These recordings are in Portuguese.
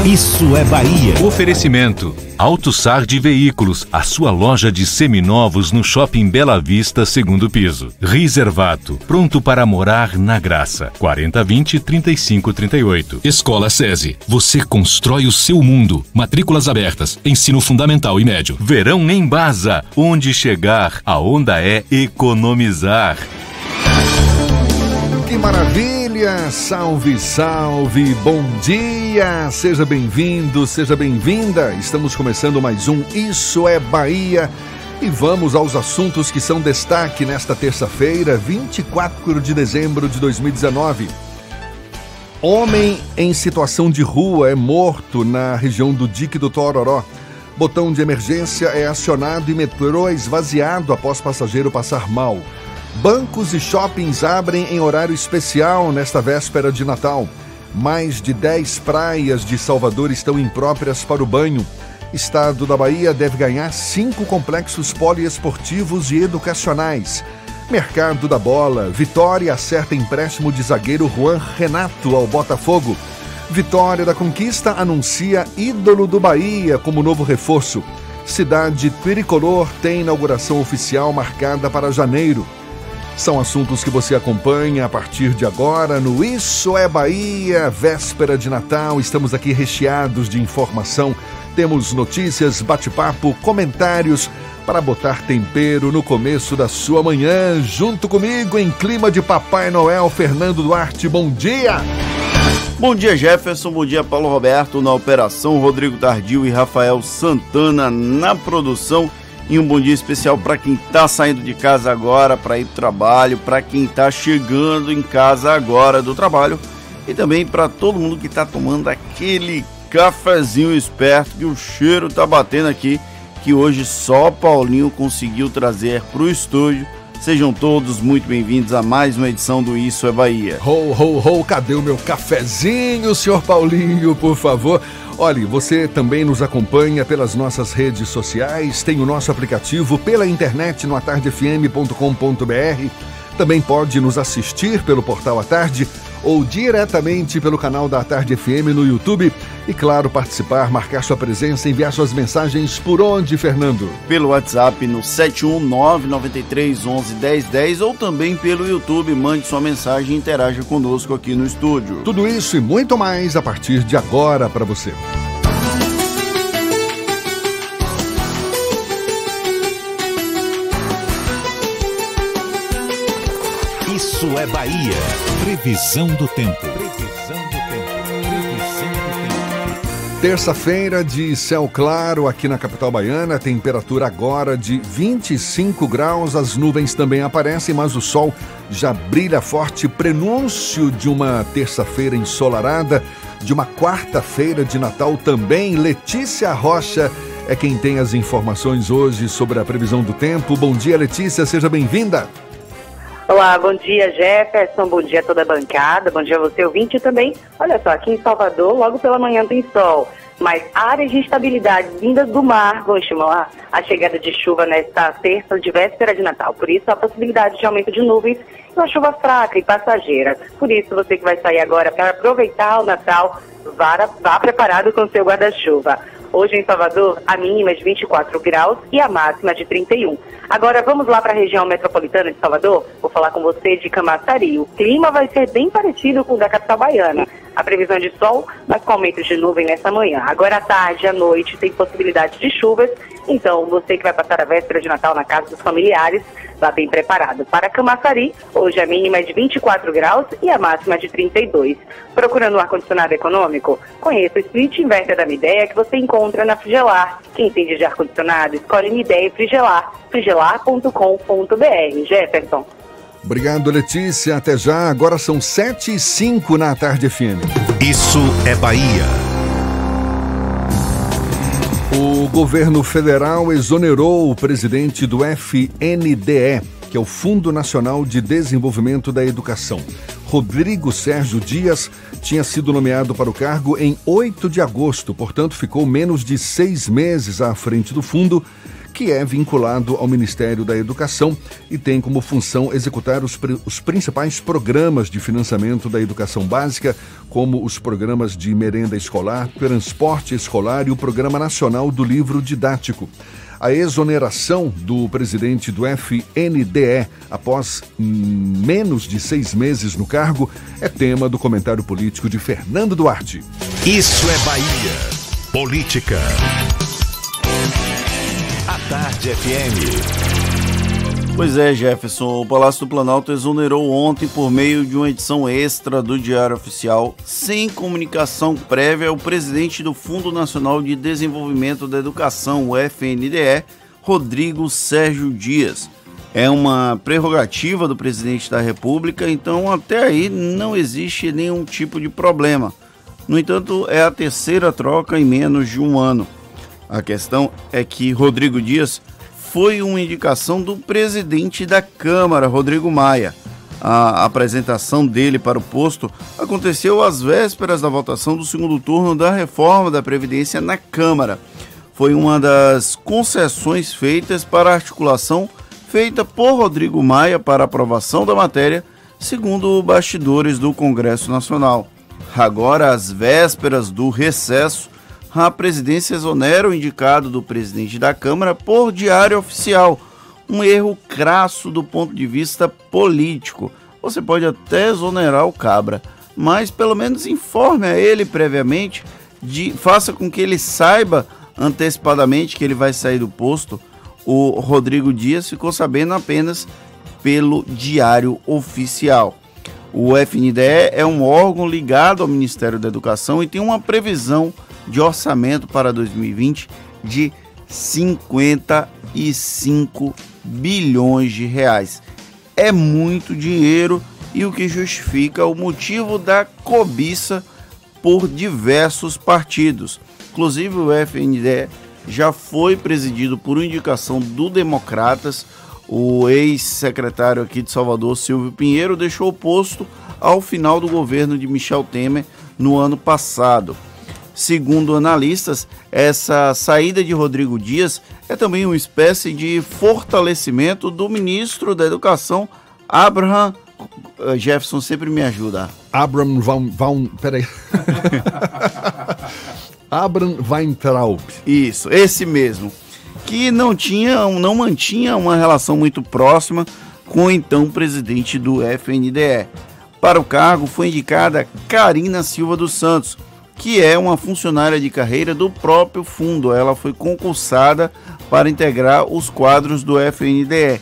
Isso é Bahia. Oferecimento. AutoSar de Veículos, a sua loja de seminovos no Shopping Bela Vista, segundo piso. Reservato, pronto para morar na graça. 4020-3538. Escola SESI, você constrói o seu mundo. Matrículas abertas, ensino fundamental e médio. Verão em Baza, onde chegar, a onda é economizar. Que maravilha! Salve, salve! Bom dia! Seja bem-vindo, seja bem-vinda! Estamos começando mais um Isso é Bahia e vamos aos assuntos que são destaque nesta terça-feira, 24 de dezembro de 2019. Homem em situação de rua é morto na região do Dique do Tororó. Botão de emergência é acionado e metrô é esvaziado após passageiro passar mal. Bancos e shoppings abrem em horário especial nesta véspera de Natal. Mais de 10 praias de Salvador estão impróprias para o banho. Estado da Bahia deve ganhar cinco complexos poliesportivos e educacionais. Mercado da Bola. Vitória acerta empréstimo de zagueiro Juan Renato ao Botafogo. Vitória da Conquista anuncia ídolo do Bahia como novo reforço. Cidade Tricolor tem inauguração oficial marcada para janeiro. São assuntos que você acompanha a partir de agora no Isso é Bahia, véspera de Natal. Estamos aqui recheados de informação. Temos notícias, bate-papo, comentários para botar tempero no começo da sua manhã. Junto comigo, em clima de Papai Noel, Fernando Duarte. Bom dia! Bom dia, Jefferson. Bom dia, Paulo Roberto na operação, Rodrigo Tardio e Rafael Santana na produção. E um bom dia especial para quem está saindo de casa agora para ir para o trabalho, para quem está chegando em casa agora do trabalho e também para todo mundo que está tomando aquele cafezinho esperto que o cheiro tá batendo aqui, que hoje só Paulinho conseguiu trazer para o estúdio. Sejam todos muito bem-vindos a mais uma edição do Isso é Bahia. Ho, ho, ho, cadê o meu cafezinho, senhor Paulinho, por favor? Olhe, você também nos acompanha pelas nossas redes sociais, tem o nosso aplicativo pela internet no atardefm.com.br. Também pode nos assistir pelo portal A Tarde ou diretamente pelo canal da Tarde FM no YouTube. E claro, participar, marcar sua presença, enviar suas mensagens por onde, Fernando? Pelo WhatsApp no 71993111010 ou também pelo YouTube. Mande sua mensagem e interaja conosco aqui no estúdio. Tudo isso e muito mais a partir de agora para você. Isso é Bahia. Previsão do tempo. Previsão do tempo. Tempo. Terça-feira de céu claro aqui na capital baiana, temperatura agora de 25 graus. As nuvens também aparecem, mas o sol já brilha forte. Prenúncio de uma terça-feira ensolarada, de uma quarta-feira de Natal também. Letícia Rocha é quem tem as informações hoje sobre a previsão do tempo. Bom dia, Letícia, seja bem-vinda. Olá, bom dia Jefferson, bom dia a toda a bancada, bom dia a você ouvinte também. Olha só, aqui em Salvador, logo pela manhã tem sol, mas áreas de instabilidade vindas do mar vão estimular a chegada de chuva nesta terça de véspera de Natal. Por isso, a possibilidade de aumento de nuvens e uma chuva fraca e passageira. Por isso, você que vai sair agora para aproveitar o Natal, vá, vá preparado com seu guarda-chuva. Hoje em Salvador, a mínima é de 24 graus e a máxima de 31. Agora vamos lá para a região metropolitana de Salvador. Vou falar com você de Camaçari. O clima vai ser bem parecido com o da capital baiana. A previsão de sol, mas com aumento de nuvem nessa manhã. Agora à tarde à noite tem possibilidade de chuvas, então você que vai passar a véspera de Natal na casa dos familiares, vá bem preparado. Para Camaçari, hoje a mínima é de 24 graus e a máxima de 32. Procurando um ar-condicionado econômico? Conheça o Split Inverter da Mideia que você encontra na Frigelar. Quem entende de ar-condicionado, escolhe Mideia e Frigelar. frigelar.com.br. Jefferson. Obrigado, Letícia. Até já. Agora são 7 e 5 na tarde FM. Isso é Bahia. O governo federal exonerou o presidente do FNDE, que é o Fundo Nacional de Desenvolvimento da Educação. Rodrigo Sérgio Dias tinha sido nomeado para o cargo em 8 de agosto, portanto, ficou menos de seis meses à frente do fundo que é vinculado ao Ministério da Educação e tem como função executar os, os principais programas de financiamento da educação básica, como os programas de merenda escolar, transporte escolar e o Programa Nacional do Livro Didático. A exoneração do presidente do FNDE após menos de seis meses no cargo é tema do comentário político de Fernando Duarte. Isso é Bahia. Política. Tarde FM. Pois é, Jefferson. O Palácio do Planalto exonerou ontem por meio de uma edição extra do Diário Oficial, sem comunicação prévia, o presidente do Fundo Nacional de Desenvolvimento da Educação, o FNDE, Rodrigo Sérgio Dias. É uma prerrogativa do presidente da República, então até aí não existe nenhum tipo de problema. No entanto, é a terceira troca em menos de um ano. A questão é que Rodrigo Dias foi uma indicação do presidente da Câmara, Rodrigo Maia. A apresentação dele para o posto aconteceu às vésperas da votação do segundo turno da reforma da Previdência na Câmara. Foi uma das concessões feitas para a articulação feita por Rodrigo Maia para aprovação da matéria, segundo bastidores do Congresso Nacional. Agora, às vésperas do recesso, a presidência exonera o indicado do presidente da Câmara por diário oficial. Um erro crasso do ponto de vista político. Você pode até exonerar o cabra, mas pelo menos informe a ele previamente, de, faça com que ele saiba antecipadamente que ele vai sair do posto. O Rodrigo Dias ficou sabendo apenas pelo diário oficial. O FNDE é um órgão ligado ao Ministério da Educação e tem uma previsão de orçamento para 2020 de 55 bilhões de reais. É muito dinheiro e o que justifica o motivo da cobiça por diversos partidos. Inclusive o FNDE já foi presidido por indicação do Democratas. O ex-secretário aqui de Salvador, Silvio Pinheiro, deixou o posto ao final do governo de Michel Temer no ano passado. Segundo analistas, essa saída de Rodrigo Dias é também uma espécie de fortalecimento do ministro da Educação, Abraham eh, Jefferson sempre me ajuda. Abraham Van, Van peraí. Abraham Weintraub. Isso, esse mesmo. Que não tinha, não mantinha uma relação muito próxima com o então presidente do FNDE. Para o cargo foi indicada Karina Silva dos Santos, que é uma funcionária de carreira do próprio fundo. Ela foi concursada para integrar os quadros do FNDE.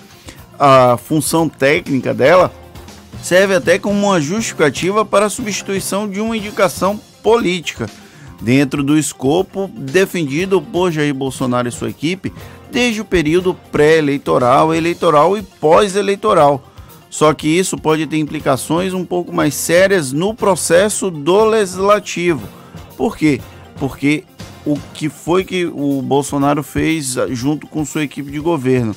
A função técnica dela serve até como uma justificativa para a substituição de uma indicação política, dentro do escopo defendido por Jair Bolsonaro e sua equipe desde o período pré-eleitoral, eleitoral e pós-eleitoral. Só que isso pode ter implicações um pouco mais sérias no processo do legislativo por quê? Porque o que foi que o Bolsonaro fez junto com sua equipe de governo?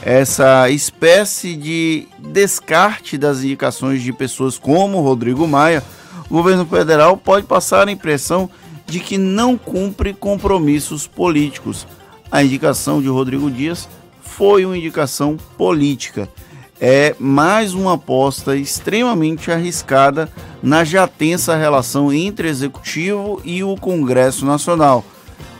Essa espécie de descarte das indicações de pessoas como Rodrigo Maia, o governo federal pode passar a impressão de que não cumpre compromissos políticos. A indicação de Rodrigo Dias foi uma indicação política é mais uma aposta extremamente arriscada na já tensa relação entre Executivo e o Congresso Nacional.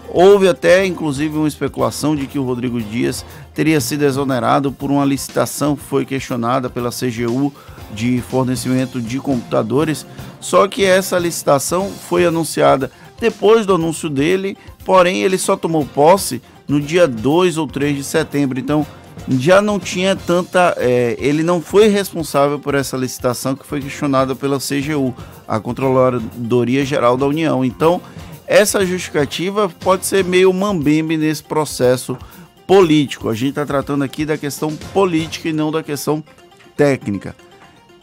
Houve até, inclusive, uma especulação de que o Rodrigo Dias teria sido exonerado por uma licitação que foi questionada pela CGU de fornecimento de computadores. Só que essa licitação foi anunciada depois do anúncio dele, porém ele só tomou posse no dia 2 ou 3 de setembro. Então já não tinha tanta. É, ele não foi responsável por essa licitação que foi questionada pela CGU, a Controladoria Geral da União. Então, essa justificativa pode ser meio mambembe nesse processo político. A gente está tratando aqui da questão política e não da questão técnica.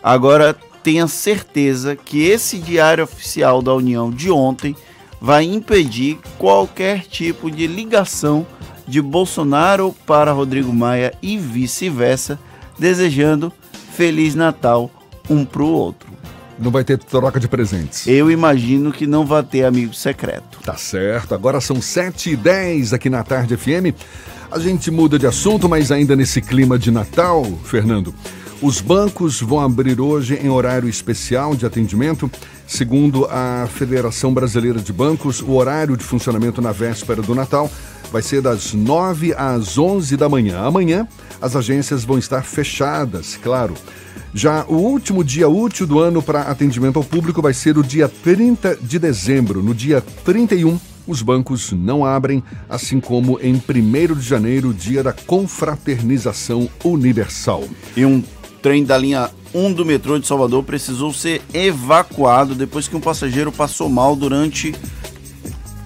Agora, tenha certeza que esse diário oficial da União de ontem vai impedir qualquer tipo de ligação de Bolsonaro para Rodrigo Maia e vice-versa, desejando Feliz Natal um para o outro. Não vai ter troca de presentes. Eu imagino que não vai ter amigo secreto. Tá certo. Agora são 7h10 aqui na Tarde FM. A gente muda de assunto, mas ainda nesse clima de Natal, Fernando. Os bancos vão abrir hoje em horário especial de atendimento. Segundo a Federação Brasileira de Bancos, o horário de funcionamento na véspera do Natal vai ser das 9 às 11 da manhã. Amanhã, as agências vão estar fechadas, claro. Já o último dia útil do ano para atendimento ao público vai ser o dia 30 de dezembro. No dia 31, os bancos não abrem, assim como em 1 de janeiro, dia da confraternização universal. E um trem da linha 1 do metrô de Salvador precisou ser evacuado depois que um passageiro passou mal durante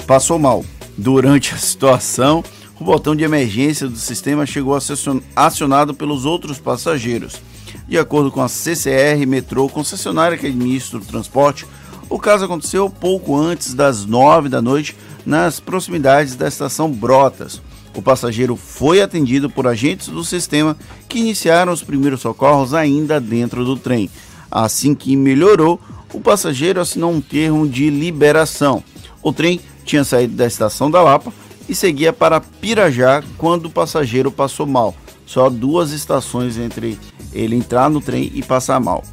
passou mal. Durante a situação, o botão de emergência do sistema chegou a ser acionado pelos outros passageiros. De acordo com a CCR Metrô, concessionária que administra o transporte, o caso aconteceu pouco antes das 9 da noite nas proximidades da estação Brotas. O passageiro foi atendido por agentes do sistema que iniciaram os primeiros socorros ainda dentro do trem. Assim que melhorou, o passageiro assinou um termo de liberação. O trem tinha saído da estação da Lapa e seguia para Pirajá quando o passageiro passou mal. Só duas estações entre ele entrar no trem e passar mal.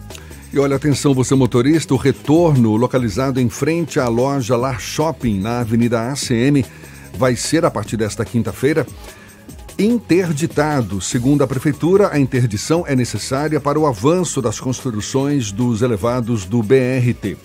E olha, atenção, você motorista, o retorno localizado em frente à loja Lar Shopping, na Avenida ACM, vai ser, a partir desta quinta-feira, interditado. Segundo a Prefeitura, a interdição é necessária para o avanço das construções dos elevados do BRT.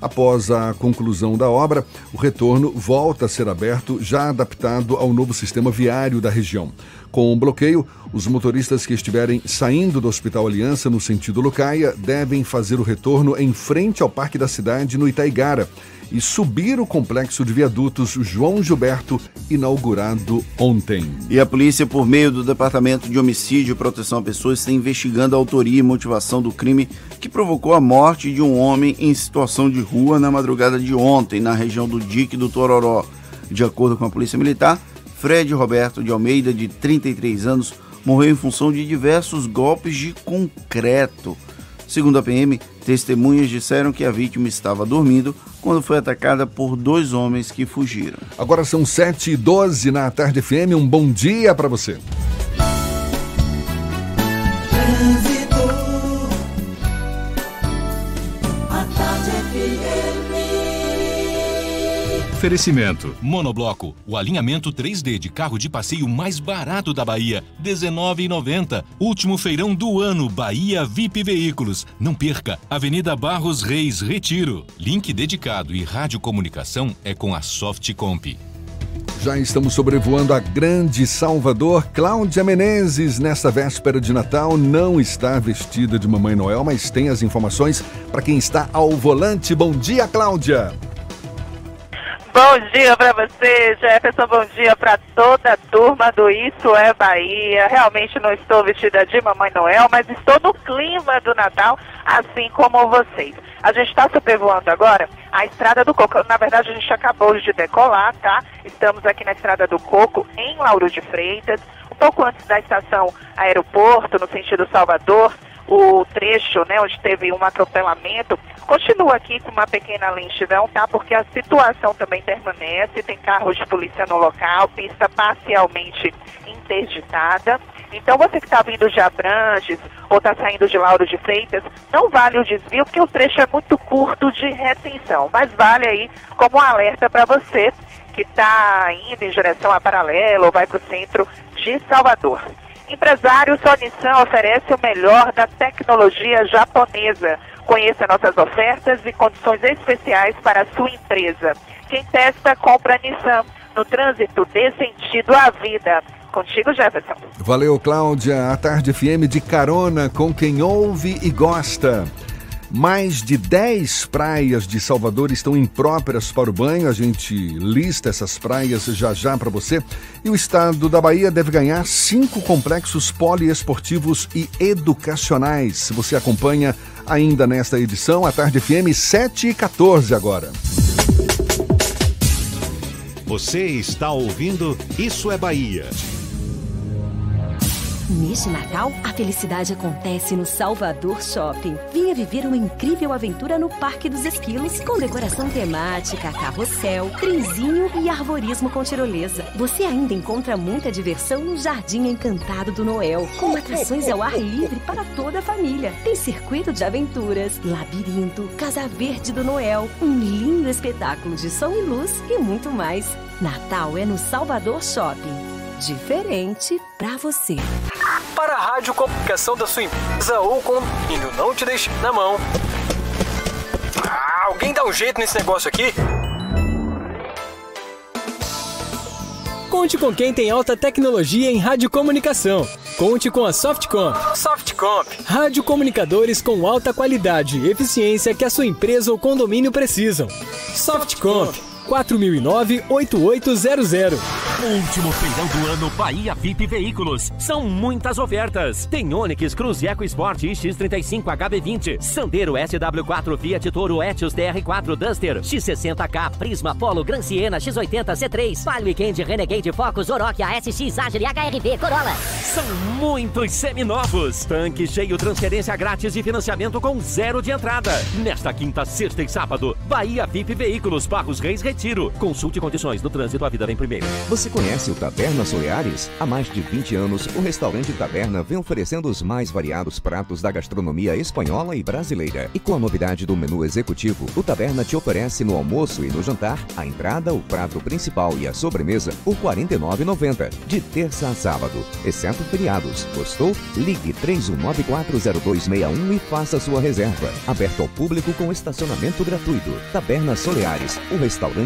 Após a conclusão da obra, o retorno volta a ser aberto, já adaptado ao novo sistema viário da região. Com o bloqueio, os motoristas que estiverem saindo do Hospital Aliança no sentido Lucaia devem fazer o retorno em frente ao Parque da Cidade, no Itaigara e subir o complexo de viadutos João Gilberto, inaugurado ontem. E a polícia, por meio do Departamento de Homicídio e Proteção a Pessoas, está investigando a autoria e motivação do crime que provocou a morte de um homem em situação de rua na madrugada de ontem, na região do Dique do Tororó. De acordo com a Polícia Militar, Fred Roberto de Almeida, de 33 anos, morreu em função de diversos golpes de concreto. Segundo a PM, testemunhas disseram que a vítima estava dormindo quando foi atacada por dois homens que fugiram. Agora são 7 e 12 na Tarde FM. Um bom dia para você. Oferecimento. Monobloco, o alinhamento 3D de carro de passeio mais barato da Bahia, R$ 19,90. Último feirão do ano, Bahia VIP Veículos. Não perca, Avenida Barros Reis, Retiro. Link dedicado e radiocomunicação é com a Softcomp. Já estamos sobrevoando a grande Salvador. Cláudia Menezes, nesta véspera de Natal, não está vestida de Mamãe Noel, mas tem as informações para quem está ao volante. Bom dia, Cláudia! Bom dia para você, Jefferson. Bom dia para toda a turma do Isso é Bahia. Realmente não estou vestida de Mamãe Noel, mas estou no clima do Natal, assim como vocês. A gente está sobrevoando agora a Estrada do Coco. Na verdade, a gente acabou de decolar, tá? Estamos aqui na Estrada do Coco, em Lauro de Freitas, um pouco antes da estação aeroporto, no sentido Salvador o trecho, né, onde teve um atropelamento, continua aqui com uma pequena lentidão, tá? Porque a situação também permanece, tem carros de polícia no local, pista parcialmente interditada. Então você que está vindo de Abrantes ou está saindo de Lauro de Freitas, não vale o desvio, porque o trecho é muito curto de retenção, mas vale aí como um alerta para você que está indo em direção a Paralelo ou vai para o centro de Salvador. Empresário, sua Nissan oferece o melhor da tecnologia japonesa. Conheça nossas ofertas e condições especiais para a sua empresa. Quem testa, compra Nissan. No trânsito, dê sentido à vida. Contigo, Jefferson. Valeu, Cláudia. A Tarde FM de carona com quem ouve e gosta. Mais de 10 praias de Salvador estão impróprias para o banho. A gente lista essas praias já já para você. E o estado da Bahia deve ganhar cinco complexos poliesportivos e educacionais. Você acompanha ainda nesta edição, a Tarde FM 7 e 14 agora. Você está ouvindo Isso é Bahia. Neste Natal, a felicidade acontece no Salvador Shopping. Venha viver uma incrível aventura no Parque dos Esquilos, com decoração temática, carrossel, trenzinho e arborismo com tirolesa. Você ainda encontra muita diversão no Jardim Encantado do Noel, com atrações ao ar livre para toda a família. Tem circuito de aventuras, labirinto, Casa Verde do Noel, um lindo espetáculo de som e luz e muito mais. Natal é no Salvador Shopping. Diferente para você. Para a rádio comunicação da sua empresa ou condomínio não te deixe na mão. Ah, alguém dá um jeito nesse negócio aqui? Conte com quem tem alta tecnologia em radiocomunicação. Conte com a Softcomp. Softcomp. Radiocomunicadores com alta qualidade e eficiência que a sua empresa ou condomínio precisam. Softcomp. 4009-8800. Último feirão do ano Bahia VIP Veículos. São muitas ofertas. Tem Onix, Cruze EcoSport X35 HB20, Sandero SW4 Fiat Toro Etios TR4 Duster, X60K Prisma Polo Gran Siena X80 C3, Palio Weekend Renegade Focus Oroch ASX Agile HRV Corolla. São muitos seminovos. Tanque cheio, transferência grátis e financiamento com zero de entrada. Nesta quinta, sexta e sábado, Bahia VIP Veículos Barros Reis Retiro. Consulte condições do trânsito, a vida vem primeiro. Você conhece o Taberna Soleares? Há mais de 20 anos, o restaurante Taberna vem oferecendo os mais variados pratos da gastronomia espanhola e brasileira. E com a novidade do menu executivo, o Taberna te oferece no almoço e no jantar a entrada, o prato principal e a sobremesa por R$ 49,90, de terça a sábado, exceto feriados. Gostou? Ligue 31940261 e faça sua reserva. Aberto ao público com estacionamento gratuito. Taberna Soleares, o restaurante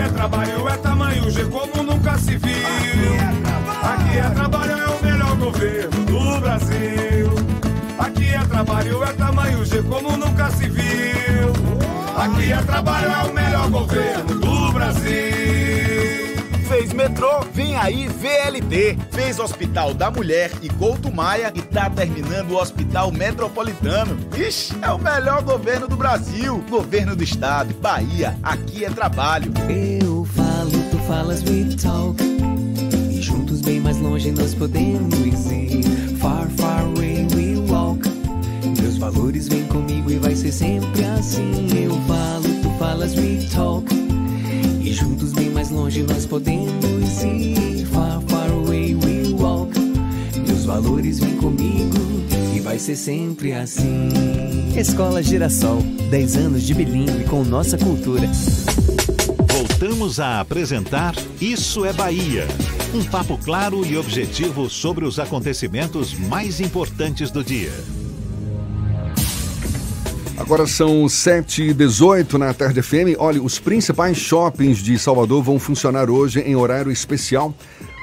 é trabalho, é tamanho G como nunca se viu. Aqui é trabalho, é o melhor governo do Brasil. Aqui é trabalho, é tamanho G como nunca se viu. Aqui é trabalho, é o melhor governo do Brasil. Fez metrô, vem aí VLT. Fez Hospital da Mulher e Couto Maia e tá terminando o Hospital Metropolitano. Ixi, é o melhor governo do Brasil. Governo do Estado, Bahia, aqui é trabalho. Eu falo, tu falas, we talk. E juntos bem mais longe nós podemos ir. Far, far away we walk. Meus valores vêm comigo e vai ser sempre assim. Eu falo, tu falas, we talk. E juntos bem mais longe nós podemos ir. Far, far away we walk. Meus valores vêm comigo e vai ser sempre assim. Escola Girassol, 10 anos de bilíngue com nossa cultura. Voltamos a apresentar Isso é Bahia. Um papo claro e objetivo sobre os acontecimentos mais importantes do dia. Agora são 7h18 na Tarde FM. Olha, os principais shoppings de Salvador vão funcionar hoje em horário especial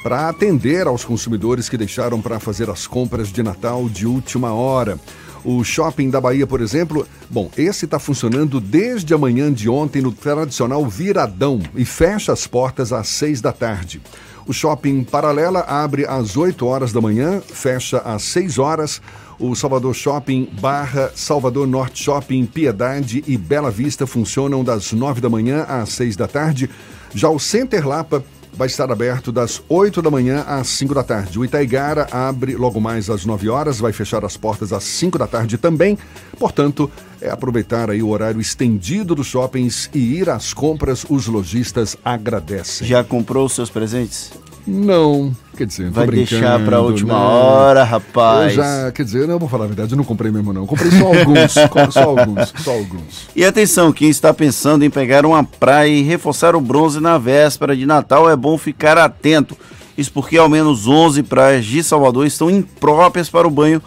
para atender aos consumidores que deixaram para fazer as compras de Natal de última hora. O shopping da Bahia, por exemplo, bom, esse está funcionando desde a manhã de ontem no tradicional Viradão e fecha as portas às 6 da tarde. O shopping Paralela abre às 8 horas da manhã, fecha às 6 horas. O Salvador Shopping barra Salvador Norte Shopping, Piedade e Bela Vista funcionam das 9 da manhã às 6 da tarde. Já o Center Lapa vai estar aberto das 8 da manhã às 5 da tarde. O Itaigara abre logo mais às 9 horas, vai fechar as portas às 5 da tarde também. Portanto, é aproveitar aí o horário estendido dos shoppings e ir às compras. Os lojistas agradecem. Já comprou os seus presentes? Não, quer dizer, vai deixar para a última né? hora, rapaz. Eu já, quer dizer, eu vou falar a verdade, eu não comprei mesmo não. Comprei só alguns, só alguns, só alguns. E atenção, quem está pensando em pegar uma praia e reforçar o bronze na véspera de Natal, é bom ficar atento. Isso porque ao menos 11 praias de Salvador estão impróprias para o banho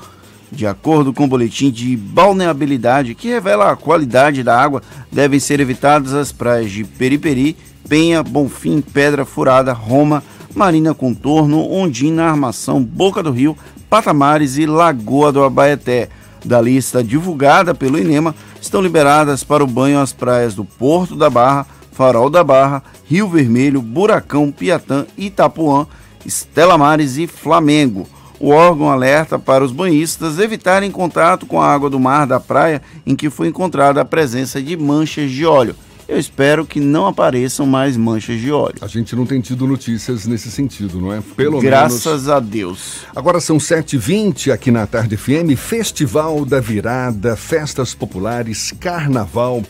de acordo com o boletim de balneabilidade que revela a qualidade da água, devem ser evitadas as praias de Periperi, Penha, Bonfim, Pedra Furada, Roma, Marina Contorno, Ondina, Armação, Boca do Rio, Patamares e Lagoa do Abaeté. Da lista divulgada pelo INEMA, estão liberadas para o banho as praias do Porto da Barra, Farol da Barra, Rio Vermelho, Buracão, Piatã, Itapuã, Estela Mares e Flamengo. O órgão alerta para os banhistas evitarem contato com a água do mar da praia em que foi encontrada a presença de manchas de óleo. Eu espero que não apareçam mais manchas de óleo. A gente não tem tido notícias nesse sentido, não é? Pelo Graças menos... a Deus. Agora são 7h20 aqui na Tarde FM, Festival da Virada, festas populares, carnaval.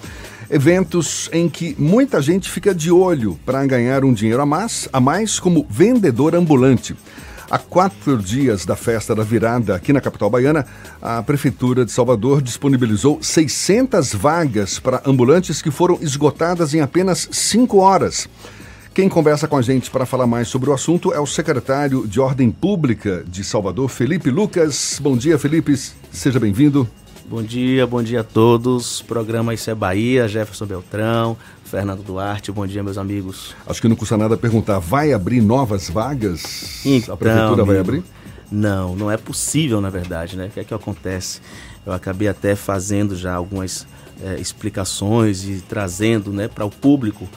Eventos em que muita gente fica de olho para ganhar um dinheiro a mais, a mais como vendedor ambulante. Há quatro dias da festa da virada aqui na capital baiana, a Prefeitura de Salvador disponibilizou 600 vagas para ambulantes que foram esgotadas em apenas cinco horas. Quem conversa com a gente para falar mais sobre o assunto é o secretário de Ordem Pública de Salvador, Felipe Lucas. Bom dia, Felipe. Seja bem-vindo. Bom dia, bom dia a todos. Programa Isso é Bahia, Jefferson Beltrão, Fernando Duarte, bom dia, meus amigos. Acho que não custa nada perguntar, vai abrir novas vagas? Então, a prefeitura vai abrir? Não, não é possível, na verdade, né? O que é que acontece? Eu acabei até fazendo já algumas é, explicações e trazendo né, para o público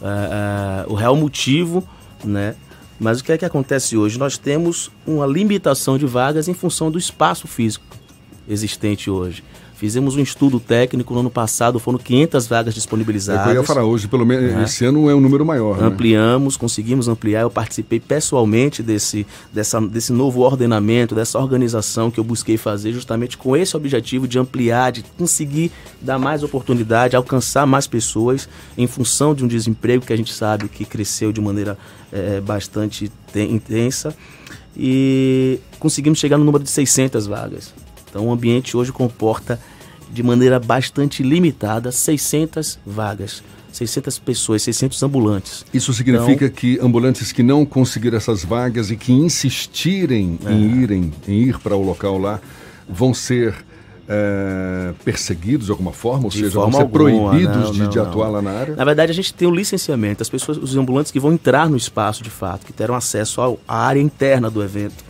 uh, uh, o real motivo, né? Mas o que é que acontece hoje? Nós temos uma limitação de vagas em função do espaço físico existente hoje. Fizemos um estudo técnico no ano passado, foram 500 vagas disponibilizadas. É eu ia falar hoje, pelo menos né? esse ano é um número maior. Né? Ampliamos, né? conseguimos ampliar. Eu participei pessoalmente desse, dessa, desse novo ordenamento, dessa organização que eu busquei fazer justamente com esse objetivo de ampliar, de conseguir dar mais oportunidade, alcançar mais pessoas em função de um desemprego que a gente sabe que cresceu de maneira é, bastante intensa. E conseguimos chegar no número de 600 vagas. Então o ambiente hoje comporta de maneira bastante limitada 600 vagas. 600 pessoas, 600 ambulantes. Isso significa então, que ambulantes que não conseguiram essas vagas e que insistirem é. em irem, em ir para o local lá, vão ser é, perseguidos de alguma forma, ou de seja, vão ser alguma, proibidos não, de, não, de atuar lá na área? Na verdade, a gente tem o um licenciamento. As pessoas, os ambulantes que vão entrar no espaço de fato, que terão acesso ao, à área interna do evento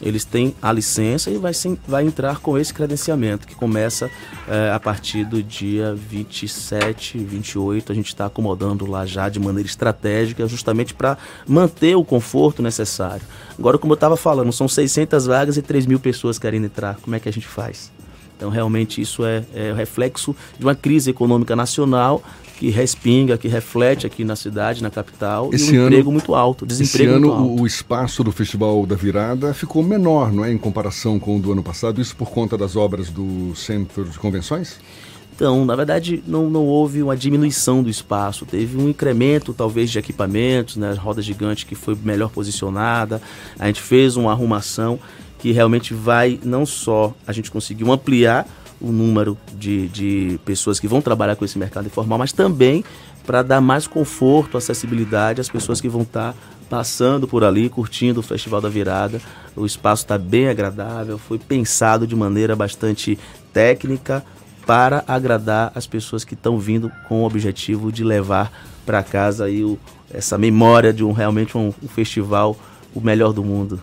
eles têm a licença e vai, sim, vai entrar com esse credenciamento, que começa é, a partir do dia 27, 28. A gente está acomodando lá já de maneira estratégica, justamente para manter o conforto necessário. Agora, como eu estava falando, são 600 vagas e 3 mil pessoas querendo entrar. Como é que a gente faz? Então, realmente, isso é, é reflexo de uma crise econômica nacional que respinga, que reflete aqui na cidade, na capital, esse e um ano, emprego muito alto, desemprego esse ano, muito alto. o espaço do Festival da Virada ficou menor, não é, em comparação com o do ano passado, isso por conta das obras do Centro de Convenções? Então, na verdade, não, não houve uma diminuição do espaço, teve um incremento, talvez, de equipamentos, né, roda gigante que foi melhor posicionada, a gente fez uma arrumação que realmente vai, não só a gente conseguiu ampliar o número de, de pessoas que vão trabalhar com esse mercado informal, mas também para dar mais conforto, acessibilidade às pessoas que vão estar tá passando por ali, curtindo o Festival da Virada. O espaço está bem agradável, foi pensado de maneira bastante técnica para agradar as pessoas que estão vindo com o objetivo de levar para casa aí o, essa memória de um realmente um, um festival o melhor do mundo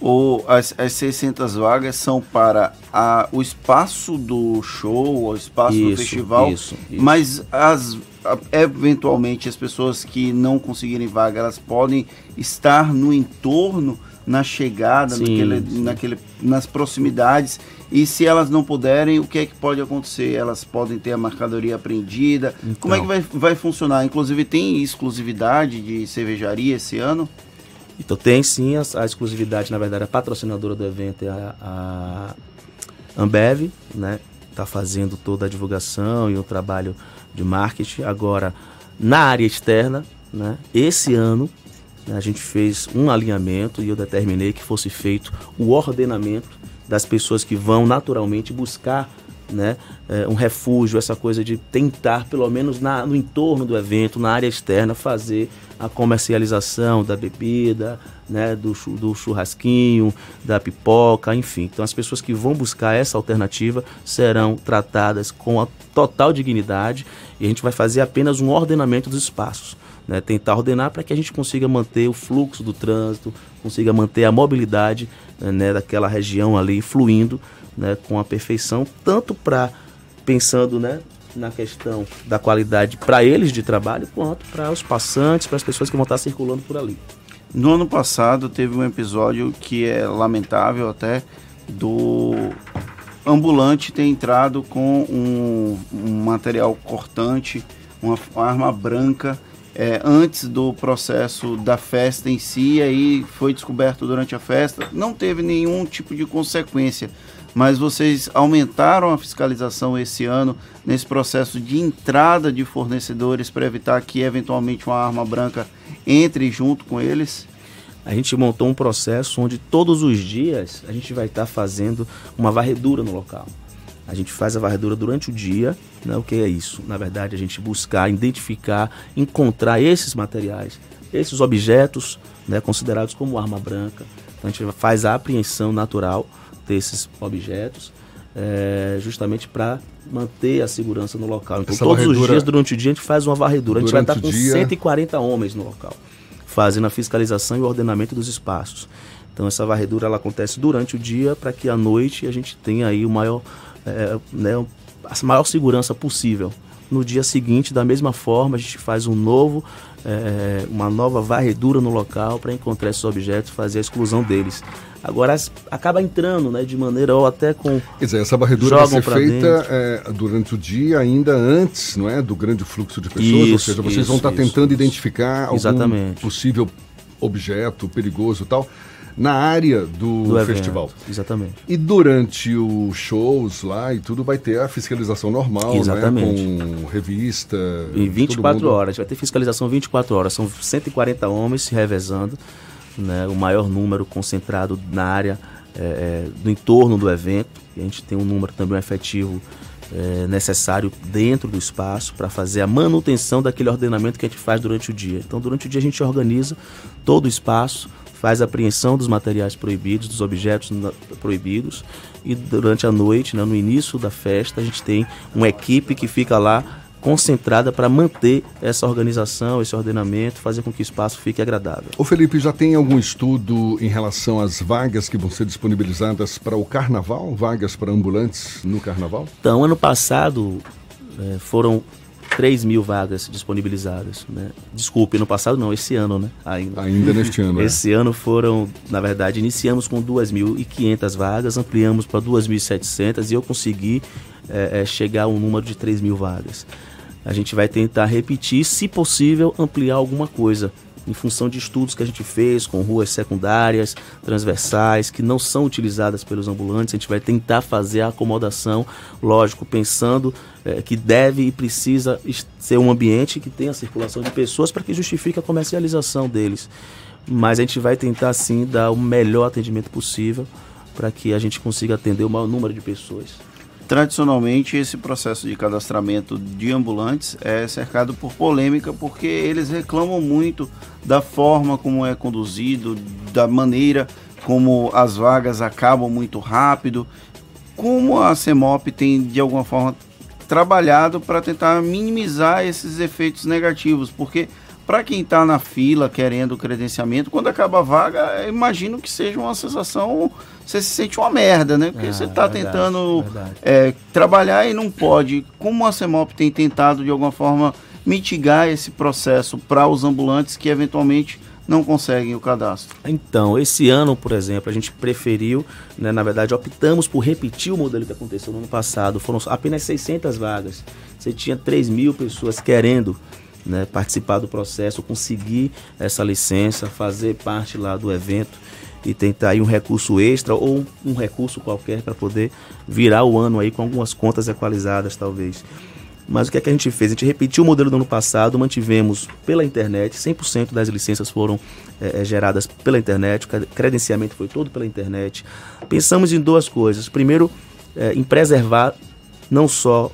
ou as, as 600 vagas são para a, o espaço do show, o espaço isso, do festival, isso, isso. mas as, eventualmente as pessoas que não conseguirem vaga, elas podem estar no entorno na chegada, Sim, naquele, sim. naquele, nas proximidades. E se elas não puderem, o que é que pode acontecer? Elas podem ter a mercadoria apreendida. Como é que vai, vai funcionar? Inclusive, tem exclusividade de cervejaria esse ano? Então tem sim a, a exclusividade, na verdade, a patrocinadora do evento é a, a Ambev, né? Está fazendo toda a divulgação e o trabalho de marketing. Agora, na área externa, né? Esse ano né, a gente fez um alinhamento e eu determinei que fosse feito o ordenamento das pessoas que vão naturalmente buscar né, eh, um refúgio, essa coisa de tentar, pelo menos na, no entorno do evento, na área externa, fazer a comercialização da bebida, né, do, do churrasquinho, da pipoca, enfim. Então, as pessoas que vão buscar essa alternativa serão tratadas com a total dignidade e a gente vai fazer apenas um ordenamento dos espaços. Né, tentar ordenar para que a gente consiga manter o fluxo do trânsito, consiga manter a mobilidade né, daquela região ali fluindo né, com a perfeição, tanto para pensando né, na questão da qualidade para eles de trabalho, quanto para os passantes, para as pessoas que vão estar circulando por ali. No ano passado teve um episódio que é lamentável até do ambulante ter entrado com um, um material cortante, uma arma branca é, antes do processo da festa em si, aí foi descoberto durante a festa. Não teve nenhum tipo de consequência, mas vocês aumentaram a fiscalização esse ano nesse processo de entrada de fornecedores para evitar que eventualmente uma arma branca entre junto com eles? A gente montou um processo onde todos os dias a gente vai estar fazendo uma varredura no local. A gente faz a varredura durante o dia, né? O que é isso? Na verdade, a gente buscar, identificar, encontrar esses materiais, esses objetos, né, considerados como arma branca. Então, a gente faz a apreensão natural desses objetos, é, justamente para manter a segurança no local. Então, Essa todos os varredura- dias, durante o dia, a gente faz uma varredura. A gente vai estar Durante com dia- 140 homens no local, fazendo a fiscalização e o ordenamento dos espaços. Então, essa varredura ela acontece durante o dia para que à noite a gente tenha aí o maior, é, né, a maior segurança possível. No dia seguinte, da mesma forma, a gente faz um novo, é, uma nova varredura no local para encontrar esses objetos, fazer a exclusão deles. Agora acaba entrando, né, de maneira ou até com Quer dizer, essa varredura vai ser feita é, durante o dia, ainda antes não é, do grande fluxo de pessoas, ou Isso, seja, vocês isso, vão estar isso, tentando identificar algum Exatamente. possível objeto perigoso e tal na área do, do evento. festival. Exatamente. E durante os shows lá e tudo vai ter a fiscalização normal, Exatamente. né? Com revista. Em todo 24 mundo- horas. Vai ter fiscalização 24 horas. São 140 homens se revezando, né, o maior número concentrado na área é, é, do entorno do evento. E a gente tem um número também efetivo é, necessário dentro do espaço para fazer a manutenção daquele ordenamento que a gente faz durante o dia. Então, durante o dia a gente organiza todo o espaço, faz a apreensão dos materiais proibidos, dos objetos proibidos e durante a noite, né, no início da festa, a gente tem uma equipe que fica lá concentrada para manter essa organização, esse ordenamento, fazer com que o espaço fique agradável. Ô Felipe, já tem algum estudo em relação às vagas que vão ser disponibilizadas para o carnaval? Vagas para ambulantes no carnaval? Então, ano passado eh, foram 3 mil vagas disponibilizadas. Né? Desculpe, ano passado não, esse ano, né? Ainda, Ainda neste ano, é. Esse ano foram, na verdade, iniciamos com 2.500 vagas, ampliamos para 2.700 e eu consegui eh, eh, chegar a um número de 3 mil vagas. A gente vai tentar repetir, se possível, ampliar alguma coisa. Em função de estudos que a gente fez com ruas secundárias, transversais, que não são utilizadas pelos ambulantes, a gente vai tentar fazer a acomodação, lógico, pensando eh, que deve e precisa ser um ambiente que tenha circulação de pessoas para que justifique a comercialização deles. Mas a gente vai tentar sim dar o melhor atendimento possível para que a gente consiga atender o maior número de pessoas. Tradicionalmente, esse processo de cadastramento de ambulantes é cercado por polêmica, porque eles reclamam muito da forma como é conduzido, da maneira como as vagas acabam muito rápido. Como a CEMOP tem, de alguma forma, trabalhado para tentar minimizar esses efeitos negativos, porque para quem está na fila querendo credenciamento, quando acaba a vaga, eu imagino que seja uma sensação, você se sente uma merda, né? Porque Ah, você está verdade, tentando verdade. é, trabalhar e não pode. Como a CEMOP tem tentado, de alguma forma, mitigar esse processo para os ambulantes que eventualmente não conseguem o cadastro? Então, esse ano, por exemplo, a gente preferiu, né, na verdade, optamos por repetir o modelo que aconteceu no ano passado. Foram apenas 600 vagas. Você tinha 3 mil pessoas querendo né, participar do processo, conseguir essa licença, fazer parte lá do evento e tentar aí um recurso extra ou um recurso qualquer para poder virar o ano aí com algumas contas equalizadas, talvez. Mas o que é que a gente fez? A gente repetiu o modelo do ano passado, mantivemos pela internet, 100% das licenças foram é, geradas pela internet, o credenciamento foi todo pela internet. Pensamos em duas coisas. Primeiro, é, em preservar não só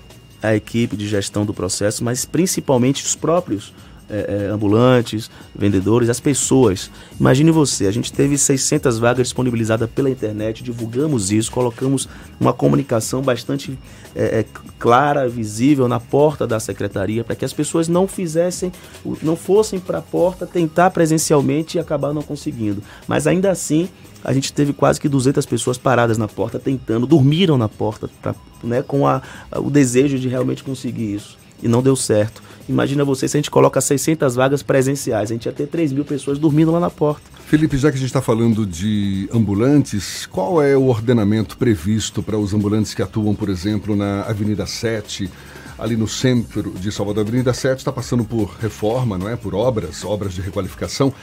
a equipe de gestão do processo, mas principalmente os próprios é, é, ambulantes, vendedores, as pessoas. Imagine você, a gente teve 600 vagas disponibilizadas pela internet, divulgamos isso, colocamos uma comunicação bastante é, é clara, visível na porta da secretaria, para que as pessoas não fizessem, não fossem para a porta tentar presencialmente e acabar não conseguindo. Mas ainda assim, a gente teve quase que 200 pessoas paradas na porta tentando, dormiram na porta, pra, né, com a, o desejo de realmente conseguir isso. E não deu certo. Imagina você se a gente coloca 600 vagas presenciais, a gente ia ter 3 mil pessoas dormindo lá na porta. Felipe, já que a gente está falando de ambulantes, qual é o ordenamento previsto para os ambulantes que atuam, por exemplo, na Avenida 7, ali no centro de Salvador? Avenida 7 está passando por reforma, não é? Por obras, obras de requalificação,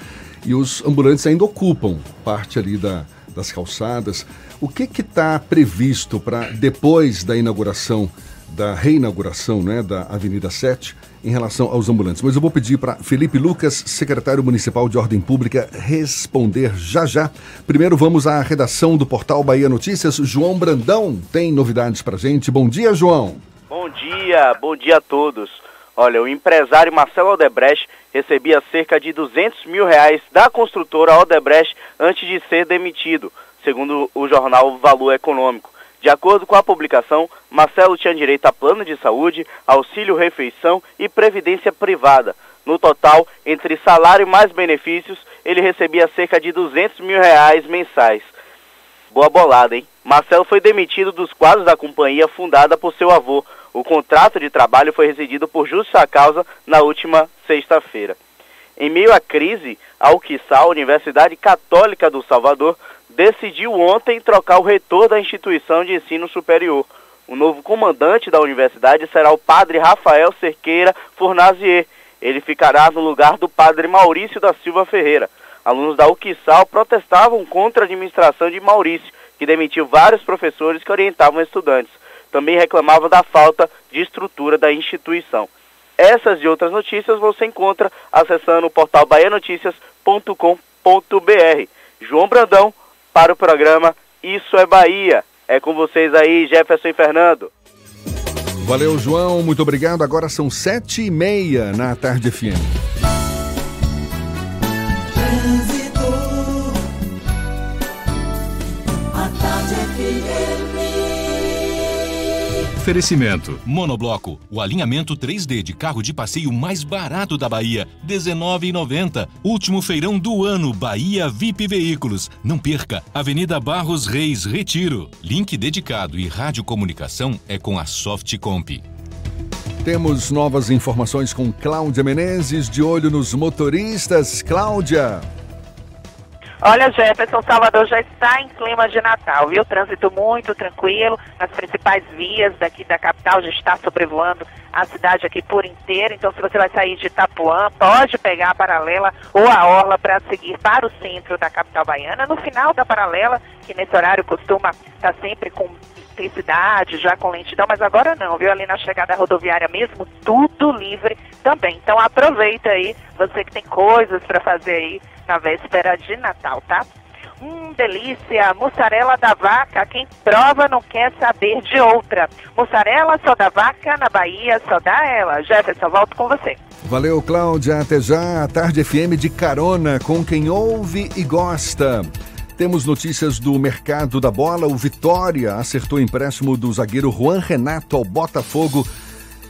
e os ambulantes ainda ocupam parte ali da, das calçadas. O que está previsto para depois da inauguração, da reinauguração né, da Avenida 7? em relação aos ambulantes. Mas eu vou pedir para Felipe Lucas, secretário municipal de Ordem Pública, responder já já. Primeiro vamos à redação do portal Bahia Notícias. João Brandão tem novidades para gente. Bom dia, João. Bom dia, bom dia a todos. Olha, o empresário Marcelo Aldebrecht recebia cerca de 200 mil reais da construtora Aldebrecht antes de ser demitido, segundo o jornal Valor Econômico. De acordo com a publicação, Marcelo tinha direito a plano de saúde, auxílio refeição e previdência privada. No total, entre salário mais benefícios, ele recebia cerca de 200 mil reais mensais. Boa bolada, hein? Marcelo foi demitido dos quadros da companhia fundada por seu avô. O contrato de trabalho foi rescindido por justa causa na última sexta-feira. Em meio à crise, a UQSAL, Universidade Católica do Salvador, decidiu ontem trocar o reitor da instituição de ensino superior. O novo comandante da universidade será o padre Rafael Cerqueira Fornazier. Ele ficará no lugar do padre Maurício da Silva Ferreira. Alunos da UQSAL protestavam contra a administração de Maurício, que demitiu vários professores que orientavam estudantes. Também reclamavam da falta de estrutura da instituição. Essas e outras notícias você encontra acessando o portal baianoticias.com.br. João Brandão, para o programa Isso é Bahia. É com vocês aí, Jefferson e Fernando. Valeu, João. Muito obrigado. Agora são sete e meia na Tarde FM. Oferecimento. Monobloco, o alinhamento 3D de carro de passeio mais barato da Bahia, R$ 19,90. Último feirão do ano, Bahia VIP Veículos. Não perca, Avenida Barros Reis, Retiro. Link dedicado e radiocomunicação é com a Softcomp. Temos novas informações com Cláudia Menezes, de olho nos motoristas. Cláudia. Olha, Jefferson, Salvador já está em clima de Natal, viu? Trânsito muito tranquilo nas principais vias daqui da capital, já está sobrevoando a cidade aqui por inteiro. Então, se você vai sair de Itapuã, pode pegar a paralela ou a orla para seguir para o centro da capital baiana. No final da paralela, que nesse horário costuma estar sempre com intensidade, já com lentidão, mas agora não, viu? Ali na chegada rodoviária mesmo, tudo livre também. Então aproveita aí, você que tem coisas para fazer aí na véspera de Natal, tá? Hum, delícia! Mussarela da vaca, quem prova não quer saber de outra. Mussarela só da vaca, na Bahia só dá ela. Jefferson, volto com você. Valeu, Cláudia. Até já. A Tarde FM de carona com quem ouve e gosta. Temos notícias do mercado da bola. O Vitória acertou o empréstimo do zagueiro Juan Renato ao Botafogo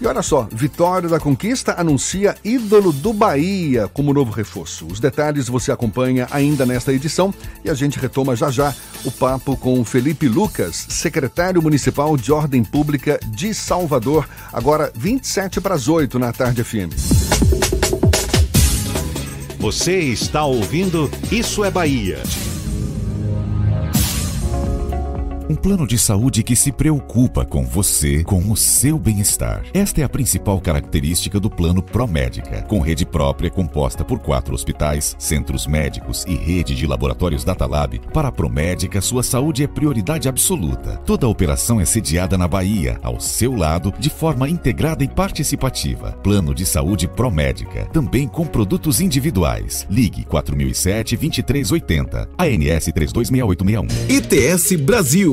e olha só, Vitória da Conquista anuncia ídolo do Bahia como novo reforço. Os detalhes você acompanha ainda nesta edição e a gente retoma já já o papo com Felipe Lucas, secretário municipal de Ordem Pública de Salvador, agora 27 para as 8 na tarde FM. Você está ouvindo Isso é Bahia. Um plano de saúde que se preocupa com você, com o seu bem-estar. Esta é a principal característica do Plano Promédica, com rede própria composta por quatro hospitais, centros médicos e rede de laboratórios Datalab. Para a Promédica, sua saúde é prioridade absoluta. Toda a operação é sediada na Bahia, ao seu lado, de forma integrada e participativa. Plano de saúde Promédica, também com produtos individuais. Ligue 4007 2380, ANS 326861. ITS Brasil,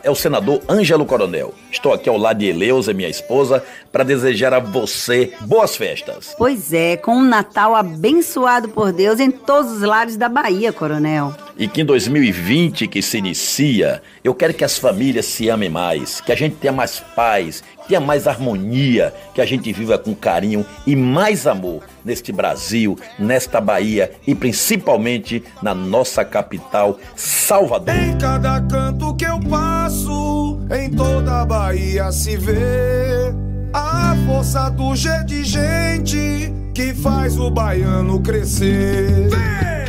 é o senador Ângelo Coronel. Estou aqui ao lado de Eleusa, minha esposa, para desejar a você boas festas. Pois é, com um Natal abençoado por Deus em todos os lares da Bahia, Coronel. E que em 2020 que se inicia, eu quero que as famílias se amem mais, que a gente tenha mais paz, tenha mais harmonia, que a gente viva com carinho e mais amor neste Brasil, nesta Bahia e principalmente na nossa capital, Salvador. Em cada canto que eu passo, em toda a Bahia se vê a força do G de gente que faz o baiano crescer.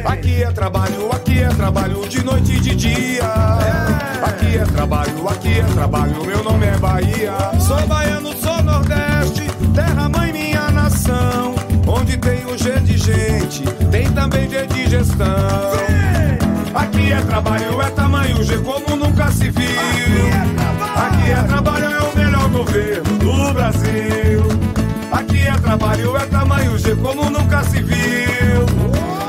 Aqui é trabalho, aqui é trabalho de noite e de dia. Aqui é trabalho, aqui é trabalho, meu nome é Bahia. Sou baiano, sou Nordeste, de gestão. Aqui é trabalho, é tamanho G como nunca se viu. Aqui é trabalho, é o melhor governo do Brasil. Aqui é trabalho, é tamanho G como nunca se viu.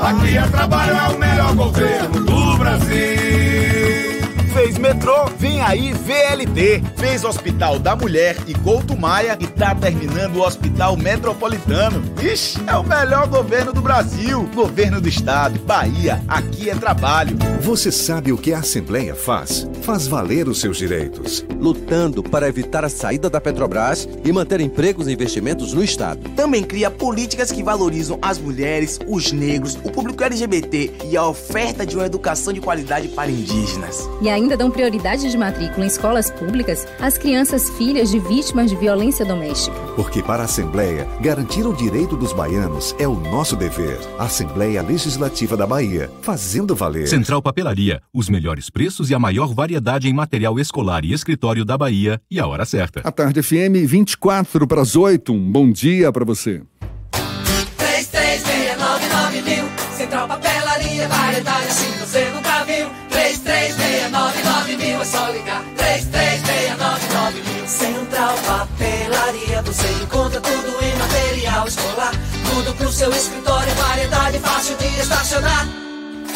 Aqui é trabalho, é o melhor governo do Brasil. Fez metrô, vem aí VLT. Fez Hospital da Mulher e Couto Maia e tá terminando o Hospital Metropolitano. Ixi, é o melhor governo do Brasil. Governo do Estado, Bahia, aqui é trabalho. Você sabe o que a Assembleia faz? Faz valer os seus direitos. Lutando para evitar a saída da Petrobras e manter empregos e investimentos no Estado. Também cria políticas que valorizam as mulheres, os negros, o público LGBT e a oferta de uma educação de qualidade para indígenas. E ainda dão prioridade de matrícula em escolas públicas às crianças filhas de vítimas de violência doméstica. Porque para a Assembleia, garantir o direito dos baianos é o nosso dever. Assembleia Legislativa da Bahia, fazendo valer. Central Papelaria, os melhores preços e a maior variedade em material escolar e escritório da Bahia e a hora certa. A tarde FM 24 para as 8. Um bom dia para você. 3369 mil. Central Papelaria, variedade assim você nunca encontra tudo em material escolar. Tudo pro seu escritório, variedade fácil de estacionar.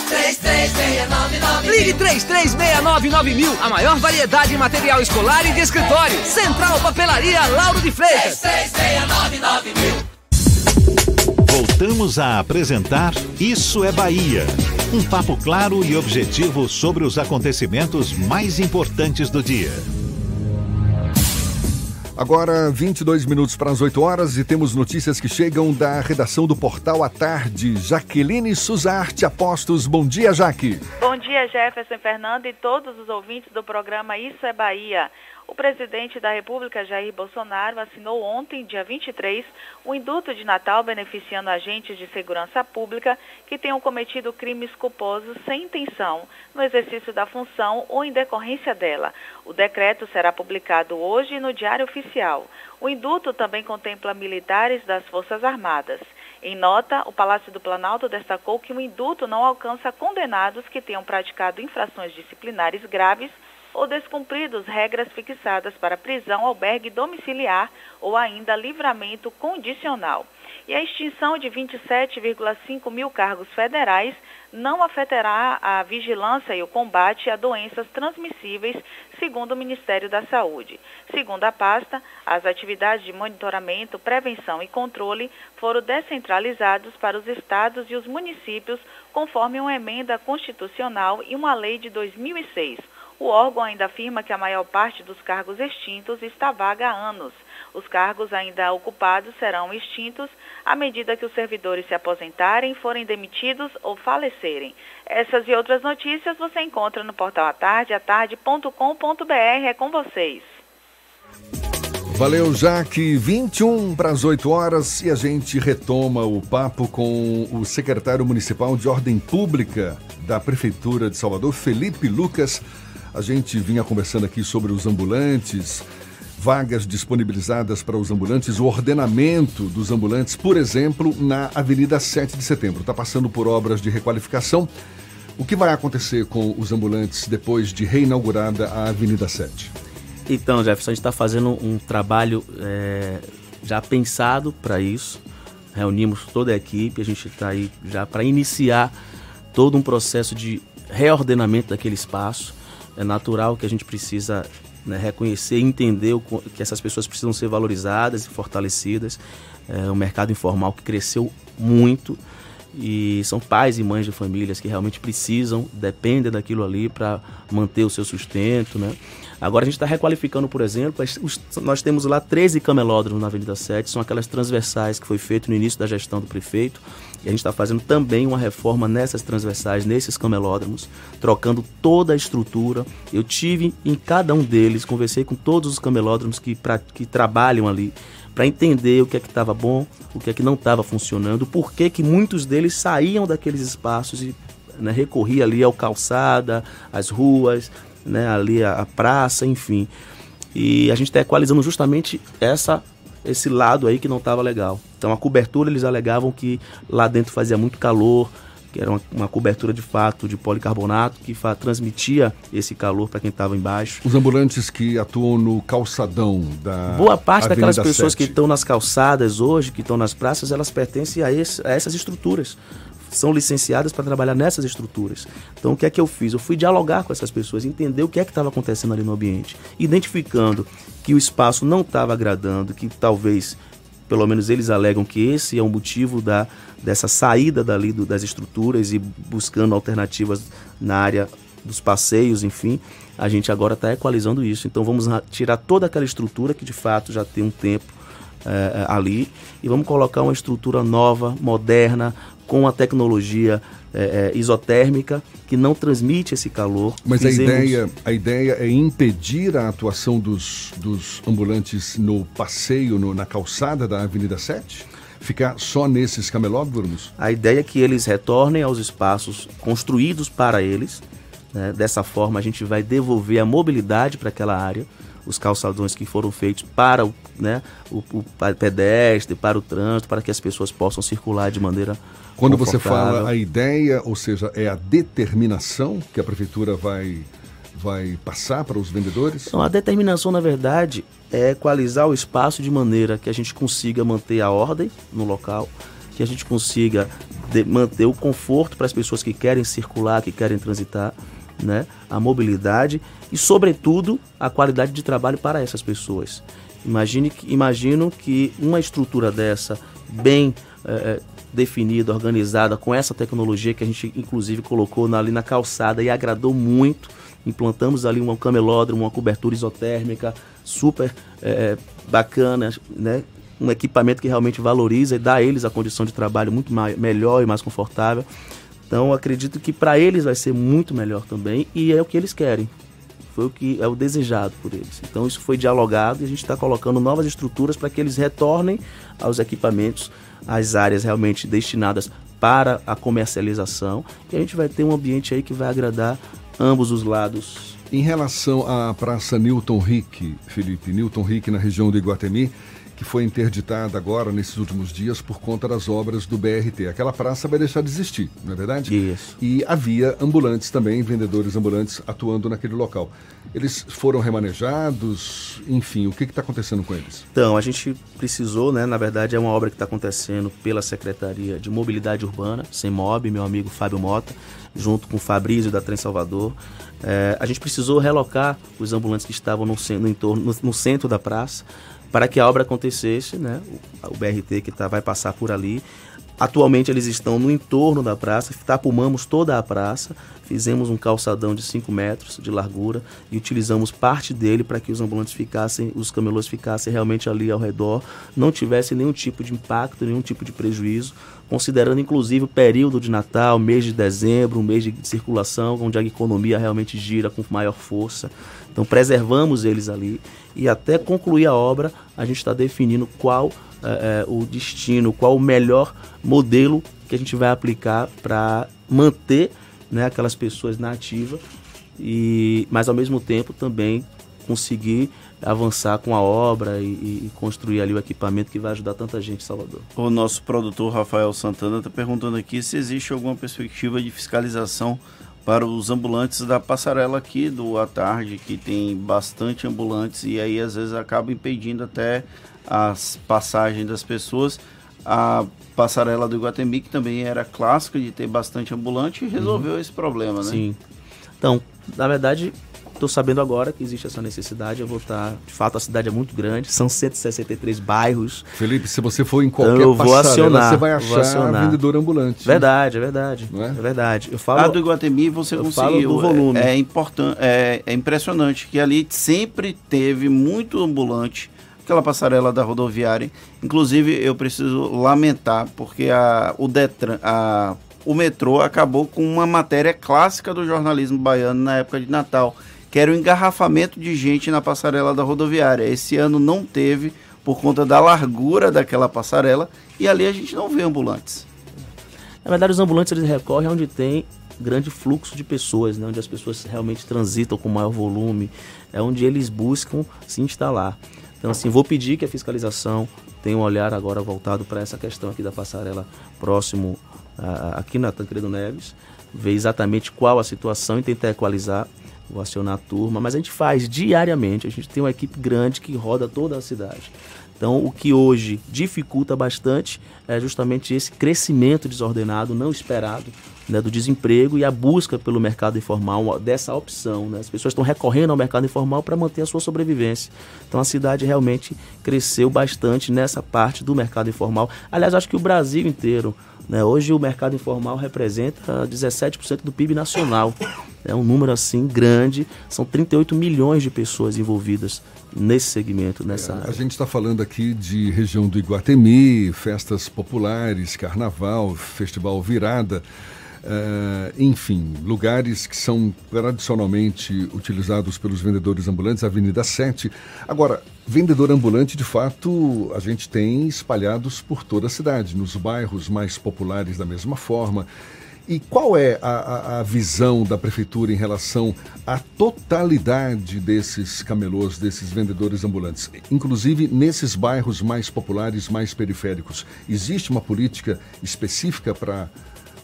3369 Ligue 3369 mil, a maior variedade em material escolar e de escritório. Central Papelaria Lauro de Freitas. 3369 mil. Voltamos a apresentar Isso é Bahia. Um papo claro e objetivo sobre os acontecimentos mais importantes do dia. Agora, 22 minutos para as 8 horas e temos notícias que chegam da redação do Portal à Tarde. Jaqueline Suzarte Apostos. Bom dia, Jaque. Bom dia, Jefferson Fernando e todos os ouvintes do programa Isso é Bahia. O presidente da República, Jair Bolsonaro, assinou ontem, dia 23, o indulto de Natal beneficiando agentes de segurança pública que tenham cometido crimes culposos sem intenção no exercício da função ou em decorrência dela. O decreto será publicado hoje no Diário Oficial. O indulto também contempla militares das Forças Armadas. Em nota, o Palácio do Planalto destacou que o indulto não alcança condenados que tenham praticado infrações disciplinares graves ou descumpridos regras fixadas para prisão, albergue domiciliar ou ainda livramento condicional. E a extinção de 27,5 mil cargos federais não afetará a vigilância e o combate a doenças transmissíveis, segundo o Ministério da Saúde. Segundo a pasta, as atividades de monitoramento, prevenção e controle foram descentralizados para os estados e os municípios, conforme uma emenda constitucional e uma lei de 2006. O órgão ainda afirma que a maior parte dos cargos extintos está vaga há anos. Os cargos ainda ocupados serão extintos à medida que os servidores se aposentarem, forem demitidos ou falecerem. Essas e outras notícias você encontra no portal Atarde, atarde.com.br. É com vocês. Valeu, Jaque. 21 para as 8 horas e a gente retoma o papo com o secretário municipal de Ordem Pública da Prefeitura de Salvador, Felipe Lucas. A gente vinha conversando aqui sobre os ambulantes, vagas disponibilizadas para os ambulantes, o ordenamento dos ambulantes, por exemplo, na Avenida 7 de Setembro. Está passando por obras de requalificação. O que vai acontecer com os ambulantes depois de reinaugurada a Avenida 7? Então, Jefferson, a gente está fazendo um trabalho é, já pensado para isso. Reunimos toda a equipe, a gente está aí já para iniciar todo um processo de reordenamento daquele espaço. É natural que a gente precisa né, reconhecer entender o, que essas pessoas precisam ser valorizadas e fortalecidas. É um mercado informal que cresceu muito e são pais e mães de famílias que realmente precisam, dependem daquilo ali para manter o seu sustento, né? Agora a gente está requalificando, por exemplo, nós temos lá 13 camelódromos na Avenida 7, são aquelas transversais que foi feito no início da gestão do prefeito. E a gente está fazendo também uma reforma nessas transversais, nesses camelódromos, trocando toda a estrutura. Eu tive em cada um deles, conversei com todos os camelódromos que, pra, que trabalham ali, para entender o que é que estava bom, o que é que não estava funcionando, por que que muitos deles saíam daqueles espaços e né, recorria ali ao calçada, às ruas, né, ali a praça, enfim. E a gente está equalizando justamente essa esse lado aí que não estava legal. Então a cobertura eles alegavam que lá dentro fazia muito calor, que era uma, uma cobertura de fato de policarbonato que transmitia esse calor para quem estava embaixo. Os ambulantes que atuam no calçadão da boa parte Avenida daquelas pessoas 7. que estão nas calçadas hoje, que estão nas praças, elas pertencem a, esse, a essas estruturas são licenciadas para trabalhar nessas estruturas. Então, o que é que eu fiz? Eu fui dialogar com essas pessoas, entender o que é que estava acontecendo ali no ambiente, identificando que o espaço não estava agradando, que talvez, pelo menos eles alegam que esse é o motivo da, dessa saída dali do, das estruturas e buscando alternativas na área dos passeios, enfim, a gente agora está equalizando isso. Então vamos tirar toda aquela estrutura que de fato já tem um tempo é, ali e vamos colocar uma estrutura nova, moderna, com a tecnologia é, é, isotérmica que não transmite esse calor. Mas Fizemos... a, ideia, a ideia é impedir a atuação dos, dos ambulantes no passeio, no, na calçada da Avenida 7? Ficar só nesses camelódromos? A ideia é que eles retornem aos espaços construídos para eles. Né? Dessa forma, a gente vai devolver a mobilidade para aquela área os calçadões que foram feitos para o, né, o, o pedestre, para o trânsito, para que as pessoas possam circular de maneira quando você fala a ideia, ou seja, é a determinação que a prefeitura vai, vai passar para os vendedores? Então, a determinação, na verdade, é equalizar o espaço de maneira que a gente consiga manter a ordem no local, que a gente consiga manter o conforto para as pessoas que querem circular, que querem transitar, né? a mobilidade e, sobretudo, a qualidade de trabalho para essas pessoas. Imagine, imagino que uma estrutura dessa, bem é, definida, organizada, com essa tecnologia que a gente inclusive colocou ali na calçada e agradou muito. Implantamos ali um camelódromo, uma cobertura isotérmica super é, bacana, né? um equipamento que realmente valoriza e dá a eles a condição de trabalho muito mais, melhor e mais confortável. Então acredito que para eles vai ser muito melhor também e é o que eles querem. Foi o que é o desejado por eles. Então isso foi dialogado e a gente está colocando novas estruturas para que eles retornem aos equipamentos as áreas realmente destinadas para a comercialização e a gente vai ter um ambiente aí que vai agradar ambos os lados. Em relação à Praça Newton Rick, Felipe, Newton Rick na região do Iguatemi, que foi interditada agora nesses últimos dias por conta das obras do BRT. Aquela praça vai deixar de existir, não é verdade? Isso. E havia ambulantes também, vendedores ambulantes atuando naquele local. Eles foram remanejados, enfim, o que está acontecendo com eles? Então, a gente precisou, né? Na verdade, é uma obra que está acontecendo pela Secretaria de Mobilidade Urbana, CEMOB, meu amigo Fábio Mota, junto com o Fabrício da Trem Salvador. É, a gente precisou relocar os ambulantes que estavam no, no entorno, no, no centro da praça para que a obra acontecesse, né? O, o BRT que tá, vai passar por ali. Atualmente eles estão no entorno da praça, tapumamos toda a praça, fizemos um calçadão de 5 metros de largura e utilizamos parte dele para que os ambulantes ficassem, os camelôs ficassem realmente ali ao redor, não tivesse nenhum tipo de impacto, nenhum tipo de prejuízo, considerando inclusive o período de Natal, mês de dezembro, um mês de circulação, onde a economia realmente gira com maior força. Então preservamos eles ali e até concluir a obra a gente está definindo qual é, é, o destino, qual o melhor modelo que a gente vai aplicar para manter né, aquelas pessoas na ativa e mas ao mesmo tempo também conseguir avançar com a obra e, e, construir ali o equipamento que vai ajudar tanta gente em Salvador. O nosso produtor Rafael Santana está perguntando aqui se existe alguma perspectiva de fiscalização para os ambulantes da passarela aqui do à tarde, que tem bastante ambulantes e aí às vezes acaba impedindo até as passagens das pessoas. A passarela do Iguatemi, que também era clássica de ter bastante ambulante, resolveu uhum. esse problema, né? Sim. Então, na verdade, Estou sabendo agora que existe essa necessidade. Eu vou estar. De fato, a cidade é muito grande. São 163 bairros. Felipe, se você for em qualquer então eu vou acionar, você vai achar vendedor ambulante. Verdade, é verdade. Não é? é verdade. Eu falo. A do Iguatemi você conseguiu. do volume. É, é importante, é, é impressionante que ali sempre teve muito ambulante aquela passarela da rodoviária. Inclusive, eu preciso lamentar, porque a, o Detran, a, o metrô acabou com uma matéria clássica do jornalismo baiano na época de Natal, que era o engarrafamento de gente na passarela da rodoviária. Esse ano não teve por conta da largura daquela passarela e ali a gente não vê ambulantes. Na verdade, os ambulantes eles recorrem onde tem grande fluxo de pessoas, né? onde as pessoas realmente transitam com maior volume, é onde eles buscam se instalar. Então, assim, vou pedir que a fiscalização tenha um olhar agora voltado para essa questão aqui da passarela próximo aqui na Tancredo Neves, ver exatamente qual a situação e tentar equalizar vou acionar a turma, mas a gente faz diariamente, a gente tem uma equipe grande que roda toda a cidade. Então, o que hoje dificulta bastante é justamente esse crescimento desordenado, não esperado, né, do desemprego e a busca pelo mercado informal, dessa opção. Né? As pessoas estão recorrendo ao mercado informal para manter a sua sobrevivência. Então, a cidade realmente cresceu bastante nessa parte do mercado informal. Aliás, acho que o Brasil inteiro né? Hoje o mercado informal representa 17% do PIB nacional. É um número assim grande, são 38 milhões de pessoas envolvidas nesse segmento, nessa é, área. A gente está falando aqui de região do Iguatemi, festas populares, carnaval, festival virada. Uh, enfim, lugares que são tradicionalmente utilizados pelos vendedores ambulantes, Avenida 7. Agora, vendedor ambulante, de fato, a gente tem espalhados por toda a cidade, nos bairros mais populares da mesma forma. E qual é a, a, visão da prefeitura em relação à totalidade desses camelôs, desses vendedores ambulantes? Inclusive nesses bairros mais populares, mais periféricos. Existe uma política específica para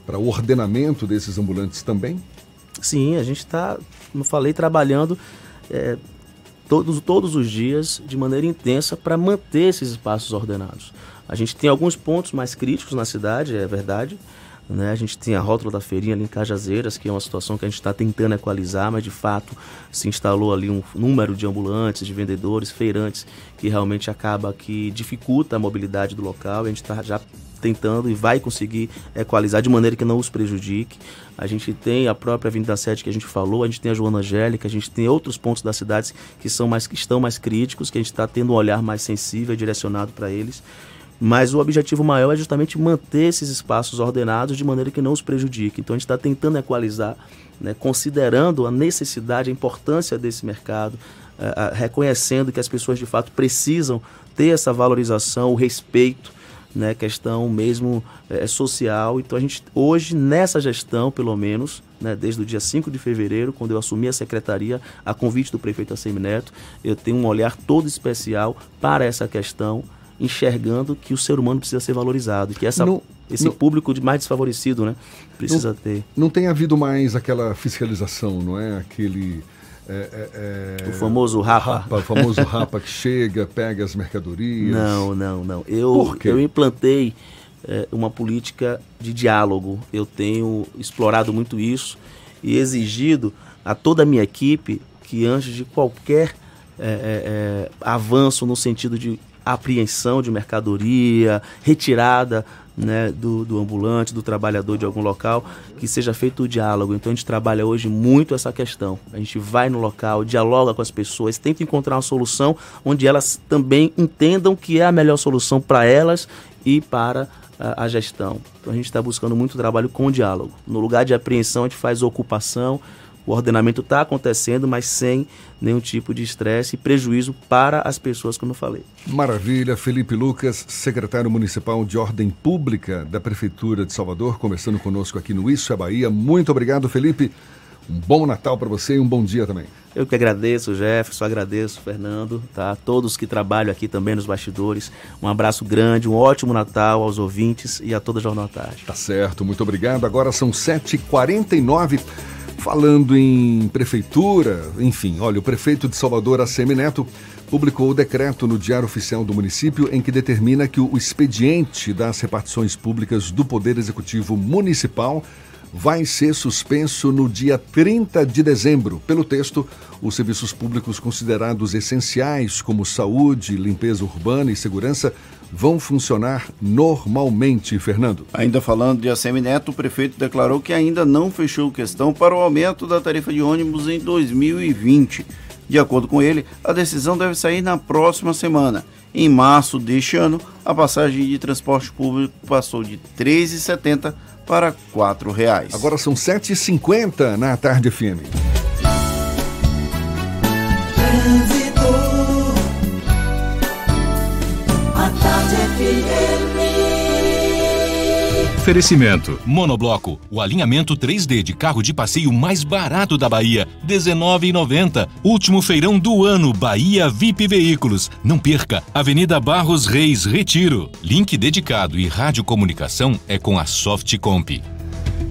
para o ordenamento desses ambulantes também? Sim, a gente está, como falei, trabalhando é, todos, todos os dias de maneira intensa para manter esses espaços ordenados. A gente tem alguns pontos mais críticos na cidade, é verdade. Né? A gente tem a rótula da feirinha ali em Cajazeiras, que é uma situação que a gente está tentando equalizar, mas de fato se instalou ali um número de ambulantes, de vendedores, feirantes, que realmente acaba que dificulta a mobilidade do local. a gente está já tentando e vai conseguir equalizar de maneira que não os prejudique. A gente tem a própria Avenida 7 que a gente falou, a gente tem a Joana Angélica, a gente tem outros pontos das cidades que são mais que estão mais críticos, que a gente está tendo um olhar mais sensível direcionado para eles. Mas o objetivo maior é justamente manter esses espaços ordenados de maneira que não os prejudique. Então a gente está tentando equalizar, né, considerando a necessidade, a importância desse mercado, uh, reconhecendo que as pessoas de fato precisam ter essa valorização, o respeito né, questão mesmo é, social. Então a gente hoje nessa gestão, pelo menos, né, desde o dia 5 de fevereiro, quando eu assumi a secretaria, a convite do prefeito Assemi Neto, eu tenho um olhar todo especial para essa questão enxergando que o ser humano precisa ser valorizado, que essa, Não- esse não- público de mais desfavorecido, né, precisa não, ter. Não tem havido mais aquela fiscalização, não é? Aquele. é, é, é, O famoso rapa. O famoso rapa que chega, pega as mercadorias. Não, não, não. Eu, eu implantei eh, uma política de diálogo. Eu tenho explorado muito isso e exigido a toda a minha equipe que antes de qualquer eh, eh, avanço no sentido de apreensão de mercadoria, retirada né, do, do ambulante, do trabalhador de algum local, que seja feito o diálogo. Então a gente trabalha hoje muito essa questão. A gente vai no local, dialoga com as pessoas, tenta encontrar uma solução onde elas também entendam que é a melhor solução para elas e para a, gestão. Então a gente está buscando muito trabalho com diálogo. No lugar de apreensão, a gente faz ocupação. O ordenamento está acontecendo, mas sem nenhum tipo de estresse e prejuízo para as pessoas, como eu falei. Maravilha, Felipe Lucas, secretário municipal de Ordem Pública da Prefeitura de Salvador, conversando conosco aqui no Isso é Bahia. Muito obrigado, Felipe. Um bom Natal para você e um bom dia também. Eu que agradeço, Jefferson, agradeço, Fernando, tá? Todos que trabalham aqui também nos bastidores. Um abraço grande, um ótimo Natal aos ouvintes e a toda a Jornal Tarde. Tá certo, muito obrigado. Agora são 7h49. Falando em prefeitura, enfim, olha, o prefeito de Salvador, ACM Neto, publicou o decreto no Diário Oficial do município em que determina que o expediente das repartições públicas do Poder Executivo Municipal vai ser suspenso no dia 30 de dezembro. Pelo texto, os serviços públicos considerados essenciais, como saúde, limpeza urbana e segurança, vão funcionar normalmente, Fernando. Ainda falando de ACM Neto, o prefeito declarou que ainda não fechou questão para o aumento da tarifa de ônibus em 2020. De acordo com ele, a decisão deve sair na próxima semana. Em março deste ano, a passagem de transporte público passou de R$ 3,70 para R$ 4,00. Agora são 7h50 na Tarde FM. Oferecimento. Monobloco, o alinhamento 3D de carro de passeio mais barato da Bahia, R$ 19,90. Último feirão do ano, Bahia VIP Veículos. Não perca, Avenida Barros Reis, Retiro. Link dedicado e radiocomunicação é com a Softcomp.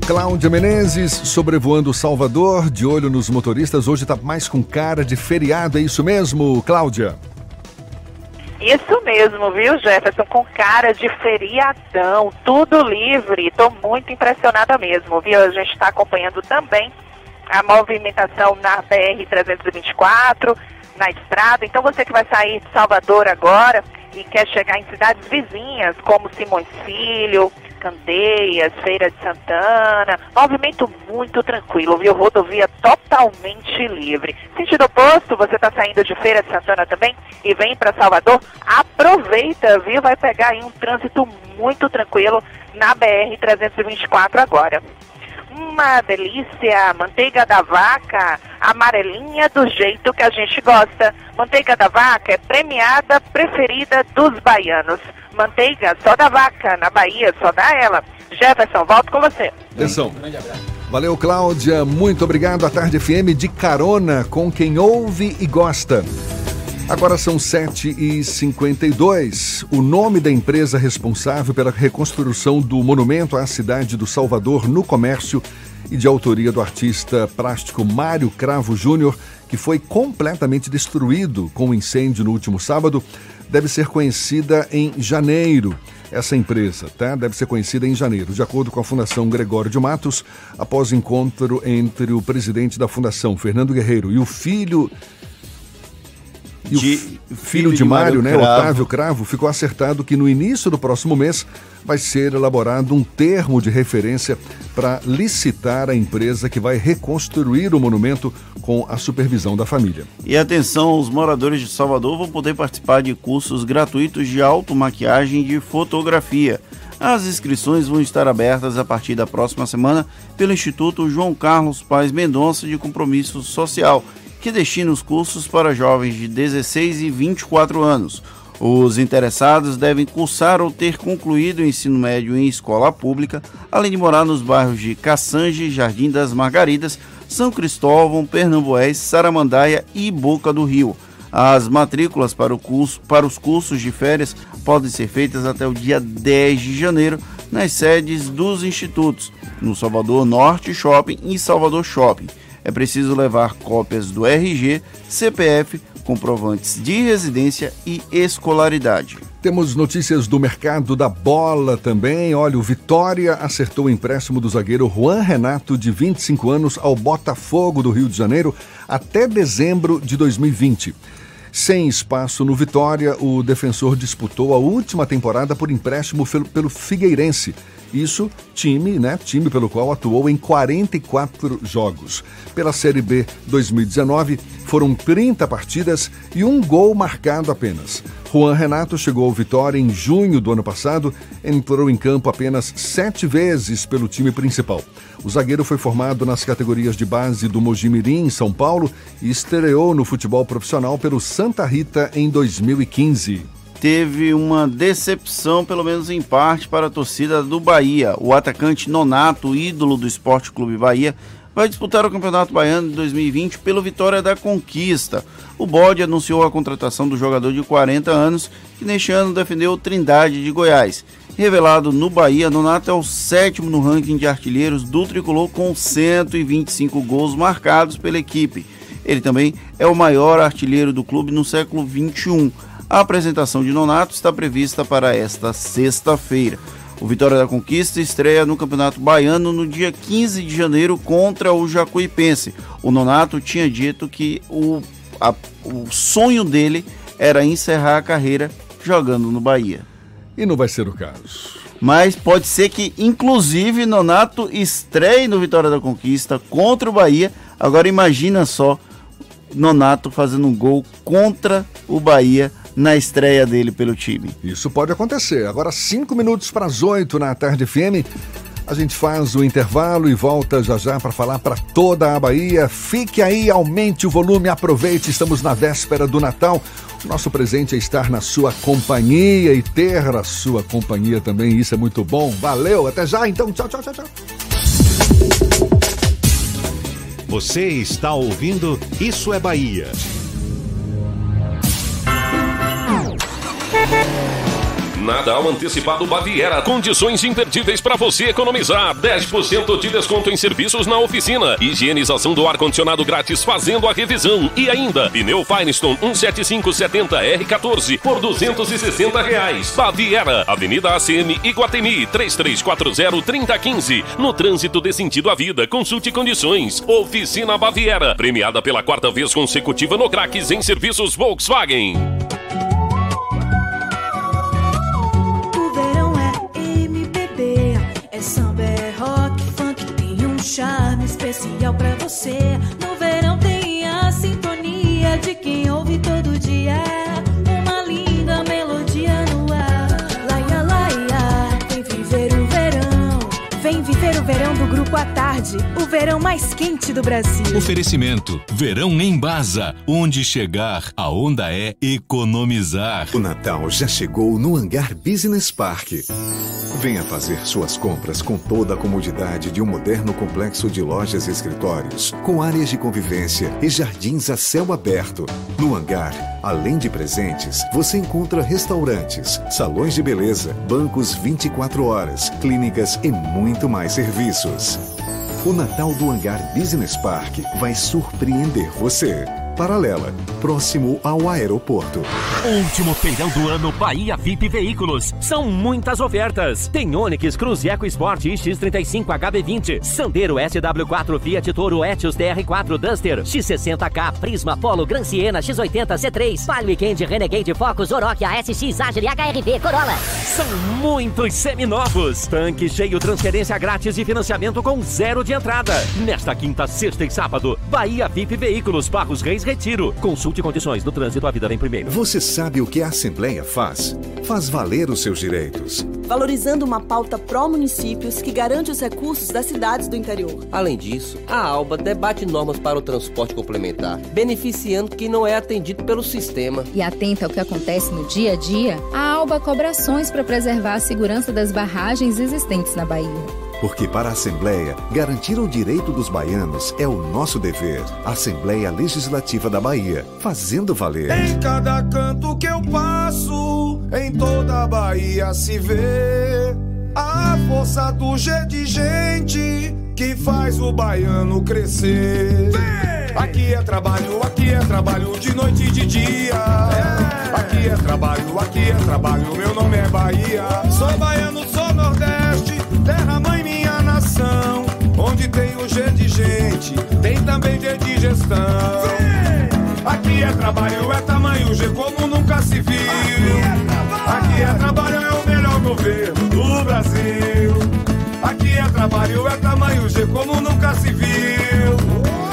Cláudia Menezes, sobrevoando Salvador, de olho nos motoristas. Hoje tá mais com cara de feriado, é isso mesmo, Cláudia? Isso mesmo, viu, Jefferson? Com cara de feriadão, tudo livre. Estou muito impressionada mesmo, viu? A gente está acompanhando também a movimentação na BR-324, na estrada. Então, você que vai sair de Salvador agora e quer chegar em cidades vizinhas, como Simões Filho, Candeias, Feira de Santana, movimento muito tranquilo, viu? Rodovia totalmente livre. Sentido oposto, você está saindo de Feira de Santana também e vem para Salvador, aproveita, viu? Vai pegar aí um trânsito muito tranquilo na BR-324 agora. Uma delícia, manteiga da vaca, amarelinha do jeito que a gente gosta. Manteiga da vaca é premiada, preferida dos baianos. Manteiga só da vaca, na Bahia só dá ela. Jefferson, volto com você. Atenção. Valeu, Cláudia. Muito obrigado. A Tarde FM de carona com quem ouve e gosta. Agora são 7h52. O nome da empresa responsável pela reconstrução do monumento à cidade do Salvador no comércio e de autoria do artista plástico Mário Cravo Júnior, que foi completamente destruído com o incêndio no último sábado, deve ser conhecida em janeiro. Essa empresa, tá? Deve ser conhecida em janeiro, de acordo com a Fundação Gregório de Matos, após encontro entre o presidente da fundação, Fernando Guerreiro, e o filho e o De- f- filho, de Mário, né, Cravo. Otávio Cravo, ficou acertado que no início do próximo mês vai ser elaborado um termo de referência para licitar a empresa que vai reconstruir o monumento com a supervisão da família. E atenção, os moradores de Salvador vão poder participar de cursos gratuitos de automaquiagem e de fotografia. As inscrições vão estar abertas a partir da próxima semana pelo Instituto João Carlos Paz Mendonça de Compromisso Social, que destina os cursos para jovens de 16 e 24 anos. Os interessados devem cursar ou ter concluído o ensino médio em escola pública, além de morar nos bairros de Caçange, Jardim das Margaridas, São Cristóvão, Pernambués, Saramandaia e Boca do Rio. As matrículas para, o curso, para os cursos de férias podem ser feitas até o dia 10 de janeiro nas sedes dos institutos, no Salvador Norte Shopping e Salvador Shopping. É preciso levar cópias do RG, CPF, comprovantes de residência e escolaridade. Temos notícias do mercado da bola também. Olha, o Vitória acertou o empréstimo do zagueiro Juan Renato, de 25 anos, ao Botafogo do Rio de Janeiro até dezembro de 2020. Sem espaço no Vitória, o defensor disputou a última temporada por empréstimo pelo Figueirense isso, time, né? Time pelo qual atuou em 44 jogos. Pela Série B 2019, foram 30 partidas e um gol marcado apenas. Juan Renato chegou ao Vitória em junho do ano passado, entrou em campo apenas sete vezes pelo time principal. O zagueiro foi formado nas categorias de base do Mojimirim, em São Paulo, e estreou no futebol profissional pelo Santa Rita em 2015 teve uma decepção, pelo menos em parte, para a torcida do Bahia. O atacante Nonato, ídolo do Esporte Clube Bahia, vai disputar o Campeonato Baiano de 2020 pelo Vitória da Conquista. O Bode anunciou a contratação do jogador de 40 anos, que neste ano defendeu o Trindade de Goiás. Revelado no Bahia, Nonato é o sétimo no ranking de artilheiros do tricolor com 125 gols marcados pela equipe. Ele também é o maior artilheiro do clube no século 21 a apresentação de Nonato está prevista para esta sexta-feira. O Vitória da Conquista estreia no Campeonato Baiano no dia 15 de janeiro contra o Jacuipense. O Nonato tinha dito que o, a, o sonho dele era encerrar a carreira jogando no Bahia. E não vai ser o caso. Mas pode ser que, inclusive, Nonato estreie no Vitória da Conquista contra o Bahia. Agora imagina só Nonato fazendo um gol contra o Bahia na estreia dele pelo time. Isso pode acontecer. Agora, cinco minutos para as oito na tarde FM. A gente faz o intervalo e volta já já para falar para toda a Bahia. Fique aí, aumente o volume, aproveite. Estamos na véspera do Natal. O nosso presente é estar na sua companhia e ter a sua companhia também. Isso é muito bom. Valeu, até já então. Tchau, tchau, tchau, tchau. Você está ouvindo Isso é Bahia. Natal antecipado Baviera. Condições imperdíveis para você economizar. 10% de desconto em serviços na oficina. Higienização do ar-condicionado grátis fazendo a revisão. E ainda, pneu Firestone 17570R14 por 260 reais. Baviera, Avenida ACM Iguatemi 3340-3015. No trânsito de sentido à vida. Consulte condições. Oficina Baviera. Premiada pela quarta vez consecutiva no Craques em serviços Volkswagen. Charme especial pra você. À Tarde, o verão mais quente do Brasil. Oferecimento: Verão em Baza. Onde chegar, a onda é economizar. O Natal já chegou no Hangar Business Park. Venha fazer suas compras com toda a comodidade de um moderno complexo de lojas e escritórios, com áreas de convivência e jardins a céu aberto. No hangar, além de presentes, você encontra restaurantes, salões de beleza, bancos 24 horas, clínicas e muito mais serviços. O Natal do Hangar Business Park vai surpreender você. Paralela, próximo ao aeroporto. Último feirão do ano Bahia VIP Veículos. São muitas ofertas. Tem Onix, Cruz Eco Sport X35 HB20, Sandero SW4 Fiat Toro Etios TR4 Duster, X60K Prisma Polo Gran Siena X80 C3, Palio Weekend Renegade Focus Oroch ASX Agile HRV Corolla. São muitos seminovos. Tanque cheio, transferência grátis e financiamento com zero de entrada. Nesta quinta, sexta e sábado, Bahia VIP Veículos Barros Reis Retiro. Consulte condições do trânsito, a vida vem primeiro. Você sabe o que a Assembleia faz? Faz valer os seus direitos. Valorizando uma pauta pró-municípios que garante os recursos das cidades do interior. Além disso, a ALBA debate normas para o transporte complementar, beneficiando quem não é atendido pelo sistema. E atenta ao que acontece no dia a dia, a ALBA cobra ações para preservar a segurança das barragens existentes na Bahia. Porque para a Assembleia, garantir o direito dos baianos é o nosso dever. Assembleia Legislativa da Bahia, fazendo valer. Em cada canto que eu passo, em toda a Bahia se vê a força do G de gente que faz o baiano crescer. Aqui é trabalho, aqui é trabalho de noite e de dia. Aqui é trabalho, aqui é trabalho, meu nome é Bahia. Sou baiano, sou Nordeste, terra nação. Onde tem o G de gente, tem também G de gestão. Aqui é trabalho, é tamanho G como nunca se viu. Aqui é trabalho, é o melhor governo do Brasil. Aqui é trabalho, é tamanho G como nunca se viu.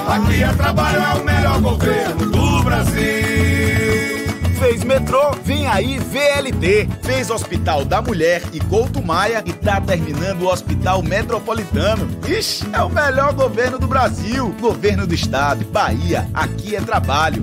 Aqui é trabalho, é o melhor governo do Brasil. Fez metrô, vem aí VLT. Fez Hospital da Mulher e Couto Maia e tá terminando o Hospital Metropolitano. Ixi, é o melhor governo do Brasil. Governo do Estado, Bahia, aqui é trabalho.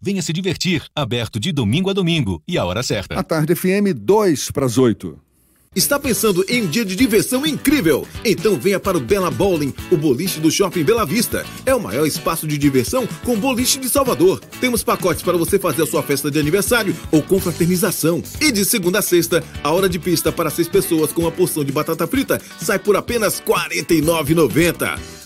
Venha se divertir, aberto de domingo a domingo e a hora certa. A tarde FM 2 para as 8. Está pensando em um dia de diversão incrível? Então venha para o Bela Bowling, o boliche do Shopping Bela Vista. É o maior espaço de diversão com boliche de Salvador. Temos pacotes para você fazer a sua festa de aniversário ou confraternização. E de segunda a sexta, a hora de pista para seis pessoas com uma porção de batata frita sai por apenas R$ 49,90.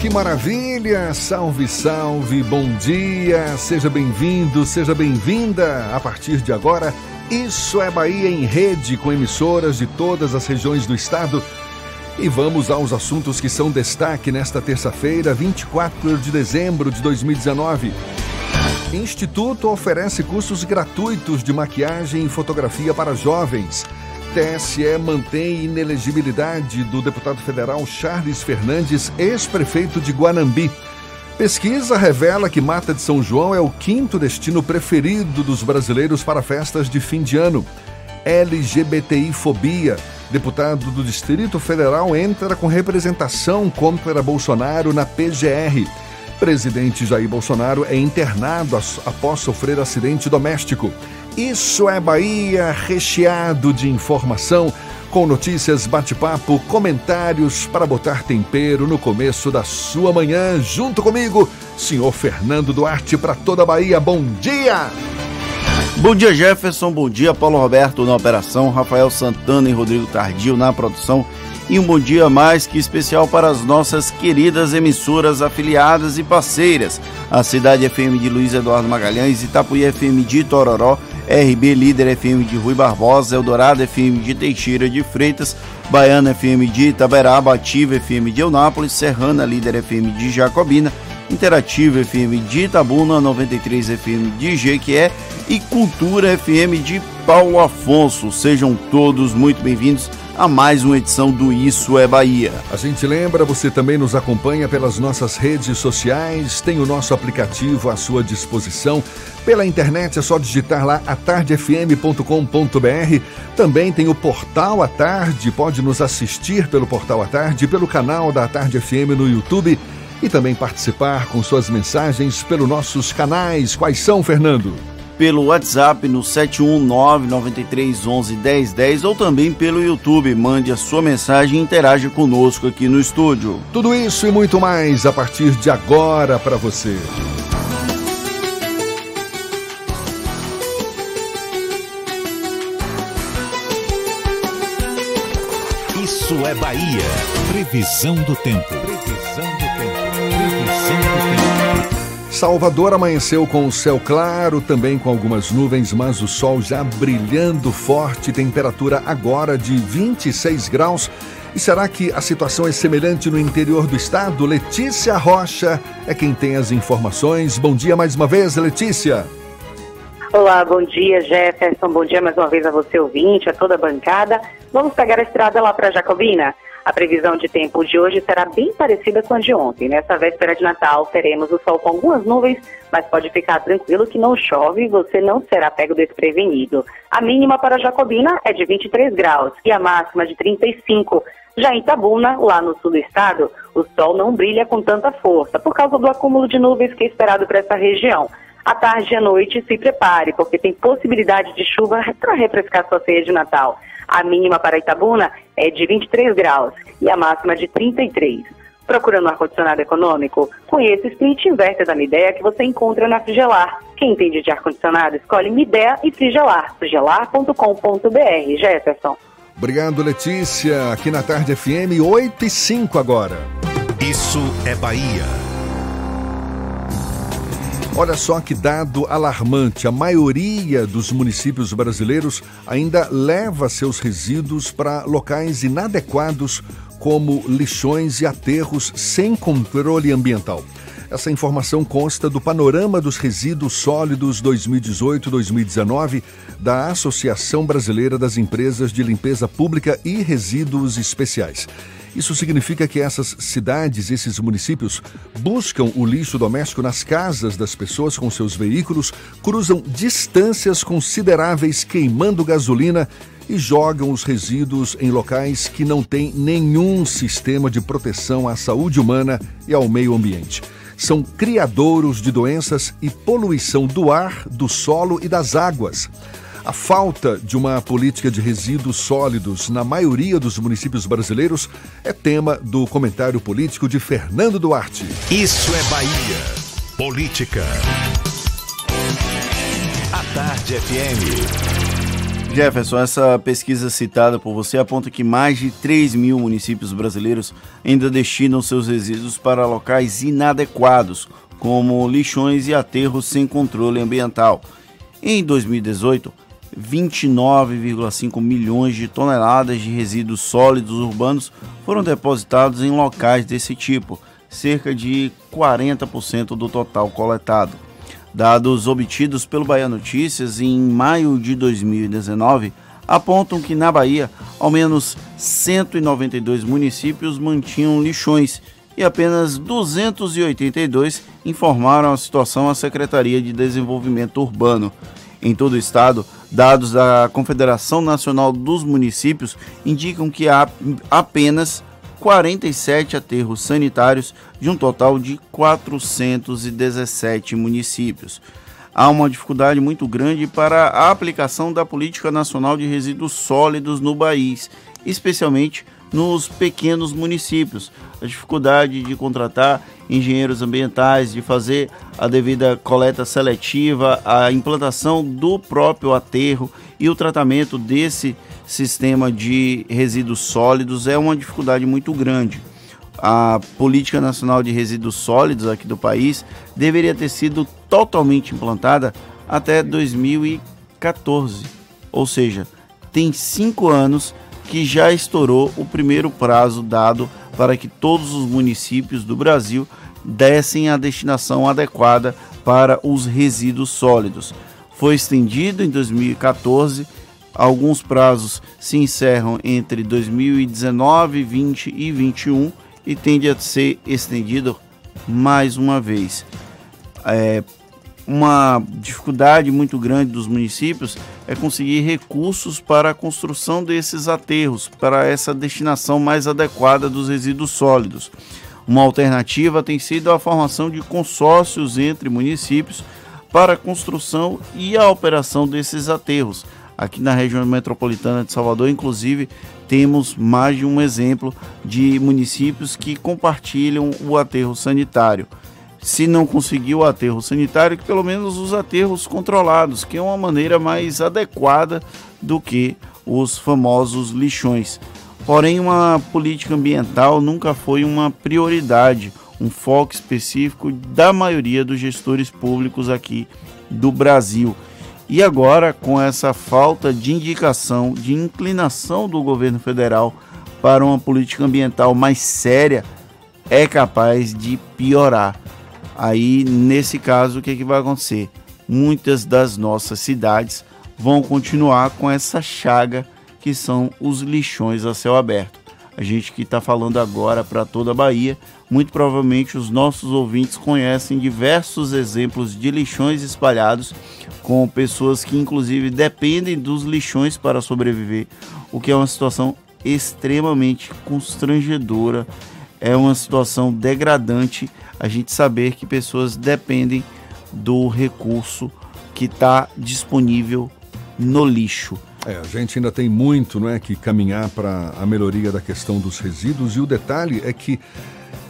Que maravilha! Salve, salve, bom dia! Seja bem-vindo, seja bem-vinda! A partir de agora, Isso é Bahia em rede com emissoras de todas as regiões do estado. E vamos aos assuntos que são destaque nesta terça-feira, 24 de dezembro de 2019. Instituto oferece cursos gratuitos de maquiagem e fotografia para jovens. TSE mantém inelegibilidade do deputado federal Charles Fernandes, ex-prefeito de Guanambi. Pesquisa revela que Mata de São João é o quinto destino preferido dos brasileiros para festas de fim de ano. LGBTI-fobia. Deputado do Distrito Federal entra com representação contra Bolsonaro na PGR. Presidente Jair Bolsonaro é internado após sofrer acidente doméstico. Isso é Bahia, recheado de informação, com notícias, bate-papo, comentários para botar tempero no começo da sua manhã. Junto comigo, senhor Fernando Duarte, para toda a Bahia. Bom dia! Bom dia, Jefferson. Bom dia, Paulo Roberto na operação, Rafael Santana e Rodrigo Tardio na produção. E um bom dia mais que especial para as nossas queridas emissoras afiliadas e parceiras. A Cidade FM de Luiz Eduardo Magalhães, Itapuí FM de Tororó, RB Líder FM de Rui Barbosa, Eldorado FM de Teixeira de Freitas, Baiana FM de Itaberaba, Ativa FM de Eunápolis, Serrana Líder FM de Jacobina, Interativa FM de Itabuna, 93 FM de Jequié e Cultura FM de Paulo Afonso. Sejam todos muito bem-vindos a mais uma edição do Isso é Bahia. A gente lembra, você também nos acompanha pelas nossas redes sociais, tem o nosso aplicativo à sua disposição. Pela internet é só digitar lá atardefm.com.br. Também tem o portal à tarde, pode nos assistir pelo portal à tarde, pelo canal da Tarde FM no YouTube e também participar com suas mensagens pelos nossos canais. Quais são, Fernando? Pelo WhatsApp no 71993111010 ou também pelo YouTube. Mande a sua mensagem e interaja conosco aqui no estúdio. Tudo isso e muito mais a partir de agora para você. Isso é Bahia. Previsão do tempo. Salvador amanheceu com o céu claro, também com algumas nuvens, mas o sol já brilhando forte, temperatura agora de 26 graus. E será que a situação é semelhante no interior do estado? Letícia Rocha é quem tem as informações. Bom dia mais uma vez, Letícia. Olá, bom dia, Jefferson. Bom dia mais uma vez a você, ouvinte, a toda a bancada. Vamos pegar a estrada lá para Jacobina. A previsão de tempo de hoje será bem parecida com a de ontem. Nessa véspera de Natal, teremos o sol com algumas nuvens, mas pode ficar tranquilo que não chove e você não será pego desprevenido. A mínima para Jacobina é de 23 graus e a máxima de 35. Já em Tabuna, lá no sul do estado, o sol não brilha com tanta força por causa do acúmulo de nuvens que é esperado para essa região. À tarde e à noite, se prepare, porque tem possibilidade de chuva para refrescar sua ceia de Natal. A mínima para Itabuna é de 23 graus e a máxima de 33. Procurando um ar-condicionado econômico? Conheça o Split Inverter da Midea que você encontra na Frigelar. Quem entende de ar-condicionado, escolhe Midea e Frigelar. frigelar.com.br. Jefferson. Obrigado, Letícia. Aqui na Tarde FM, 8 e 5 agora. Isso é Bahia. Olha só que dado alarmante. A maioria dos municípios brasileiros ainda leva seus resíduos para locais inadequados, como lixões e aterros sem controle ambiental. Essa informação consta do Panorama dos Resíduos Sólidos 2018-2019 da Associação Brasileira das Empresas de Limpeza Pública e Resíduos Especiais. Isso significa que essas cidades, esses municípios, buscam o lixo doméstico nas casas das pessoas com seus veículos, cruzam distâncias consideráveis queimando gasolina e jogam os resíduos em locais que não têm nenhum sistema de proteção à saúde humana e ao meio ambiente. São criadouros de doenças e poluição do ar, do solo e das águas. A falta de uma política de resíduos sólidos na maioria dos municípios brasileiros é tema do comentário político de Fernando Duarte. Isso é Bahia. Política. A Tarde FM. Jefferson, essa pesquisa citada por você aponta que mais de 3 mil municípios brasileiros ainda destinam seus resíduos para locais inadequados, como lixões e aterros sem controle ambiental. Em 2018, 29,5 milhões de toneladas de resíduos sólidos urbanos foram depositados em locais desse tipo, cerca de 40% do total coletado. Dados obtidos pelo Bahia Notícias em maio de 2019 apontam que na Bahia, ao menos 192 municípios mantinham lixões e apenas 282 informaram a situação à Secretaria de Desenvolvimento Urbano. Em todo o estado, dados da Confederação Nacional dos Municípios indicam que há apenas 47 aterros sanitários de um total de 417 municípios. Há uma dificuldade muito grande para a aplicação da Política Nacional de Resíduos Sólidos no país, especialmente nos pequenos municípios. A dificuldade de contratar engenheiros ambientais, de fazer a devida coleta seletiva, a implantação do próprio aterro e o tratamento desse sistema de resíduos sólidos é uma dificuldade muito grande. A Política Nacional de Resíduos Sólidos aqui do país deveria ter sido totalmente implantada até 2014, ou seja, tem cinco anos que já estourou o primeiro prazo dado para que todos os municípios do Brasil dessem a destinação adequada para os resíduos sólidos. Foi estendido em 2014 Alguns prazos se encerram entre 2019, 20 e 21 e tende a ser estendido mais uma vez. É, uma dificuldade muito grande dos municípios é conseguir recursos para a construção desses aterros, para essa destinação mais adequada dos resíduos sólidos. Uma alternativa tem sido a formação de consórcios entre municípios para a construção e a operação desses aterros. Aqui na região metropolitana de Salvador, inclusive, temos mais de um exemplo de municípios que compartilham o aterro sanitário. Se não conseguir o aterro sanitário, que pelo menos os aterros controlados, que é uma maneira mais adequada do que os famosos lixões. Porém, uma política ambiental nunca foi uma prioridade, um foco específico da maioria dos gestores públicos aqui do Brasil. E agora, com essa falta de indicação, de inclinação do governo federal para uma política ambiental mais séria, é capaz de piorar. Aí, nesse caso, o que, é que vai acontecer? Muitas das nossas cidades vão continuar com essa chaga que são os lixões a céu aberto. A gente que está falando agora para toda a Bahia, muito provavelmente os nossos ouvintes conhecem diversos exemplos de lixões espalhados com pessoas que inclusive dependem dos lixões para sobreviver, o que é uma situação extremamente constrangedora, é uma situação degradante a gente saber que pessoas dependem do recurso que está disponível no lixo. É, a gente ainda tem muito não é, que caminhar para a melhoria da questão dos resíduos e o detalhe é que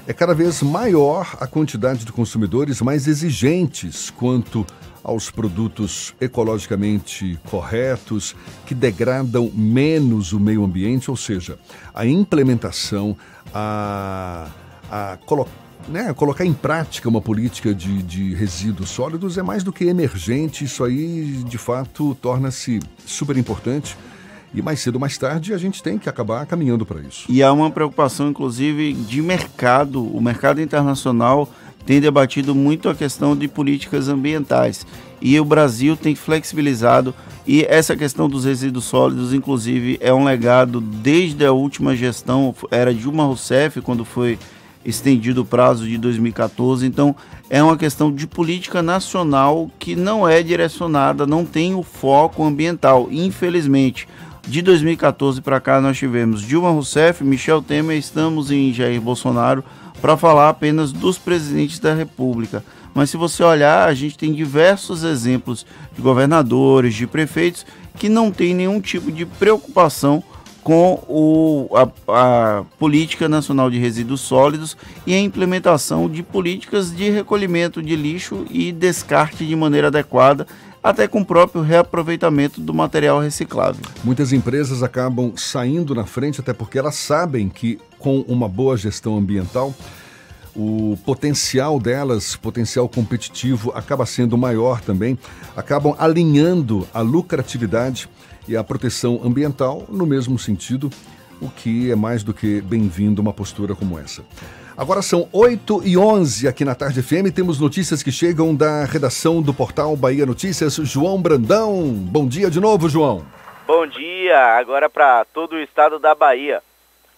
é cada vez maior a quantidade de consumidores mais exigentes quanto aos produtos ecologicamente corretos, que degradam menos o meio ambiente, ou seja, a implementação, a, a colo né, colocar em prática uma política de, de resíduos sólidos é mais do que emergente, isso aí de fato torna-se super importante. E mais cedo ou mais tarde a gente tem que acabar caminhando para isso. E há uma preocupação, inclusive, de mercado. O mercado internacional tem debatido muito a questão de políticas ambientais. E o Brasil tem flexibilizado. E essa questão dos resíduos sólidos, inclusive, é um legado desde a última gestão, era Dilma Rousseff, quando foi estendido o prazo de 2014. Então, é uma questão de política nacional que não é direcionada, não tem o foco ambiental, infelizmente. De 2014 para cá, nós tivemos Dilma Rousseff, Michel Temer, estamos em Jair Bolsonaro para falar apenas dos presidentes da República. Mas se você olhar, a gente tem diversos exemplos de governadores, de prefeitos que não têm nenhum tipo de preocupação com o, a, a, Política Nacional de Resíduos Sólidos e a implementação de políticas de recolhimento de lixo e descarte de maneira adequada, até com o próprio reaproveitamento do material reciclável. Muitas empresas acabam saindo na frente, até porque elas sabem que com uma boa gestão ambiental, o potencial delas, potencial competitivo, acaba sendo maior também, acabam alinhando a lucratividade e a proteção ambiental no mesmo sentido, o que é mais do que bem-vindo uma postura como essa. Agora são 8 e 11 aqui na Tarde FM. Temos notícias que chegam da redação do portal Bahia Notícias. João Brandão. Bom dia de novo, João. Bom dia. Agora para todo o estado da Bahia.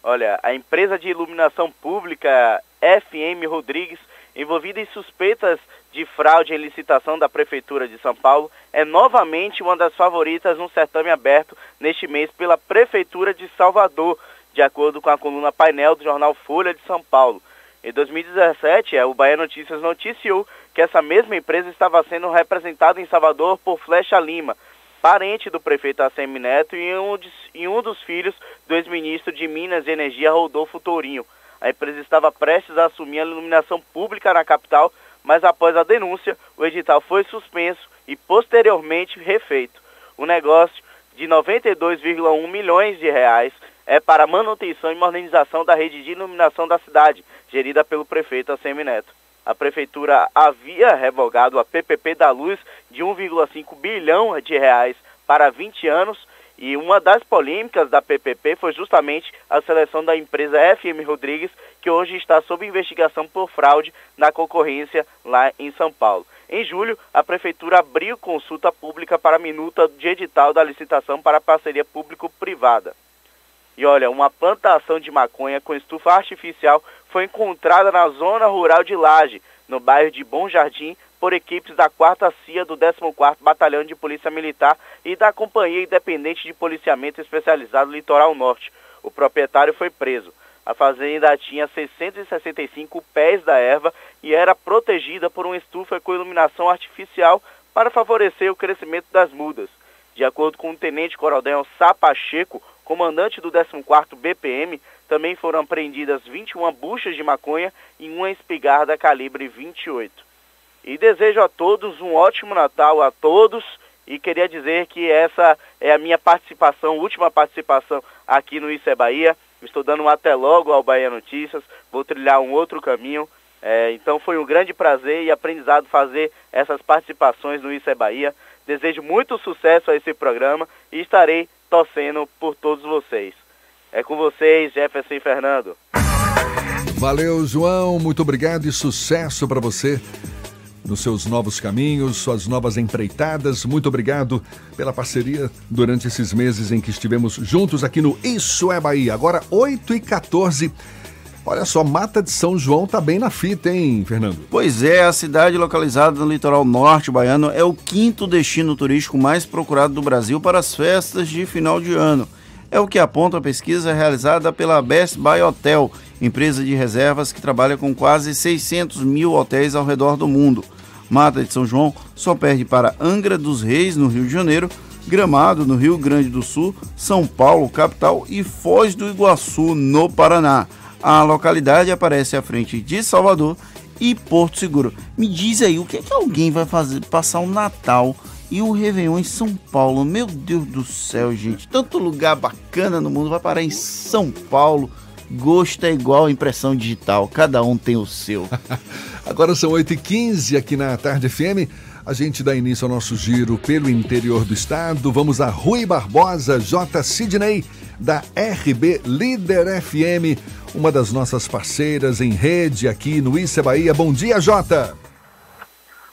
Olha, a empresa de iluminação pública FM Rodrigues, envolvida em suspeitas de fraude em licitação da Prefeitura de São Paulo, é novamente uma das favoritas no certame aberto neste mês pela Prefeitura de Salvador, de acordo com a coluna painel do jornal Folha de São Paulo. Em 2017, o Bahia Notícias noticiou que essa mesma empresa estava sendo representada em Salvador por Flecha Lima, parente do prefeito Assemi Neto e um, de, e um dos filhos do ex-ministro de Minas e Energia, Rodolfo Tourinho. A empresa estava prestes a assumir a iluminação pública na capital mas após a denúncia, o edital foi suspenso e posteriormente refeito. O negócio de 92,1 milhões de reais é para manutenção e modernização da rede de iluminação da cidade, gerida pelo prefeito Assemineto. A prefeitura havia revogado a PPP da Luz de 1,5 bilhão de reais para 20 anos e uma das polêmicas da PPP foi justamente a seleção da empresa FM Rodrigues, que hoje está sob investigação por fraude na concorrência lá em São Paulo. Em julho, a Prefeitura abriu consulta pública para a minuta de edital da licitação para parceria público-privada. E olha, uma plantação de maconha com estufa artificial foi encontrada na zona rural de Laje, no bairro de Bom Jardim, por equipes da 4 CIA do 14º Batalhão de Polícia Militar e da Companhia Independente de Policiamento Especializado Litoral Norte. O proprietário foi preso. A fazenda tinha 665 pés da erva e era protegida por uma estufa com iluminação artificial para favorecer o crescimento das mudas. De acordo com o tenente coronel Sapacheco, comandante do 14º BPM, também foram apreendidas 21 buchas de maconha e uma espingarda calibre 28. E desejo a todos um ótimo Natal a todos e queria dizer que essa é a minha participação, última participação aqui no Isso é Bahia. Estou dando um até logo ao Bahia Notícias, vou trilhar um outro caminho. É, então foi um grande prazer e aprendizado fazer essas participações no Isso é Bahia. Desejo muito sucesso a esse programa e estarei torcendo por todos vocês. É com vocês, Jefferson e Fernando. Valeu, João. Muito obrigado e sucesso para você nos seus novos caminhos, suas novas empreitadas. Muito obrigado pela parceria durante esses meses em que estivemos juntos aqui no Isso é Bahia. Agora, 8 e 14 Olha só, Mata de São João tá bem na fita, hein, Fernando? Pois é, a cidade localizada no litoral norte baiano é o quinto destino turístico mais procurado do Brasil para as festas de final de ano. É o que aponta a pesquisa realizada pela Best Buy Hotel, empresa de reservas que trabalha com quase 600 mil hotéis ao redor do mundo. Mata de São João só perde para Angra dos Reis, no Rio de Janeiro, Gramado, no Rio Grande do Sul, São Paulo, capital, e Foz do Iguaçu, no Paraná. A localidade aparece à frente de Salvador e Porto Seguro. Me diz aí, o que é que alguém vai fazer passar o Natal e o Réveillon em São Paulo? Meu Deus do céu, gente. Tanto lugar bacana no mundo vai parar em São Paulo. Gosto é igual impressão digital, cada um tem o seu. Agora são 8h15 aqui na Tarde FM. A gente dá início ao nosso giro pelo interior do estado. Vamos a Rui Barbosa, J. Sidney, da RB Líder FM, uma das nossas parceiras em rede aqui no Issa Bahia. Bom dia, Jota.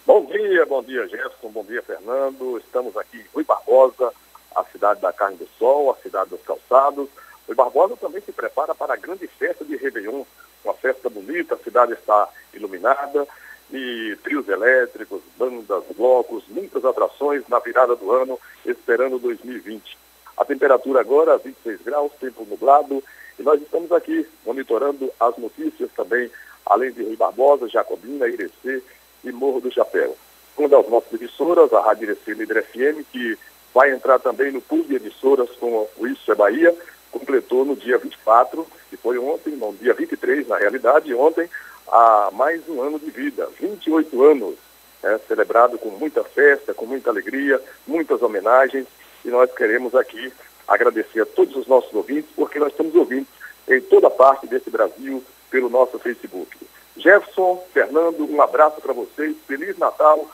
Bom dia, bom dia, Jefferson, bom dia, Fernando. Estamos aqui em Rui Barbosa, a cidade da carne do sol, a cidade dos calçados. Rui Barbosa também se prepara para a grande festa de Réveillon, uma festa bonita, a cidade está iluminada e trios elétricos, bandas, blocos, muitas atrações na virada do ano, esperando 2020. A temperatura agora 26 graus, tempo nublado, e nós estamos aqui monitorando as notícias também, além de Rui Barbosa, Jacobina, Irecê e Morro do Chapéu. Uma das nossas emissoras, a Rádio Irecê Líder FM, que vai entrar também no pool de emissoras com o Isso é Bahia, completou no dia 24, que foi ontem, no dia 23, na realidade, ontem, há mais um ano de vida, 28 anos, né, celebrado com muita festa, com muita alegria, muitas homenagens, e nós queremos aqui agradecer a todos os nossos ouvintes, porque nós estamos ouvindo em toda parte desse Brasil pelo nosso Facebook. Jefferson, Fernando, um abraço para vocês, Feliz Natal,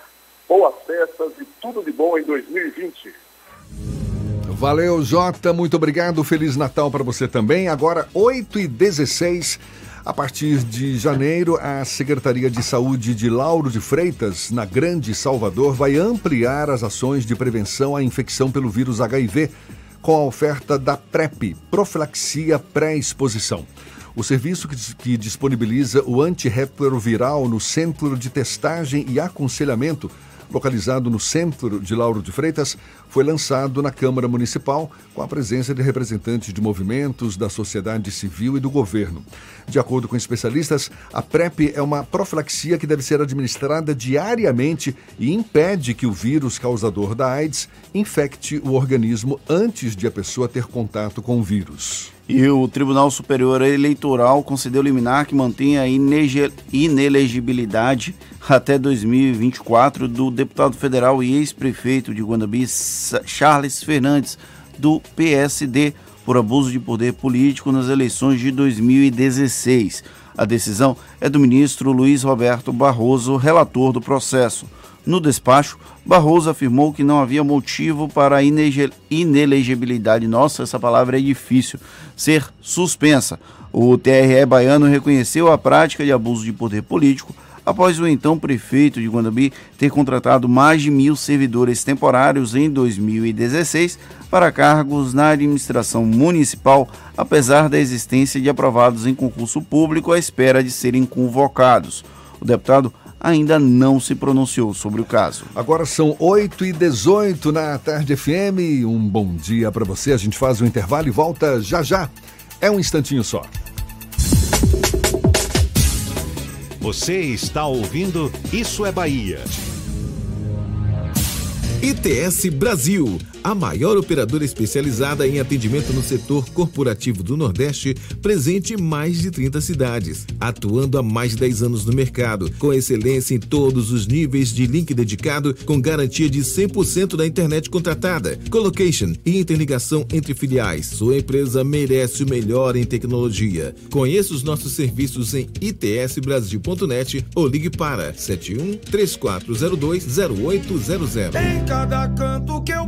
boas festas e tudo de bom em 2020. Valeu, Jota, muito obrigado, Feliz Natal para você também. Agora, 8 e 16 a partir de janeiro, a Secretaria de Saúde de Lauro de Freitas, na Grande Salvador, vai ampliar as ações de prevenção à infecção pelo vírus HIV com a oferta da PrEP, profilaxia pré-exposição. O serviço que, disponibiliza o antirretroviral no Centro de Testagem e Aconselhamento localizado no centro de Lauro de Freitas, foi lançado na Câmara Municipal com a presença de representantes de movimentos da sociedade civil e do governo. De acordo com especialistas, a PrEP é uma profilaxia que deve ser administrada diariamente e impede que o vírus causador da AIDS infecte o organismo antes de a pessoa ter contato com o vírus. E o Tribunal Superior Eleitoral concedeu liminar que mantém a inelegibilidade até 2024 do deputado federal e ex-prefeito de Guanabí, Charles Fernandes, do PSD, por abuso de poder político nas eleições de 2016. A decisão é do ministro Luiz Roberto Barroso, relator do processo. No despacho, Barroso afirmou que não havia motivo para a inelegibilidade, nossa, essa palavra é difícil, ser suspensa. O TRE baiano reconheceu a prática de abuso de poder político após o então prefeito de Guanambi ter contratado mais de mil servidores temporários em 2016 para cargos na administração municipal, apesar da existência de aprovados em concurso público à espera de serem convocados. O deputado ainda não se pronunciou sobre o caso. Agora são 8 e 18 na Tarde FM. Um bom dia para você. A gente faz o intervalo e volta já já. É um instantinho só. Você está ouvindo Isso é Bahia. ITS Brasil, a maior operadora especializada em atendimento no setor corporativo do Nordeste, presente em mais de 30 cidades, atuando há mais de 10 anos no mercado, com excelência em todos os níveis de link dedicado, com garantia de 100% da internet contratada, colocation e interligação entre filiais. Sua empresa merece o melhor em tecnologia. Conheça os nossos serviços em itsbrasil.net ou ligue para 71 3402 0800. Em cada canto que eu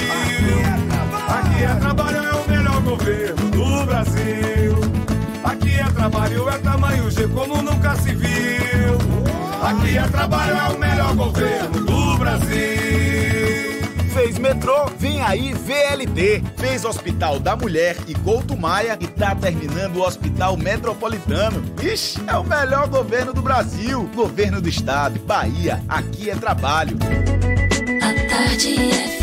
Aqui é trabalho, é o melhor governo do Brasil. Aqui é trabalho, é tamanho G como nunca se viu. Aqui é trabalho, é o melhor governo do Brasil. Fez metrô, vem aí VLT. Fez Hospital da Mulher e Couto Maia e tá terminando o Hospital Metropolitano. Ixi, é o melhor governo do Brasil. Governo do Estado, Bahia, aqui é trabalho. A tarde FM.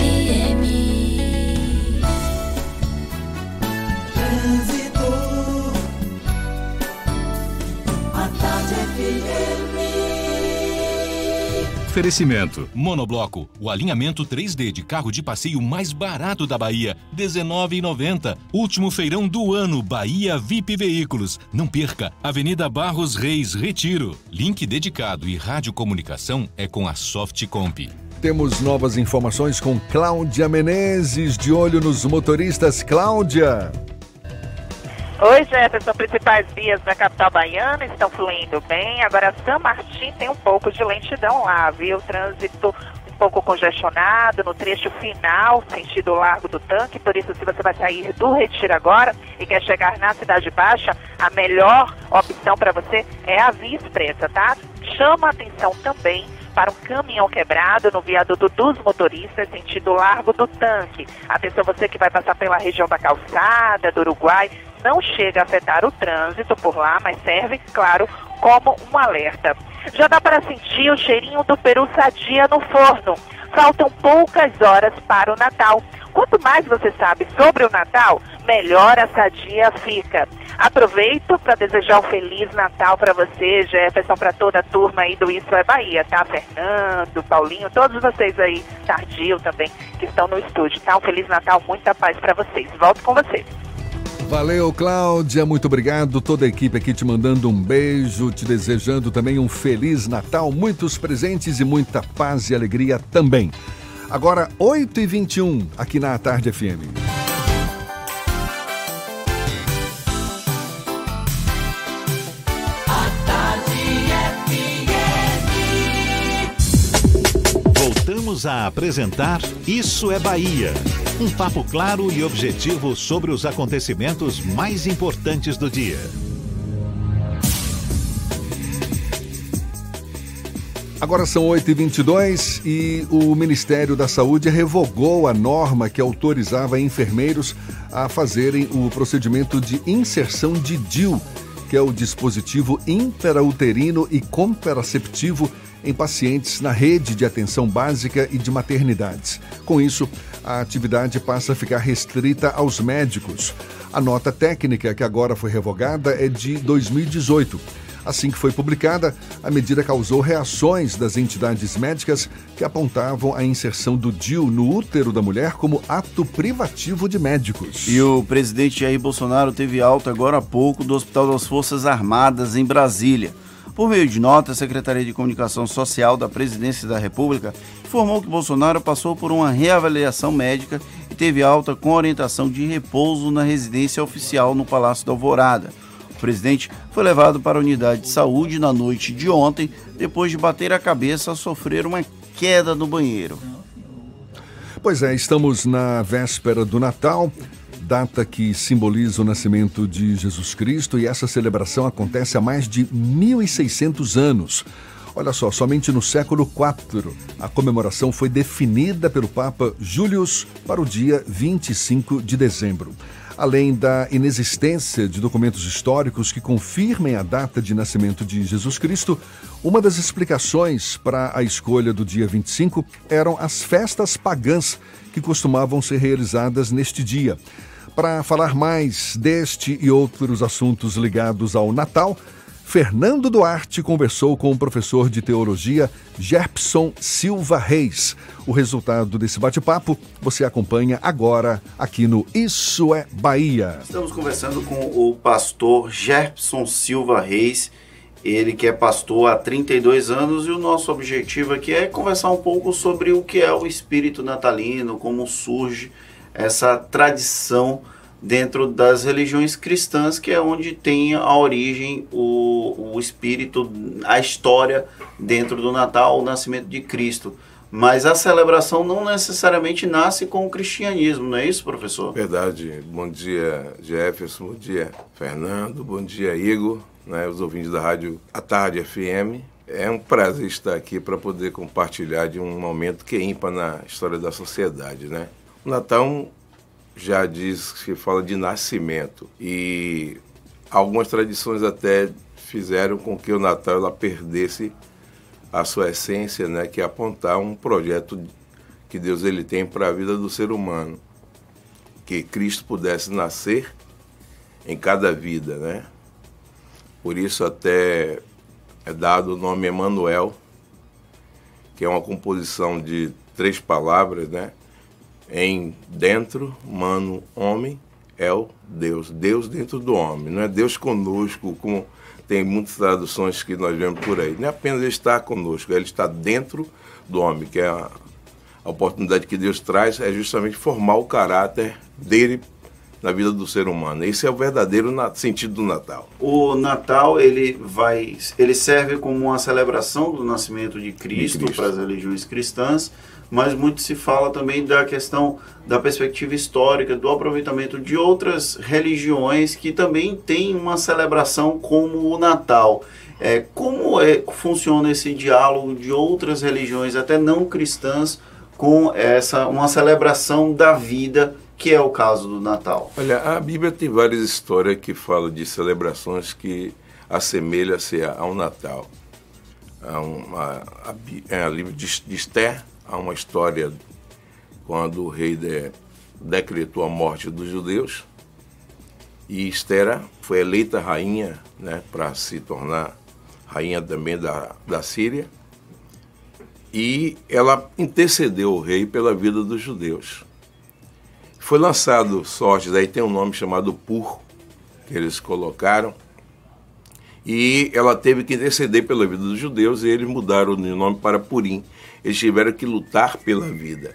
Oferecimento. Monobloco, o alinhamento 3D de carro de passeio mais barato da Bahia, R$ 19,90. Último feirão do ano, Bahia VIP Veículos. Não perca, Avenida Barros Reis, Retiro. Link dedicado e radiocomunicação é com a Softcomp. Temos novas informações com Cláudia Menezes, de olho nos motoristas. Cláudia. Oi, Jefferson. Principais vias da capital baiana estão fluindo bem. Agora, São Martim tem um pouco de lentidão lá, viu? Trânsito um pouco congestionado no trecho final, sentido Largo do Tanque. Por isso, se você vai sair do Retiro agora e quer chegar na Cidade Baixa, a melhor opção para você é a Via Expressa, tá? Chama a atenção também para um caminhão quebrado no viaduto dos motoristas, sentido Largo do Tanque. Atenção, você que vai passar pela região da Calçada, do Uruguai, não chega a afetar o trânsito por lá, mas serve, claro, como um alerta. Já dá para sentir o cheirinho do peru sadia no forno. Faltam poucas horas para o Natal. Quanto mais você sabe sobre o Natal, melhor a sadia fica. Aproveito para desejar um feliz Natal para você, Jefferson, para toda a turma aí do Isso é Bahia, tá? Fernando, Paulinho, todos vocês aí, Tardio também, que estão no estúdio, tá? Um feliz Natal, muita paz para vocês. Volto com vocês. Valeu, Cláudia. Muito obrigado. Toda a equipe aqui te mandando um beijo, te desejando também um feliz Natal, muitos presentes e muita paz e alegria também. Agora, 8h21, aqui na Tarde FM. Voltamos a apresentar Isso é Bahia. Um papo claro e objetivo sobre os acontecimentos mais importantes do dia. Agora são 8h22 e o Ministério da Saúde revogou a norma que autorizava enfermeiros a fazerem o procedimento de inserção de DIU, que é o dispositivo intrauterino e contraceptivo em pacientes na rede de atenção básica e de maternidades. Com isso, a atividade passa a ficar restrita aos médicos. A nota técnica que agora foi revogada é de 2018. Assim que foi publicada, a medida causou reações das entidades médicas que apontavam a inserção do DIU no útero da mulher como ato privativo de médicos. E o presidente Jair Bolsonaro teve alta agora há pouco do Hospital das Forças Armadas em Brasília. Por meio de nota, a Secretaria de Comunicação Social da Presidência da República informou que Bolsonaro passou por uma reavaliação médica e teve alta com orientação de repouso na residência oficial no Palácio da Alvorada. O presidente foi levado para a unidade de saúde na noite de ontem, depois de bater a cabeça ao sofrer uma queda no banheiro. Pois é, estamos na véspera do Natal, data que simboliza o nascimento de Jesus Cristo, e essa celebração acontece há mais de 1.600 anos. Olha só, somente no século IV a comemoração foi definida pelo Papa Julius para o dia 25 de dezembro. Além da inexistência de documentos históricos que confirmem a data de nascimento de Jesus Cristo, uma das explicações para a escolha do dia 25 eram as festas pagãs que costumavam ser realizadas neste dia. Para falar mais deste e outros assuntos ligados ao Natal, Fernando Duarte conversou com o professor de teologia Gerpson Silva Reis. O resultado desse bate-papo você acompanha agora aqui no Isso é Bahia. Estamos conversando com o pastor Gerpson Silva Reis, ele que é pastor há 32 anos e o nosso objetivo aqui é conversar um pouco sobre o que é o espírito natalino, como surge essa tradição dentro das religiões cristãs, que é onde tem a origem, o, o espírito, a história dentro do Natal, o nascimento de Cristo. Mas a celebração não necessariamente nasce com o cristianismo, não é isso, professor? Verdade. Bom dia, Jefferson. Bom dia, Fernando. Bom dia, Igor, né, os ouvintes da rádio A Tarde FM. É um prazer estar aqui para poder compartilhar de um momento que é ímpar na história da sociedade, né? O Natal já diz que fala de nascimento e algumas tradições até fizeram com que o Natal ela perdesse a sua essência, né, que é apontar um projeto que Deus ele tem para a vida do ser humano, que Cristo pudesse nascer em cada vida, né? Por isso até é dado o nome Emanuel, que é uma composição de três palavras, né? Em dentro, mano, homem, é o Deus. Deus dentro do homem. Não é Deus conosco, como tem muitas traduções que nós vemos por aí. Não é apenas ele estar conosco, ele está dentro do homem, que é a, a oportunidade que Deus traz, é justamente formar o caráter dele na vida do ser humano. Esse é o verdadeiro sentido do Natal. O Natal ele vai, ele serve como uma celebração do nascimento de Cristo, de Cristo. para as religiões cristãs, mas muito se fala também da questão da perspectiva histórica, do aproveitamento de outras religiões que também têm uma celebração como o Natal. É, como é, funciona esse diálogo de outras religiões, até não cristãs, com essa uma celebração da vida, que é o caso do Natal? Olha, a Bíblia tem várias histórias que falam de celebrações que assemelham-se ao Natal. A, uma, a, a, a livro de, de Esther, há uma história quando o rei de, decretou a morte dos judeus e Estera foi eleita rainha né, para se tornar rainha também da, da Síria e ela intercedeu o rei pela vida dos judeus. Foi lançado sortes, aí tem um nome chamado Pur, que eles colocaram, e ela teve que interceder pela vida dos judeus e eles mudaram o nome para Purim. Eles tiveram que lutar pela vida.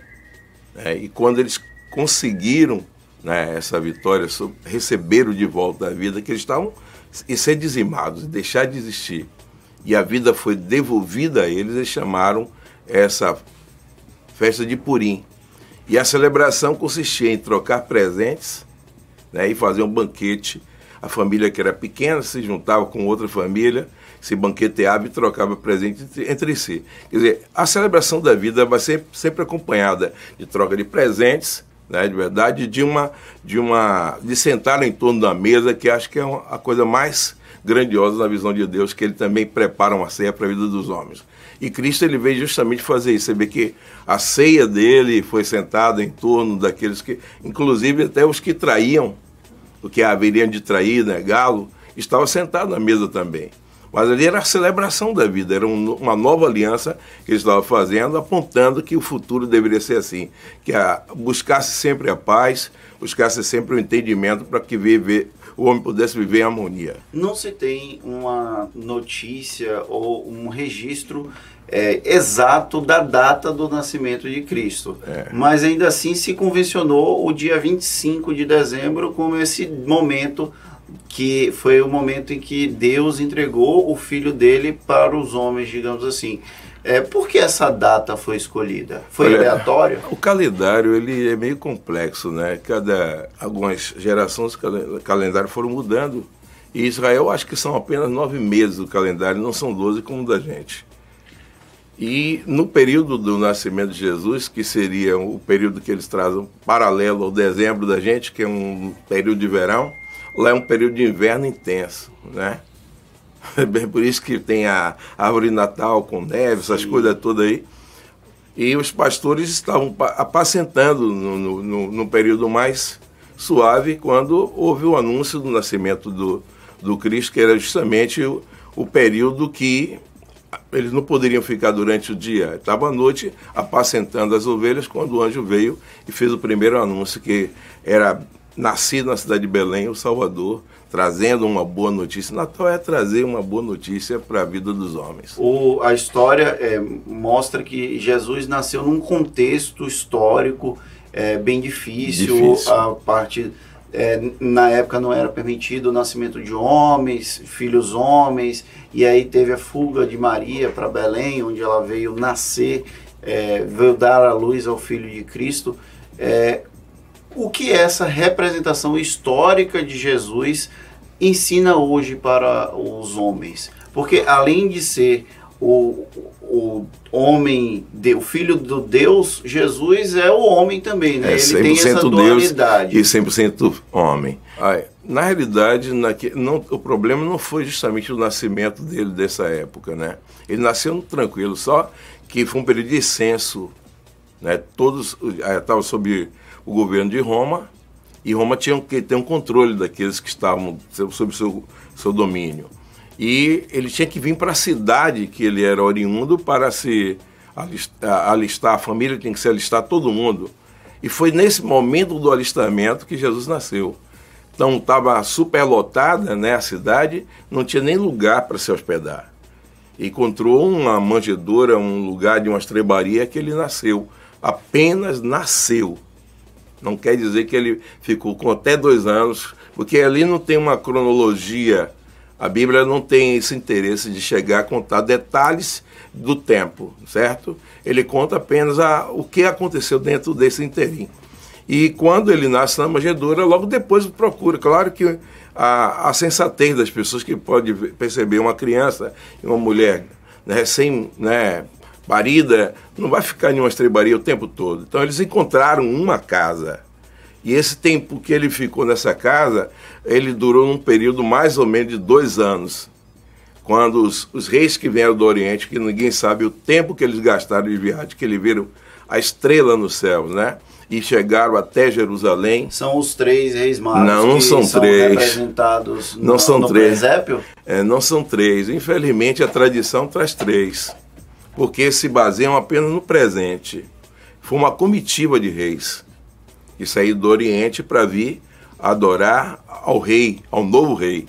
Né? E quando eles conseguiram né, essa vitória, receberam de volta a vida, que eles estavam e ser dizimados, deixar de existir. E a vida foi devolvida a eles, eles chamaram essa festa de Purim. E a celebração consistia em trocar presentes né, e fazer um banquete a família que era pequena se juntava com outra família, se banqueteava e trocava presente entre si. Quer dizer, a celebração da vida vai ser sempre acompanhada de troca de presentes, né, de verdade, de uma, de uma, de sentar em torno da mesa, que acho que é a coisa mais grandiosa na visão de Deus, que ele também prepara uma ceia para a vida dos homens. E Cristo ele veio justamente fazer isso. Você vê que a ceia dele foi sentada em torno daqueles que, inclusive até os que traíam o que haveriam de trair, negá-lo, estava sentado na mesa também. Mas ali era a celebração da vida, era um, uma nova aliança que ele estava fazendo, apontando que o futuro deveria ser assim, que a, buscasse sempre a paz, buscasse sempre o entendimento para que viver, o homem pudesse viver em harmonia. Não se tem uma notícia ou um registro é, exato da data do nascimento de Cristo. É. Mas ainda assim se convencionou o dia 25 de dezembro como esse momento que foi o momento em que Deus entregou o filho dele para os homens, digamos assim. É, por que essa data foi escolhida? Foi Olha, aleatório? O calendário ele é meio complexo, né? Cada algumas gerações o calen- calendário foram mudando. E Israel acho que são apenas nove meses do calendário, não são doze como o da gente. E no período do nascimento de Jesus, que seria o período que eles trazem paralelo ao dezembro da gente, que é um período de verão, lá é um período de inverno intenso, né? É por isso que tem a árvore Natal com neve, essas coisas todas aí. E os pastores estavam pa- apacentando no, no, no- no período mais suave, quando houve o anúncio do nascimento do, do Cristo, que era justamente o, o período que eles não poderiam ficar durante o dia. Estava à noite apacentando as ovelhas quando o anjo veio e fez o primeiro anúncio que era nascido na cidade de Belém, o Salvador, trazendo uma boa notícia. Natal é trazer uma boa notícia para a vida dos homens. O, a história é, mostra que Jesus nasceu num contexto histórico é, bem difícil. Difícil. A parte é, na época não era permitido o nascimento de homens, filhos homens, e aí teve a fuga de Maria para Belém, onde ela veio nascer, é, veio dar a luz ao Filho de Cristo. É, o que essa representação histórica de Jesus ensina hoje para os homens? Porque além de ser o, o homem, o filho do Deus, Jesus é o homem também, né? É Ele tem essa 100% Deus dualidade. e 100% homem. Ai, na realidade, naque- não- o problema não foi justamente o nascimento dele dessa época, né? Ele nasceu tranquilo, só que foi um período de censo, né? Todos eh, estavam sob o governo de Roma e Roma tinha que ter um controle daqueles que estavam sob seu, seu domínio. E ele tinha que vir para a cidade que ele era oriundo para se alistar, alistar, a família tinha que se alistar todo mundo. E foi nesse momento do alistamento que Jesus nasceu. Então estava superlotada né, a cidade, não tinha nem lugar para se hospedar. Encontrou uma manjedoura, um lugar de uma estrebaria que ele nasceu. Apenas nasceu. Não quer dizer que ele ficou com até dois anos, porque ali não tem uma cronologia. A Bíblia não tem esse interesse de chegar a contar detalhes do tempo, certo? Ele conta apenas a, o que aconteceu dentro desse interim. E quando ele nasce na manjedoura, logo depois procura. Claro que a, a sensatez das pessoas que pode perceber uma criança e uma mulher né, né, parida não vai ficar em uma estrebaria o tempo todo. Então eles encontraram uma casa. E esse tempo que ele ficou nessa casa, ele durou num período mais ou menos de dois anos. Quando os, os reis que vieram do Oriente, que ninguém sabe o tempo que eles gastaram de viagem, que eles viram a estrela nos céus, né? E chegaram até Jerusalém. São os três reis magos Não, não que são são três. representados Não no, são no três. presépio? É, não são três. Infelizmente, a tradição traz três. Porque se baseiam apenas no presente. Foi uma comitiva de reis que saíram do Oriente para vir adorar ao rei, ao novo rei.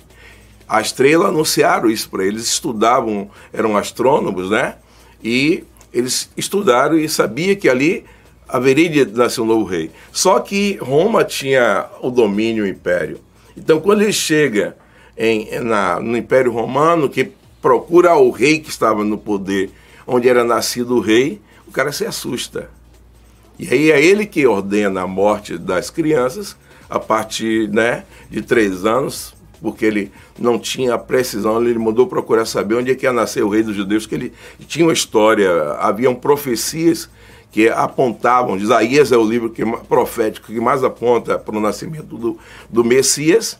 A estrela anunciaram isso para eles, estudavam, eram astrônomos, né? E eles estudaram e sabia que ali haveria de nascer um novo rei. Só que Roma tinha o domínio o império. Então, quando ele chega em, na, no Império Romano, que procura o rei que estava no poder, onde era nascido o rei, o cara se assusta. E aí é ele que ordena a morte das crianças a partir né, de três anos, porque ele não tinha precisão, ele mandou procurar saber onde é que ia nascer o rei dos judeus, que ele tinha uma história, haviam profecias que apontavam, Isaías é o livro que, profético que mais aponta para o nascimento do, do Messias.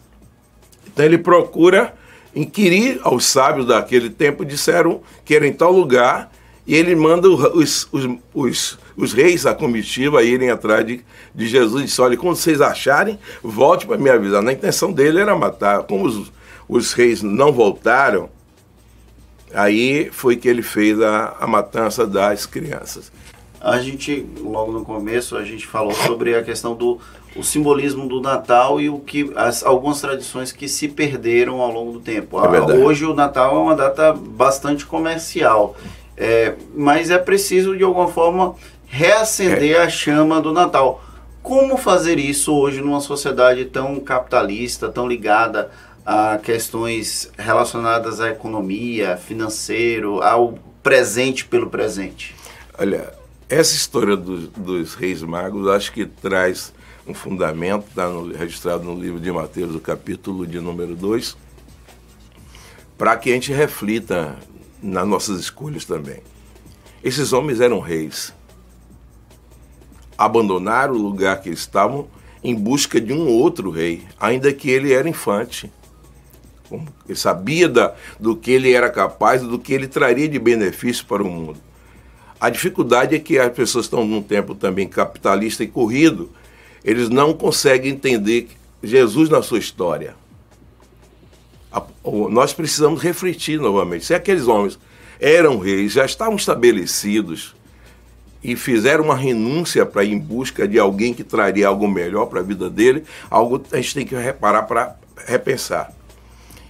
Então ele procura inquirir aos sábios daquele tempo, disseram que era em tal lugar, e ele manda os, os, os, os reis, a comitiva, irem atrás de, de Jesus e disse, olha, quando vocês acharem, volte para me avisar. Na intenção dele era matar. Como os, os reis não voltaram, aí foi que ele fez a, a matança das crianças. a gente, logo no começo, a gente falou sobre a questão do o simbolismo do Natal e o que as, algumas tradições que se perderam ao longo do tempo. É verdade. hoje o Natal é uma data bastante comercial, é, mas é preciso de alguma forma reacender a chama do Natal. Como fazer isso hoje numa sociedade tão capitalista, tão ligada a questões relacionadas à economia, financeiro, ao presente pelo presente? Olha, essa história dos, dos reis magos acho que traz um fundamento, está registrado no livro de Mateus, o capítulo de número 2, para que a gente reflita nas nossas escolhas também. Esses homens eram reis. Abandonaram o lugar que estavam em busca de um outro rei, ainda que ele era infante. Ele sabia da, do que ele era capaz, do que ele traria de benefício para o mundo. A dificuldade é que as pessoas estão num tempo também capitalista e corrido, eles não conseguem entender Jesus na sua história. Nós precisamos refletir novamente. Se aqueles homens eram reis, já estavam estabelecidos e fizeram uma renúncia para ir em busca de alguém que traria algo melhor para a vida dele, algo a gente tem que reparar para repensar.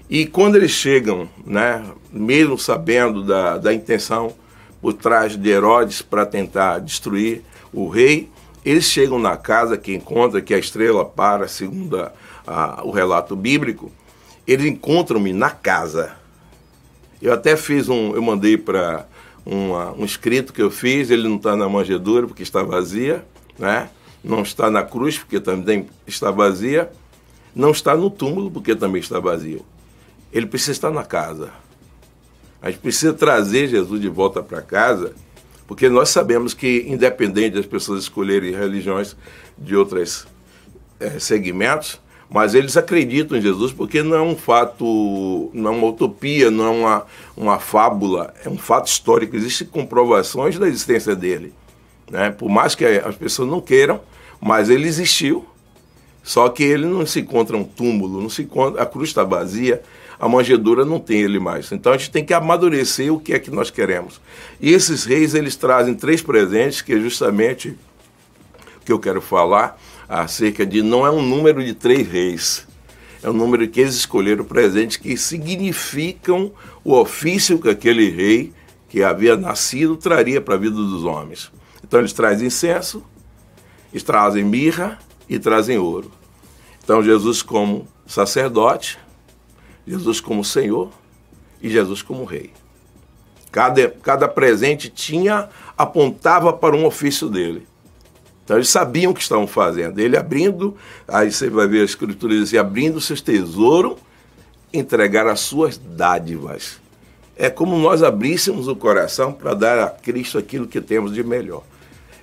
E quando eles chegam, né, mesmo sabendo da, da intenção por trás de Herodes para tentar destruir o rei, eles chegam na casa que encontra que a estrela para, segundo a, a, o relato bíblico, eles encontram-me na casa. Eu até fiz um, eu mandei para um escrito que eu fiz, ele não está na manjedoura porque está vazia, né? não está na cruz porque também está vazia, não está no túmulo porque também está vazio. Ele precisa estar na casa. A gente precisa trazer Jesus de volta para casa porque nós sabemos que, independente das pessoas escolherem religiões de outros é, segmentos, mas eles acreditam em Jesus porque não é um fato, não é uma utopia, não é uma, uma fábula, é um fato histórico. Existem comprovações da existência dele. Né? Por mais que as pessoas não queiram, mas ele existiu. Só que ele não se encontra um túmulo, não se encontra, a cruz está vazia, a manjedoura não tem ele mais. Então a gente tem que amadurecer o que é que nós queremos. E esses reis, eles trazem três presentes, que é justamente o que eu quero falar acerca de não é um número de três reis. É um número que eles escolheram presentes que significam o ofício que aquele rei que havia nascido traria para a vida dos homens. Então eles trazem incenso, eles trazem mirra e trazem ouro. Então Jesus como sacerdote, Jesus como Senhor e Jesus como Rei. Cada, cada presente tinha, apontava para um ofício dele. Então eles sabiam o que estavam fazendo. Ele abrindo, aí você vai ver a escritura dizer, abrindo seus tesouros, entregar as suas dádivas. É como nós abríssemos o coração para dar a Cristo aquilo que temos de melhor.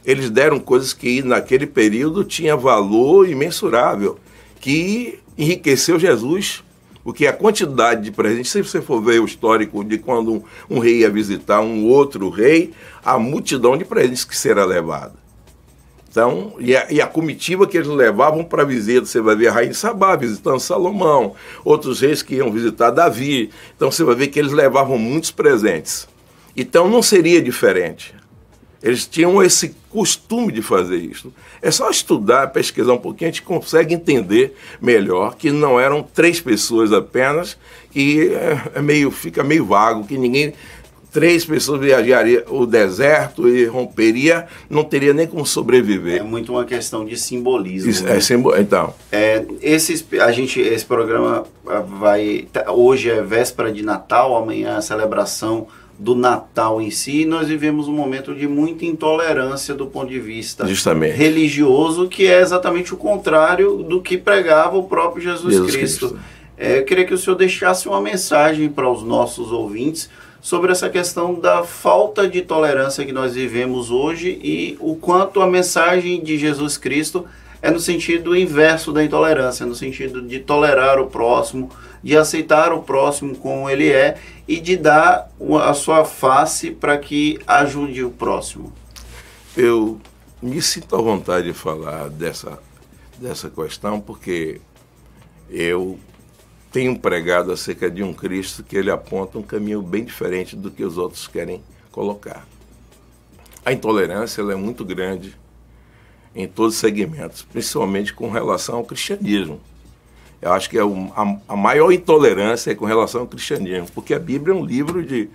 Eles deram coisas que naquele período tinha valor imensurável, que enriqueceu Jesus porque a quantidade de presentes, se você for ver o histórico de quando um, um rei ia visitar um outro rei, a multidão de presentes que será levada. Então, e a, e a, comitiva que eles levavam para visita, você vai ver a rainha Sabá visitando Salomão, outros reis que iam visitar Davi. Então você vai ver que eles levavam muitos presentes. Então não seria diferente. Eles tinham esse costume de fazer isso. É só estudar, pesquisar um pouquinho, a gente consegue entender melhor que não eram três pessoas apenas, que é, é meio, fica meio vago, que ninguém. Três pessoas viajariam o deserto e romperia, não teria nem como sobreviver. É muito uma questão de simbolismo. Isso, né? é. Então. É, esse, a gente, esse programa vai. Tá, hoje é véspera de Natal, amanhã é a celebração do Natal em si, nós vivemos um momento de muita intolerância do ponto de vista Justamente. religioso, que é exatamente o contrário do que pregava o próprio Jesus, Jesus Cristo. Cristo. É, eu queria que o senhor deixasse uma mensagem para os nossos ouvintes sobre essa questão da falta de tolerância que nós vivemos hoje e o quanto a mensagem de Jesus Cristo é no sentido inverso da intolerância, no sentido de tolerar o próximo, de aceitar o próximo como ele é e de dar a sua face para que ajude o próximo. Eu me sinto à vontade de falar dessa, dessa questão porque eu tenho pregado acerca de um Cristo que ele aponta um caminho bem diferente do que os outros querem colocar. a intolerância é muito grande em todos os segmentos, principalmente com relação ao cristianismo. Eu acho que é a, a, maior intolerância é com relação ao cristianismo, porque a Bíblia é um livro de,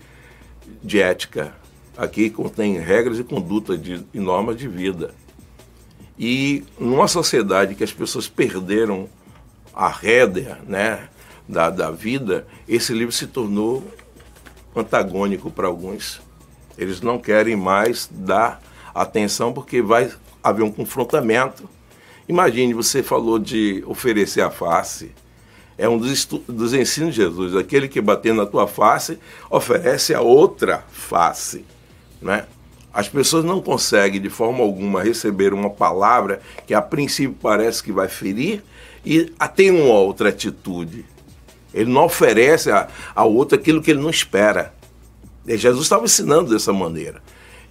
de ética. Aqui contém regras e conduta de, e normas de vida. E numa sociedade que as pessoas perderam a rédea né, da, da vida, esse livro se tornou antagônico para alguns. Eles não querem mais dar atenção porque vai haver um confrontamento. Imagine, você falou de oferecer a face. É um dos, dos ensinos de Jesus. Aquele que bater na tua face oferece a outra face. Né? As pessoas não conseguem de forma alguma receber uma palavra que a princípio parece que vai ferir e tem uma outra atitude. Ele não oferece a, a outro aquilo que ele não espera. E Jesus estava ensinando dessa maneira.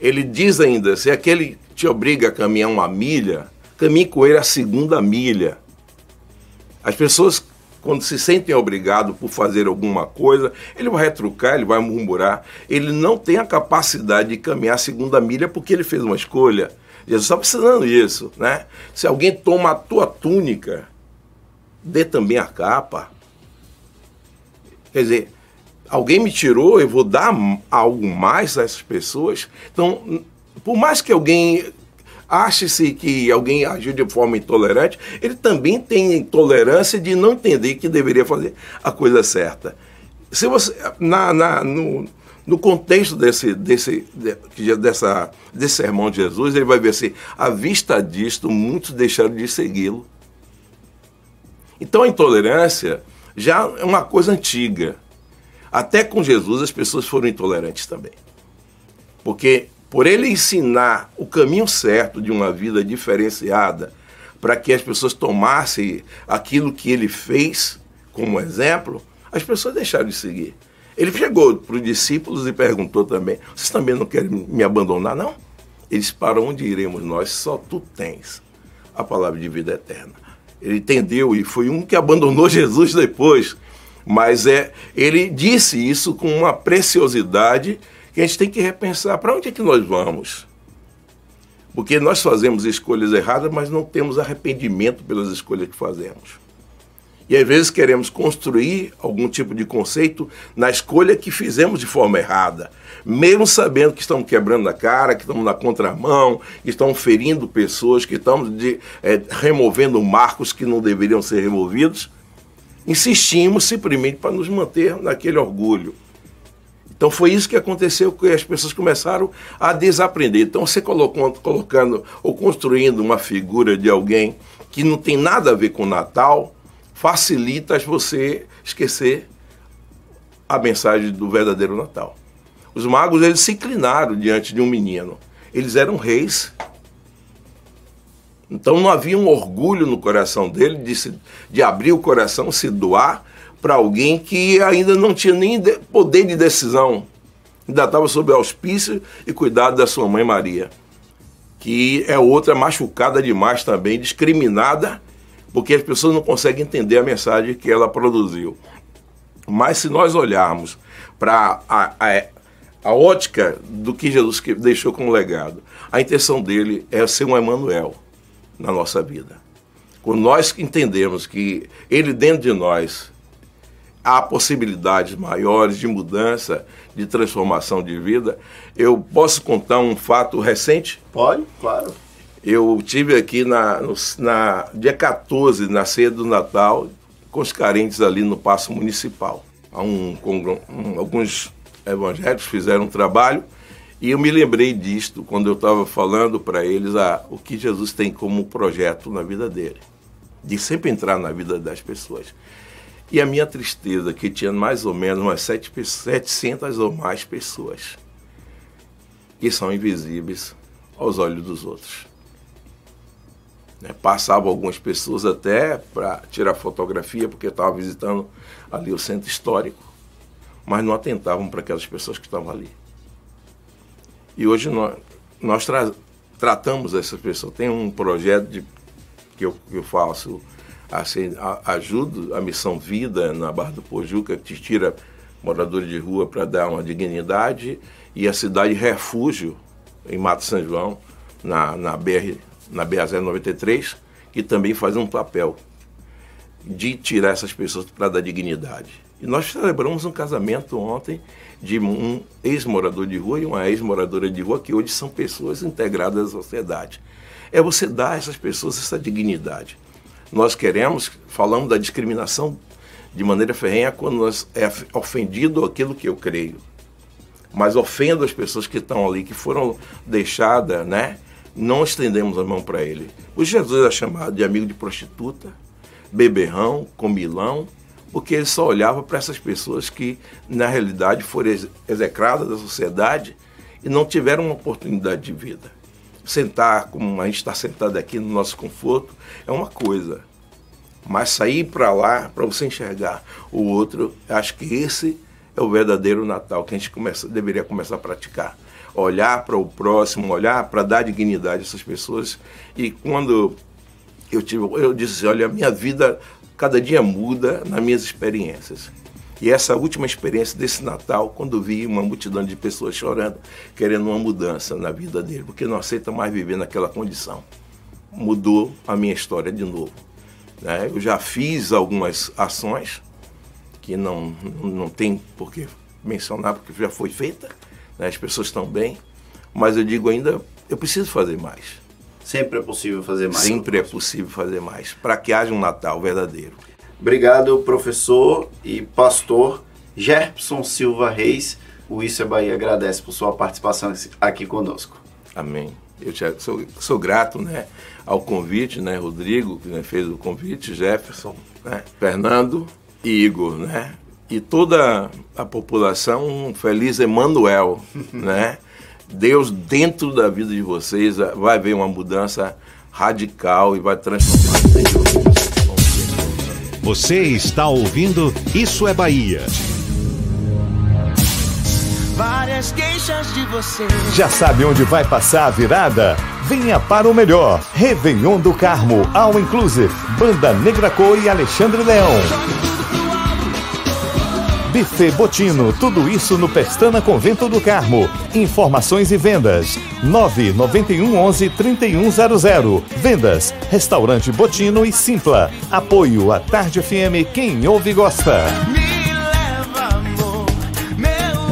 Ele diz ainda: se aquele te obriga a caminhar uma milha, caminhe com ele a segunda milha. As pessoas, quando se sentem obrigados por fazer alguma coisa, ele vai retrucar, ele vai murmurar. Ele não tem a capacidade de caminhar a segunda milha porque ele fez uma escolha. Jesus estava ensinando isso, né? Se alguém toma a tua túnica, dê também a capa. Quer dizer, alguém me tirou, eu vou dar algo mais a essas pessoas. Então, por mais que alguém ache-se que alguém agiu de forma intolerante, ele também tem intolerância de não entender que deveria fazer a coisa certa. Se você na, na no, no contexto desse, desse, de, dessa, desse sermão de Jesus, ele vai ver assim: à vista disto, muitos deixaram de segui-lo. Então a intolerância já é uma coisa antiga. Até com Jesus as pessoas foram intolerantes também. Porque por ele ensinar o caminho certo de uma vida diferenciada, para que as pessoas tomassem aquilo que ele fez como exemplo, as pessoas deixaram de seguir. Ele chegou para os discípulos e perguntou também: Vocês também não querem me abandonar, não? Eles, para onde iremos nós? Só tu tens a palavra de vida eterna. Ele entendeu e foi um que abandonou Jesus depois. Mas é, ele disse isso com uma preciosidade que a gente tem que repensar para onde é que nós vamos. Porque nós fazemos escolhas erradas, mas não temos arrependimento pelas escolhas que fazemos. E às vezes queremos construir algum tipo de conceito na escolha que fizemos de forma errada, mesmo sabendo que estamos quebrando a cara, que estamos na contramão, que estamos ferindo pessoas, que estamos de, é, removendo marcos que não deveriam ser removidos, insistimos simplesmente para nos manter naquele orgulho. Então foi isso que aconteceu, que as pessoas começaram a desaprender. Então você colocou, colocando ou construindo uma figura de alguém que não tem nada a ver com o Natal, facilita você esquecer a mensagem do verdadeiro Natal. Os magos eles se inclinaram diante de um menino. Eles eram reis então não havia um orgulho no coração dele de, se, de abrir o coração, se doar para alguém que ainda não tinha nem de, poder de decisão. Ainda estava sob auspício e cuidado da sua mãe Maria, que é outra machucada demais também, discriminada, porque as pessoas não conseguem entender a mensagem que ela produziu. Mas se nós olharmos para a, a, a ótica do que Jesus deixou como legado, a intenção dele é ser um Emanuel na nossa vida. Quando nós entendemos que Ele dentro de nós há possibilidades maiores de mudança, de transformação de vida, eu posso contar um fato recente? Pode, claro. Eu tive aqui na, no, na dia 14, na ceia do Natal, com os carentes ali no Paço Municipal. Um, um, alguns evangélicos fizeram um trabalho e eu me lembrei disto quando eu estava falando para eles ah, o que Jesus tem como projeto na vida dele, de sempre entrar na vida das pessoas. E a minha tristeza, que tinha mais ou menos umas 700 ou mais pessoas que são invisíveis aos olhos dos outros. Né? Passavam algumas pessoas até para tirar fotografia, porque estavam visitando ali o centro histórico, mas não atentavam para aquelas pessoas que estavam ali. E hoje nós, nós tra tratamos essas pessoas. Tem um projeto de, que, eu, que eu faço, assim, a, ajudo a Missão Vida na Barra do Pojuca, que tira moradores de rua para dar uma dignidade, e a cidade Refúgio, em Mato São João, na, na BR, na BA-093, que também faz um papel de tirar essas pessoas para dar dignidade. E nós celebramos um casamento ontem de um ex-morador de rua e uma ex-moradora de rua, que hoje são pessoas integradas à sociedade. É você dar a essas pessoas essa dignidade. Nós queremos, falamos da discriminação de maneira ferrenha quando nós é ofendido aquilo que eu creio. Mas ofendo as pessoas que estão ali, que foram deixadas, né? Não estendemos a mão para ele. O Jesus é chamado de amigo de prostituta, beberrão, comilão, porque ele só olhava para essas pessoas que, na realidade, foram execradas da sociedade e não tiveram uma oportunidade de vida. Sentar, como a gente está sentado aqui no nosso conforto, é uma coisa. Mas sair para lá, para você enxergar o outro, acho que esse é o verdadeiro Natal que a gente começa, deveria começar a praticar. Olhar para o próximo, olhar para dar dignidade a essas pessoas. E quando eu tive, eu disse, olha, a minha vida cada dia muda nas minhas experiências. E essa última experiência desse Natal, quando vi uma multidão de pessoas chorando, querendo uma mudança na vida dele, porque não aceita mais viver naquela condição. Mudou a minha história de novo. Né? Eu já fiz algumas ações que não, não tem por que mencionar, porque já foi feita, né? as pessoas estão bem, mas eu digo ainda, eu preciso fazer mais. Sempre é possível fazer mais. Sempre é possível fazer mais, para que haja um Natal verdadeiro. Obrigado, professor e pastor Gerson Silva Reis. O Isso é Bahia agradece por sua participação aqui conosco. Amém. Eu sou, sou grato né, ao convite, né, Rodrigo, que né, fez o convite, Jefferson, né, Fernando e Igor, né? E toda a população, um feliz Emanuel, né? Deus dentro da vida de vocês vai ver uma mudança radical e vai transformar. Você está ouvindo Isso é Bahia. Várias queixas de você. Já sabe onde vai passar a virada? Venha para o melhor. Réveillon do Carmo, All Inclusive, Banda Negra Cor e Alexandre Leão. Buffet Botino, tudo isso no Pestana Convento do Carmo. Informações e vendas: 991 11 3100. Vendas: Restaurante Botino e Simpla. Apoio à Tarde FM, quem ouve gosta.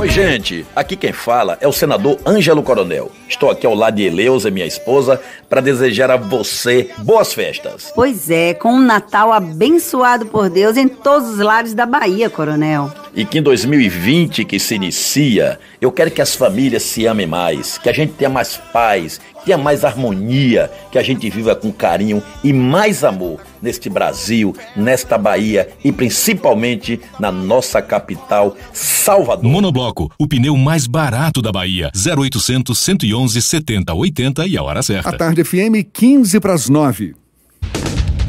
Oi, gente. Aqui quem fala é o senador Ângelo Coronel. Estou aqui ao lado de Eleusa, minha esposa, para desejar a você boas festas. Pois é, com um Natal abençoado por Deus em todos os lares da Bahia, Coronel. E que em 2020 que se inicia, eu quero que as famílias se amem mais, que a gente tenha mais paz, tenha mais harmonia, que a gente viva com carinho e mais amor neste Brasil, nesta Bahia e principalmente na nossa capital, Salvador. Monobloco, o pneu mais barato da Bahia. 0800 111 70 80 e a hora certa. A tarde FM 15 para as 9.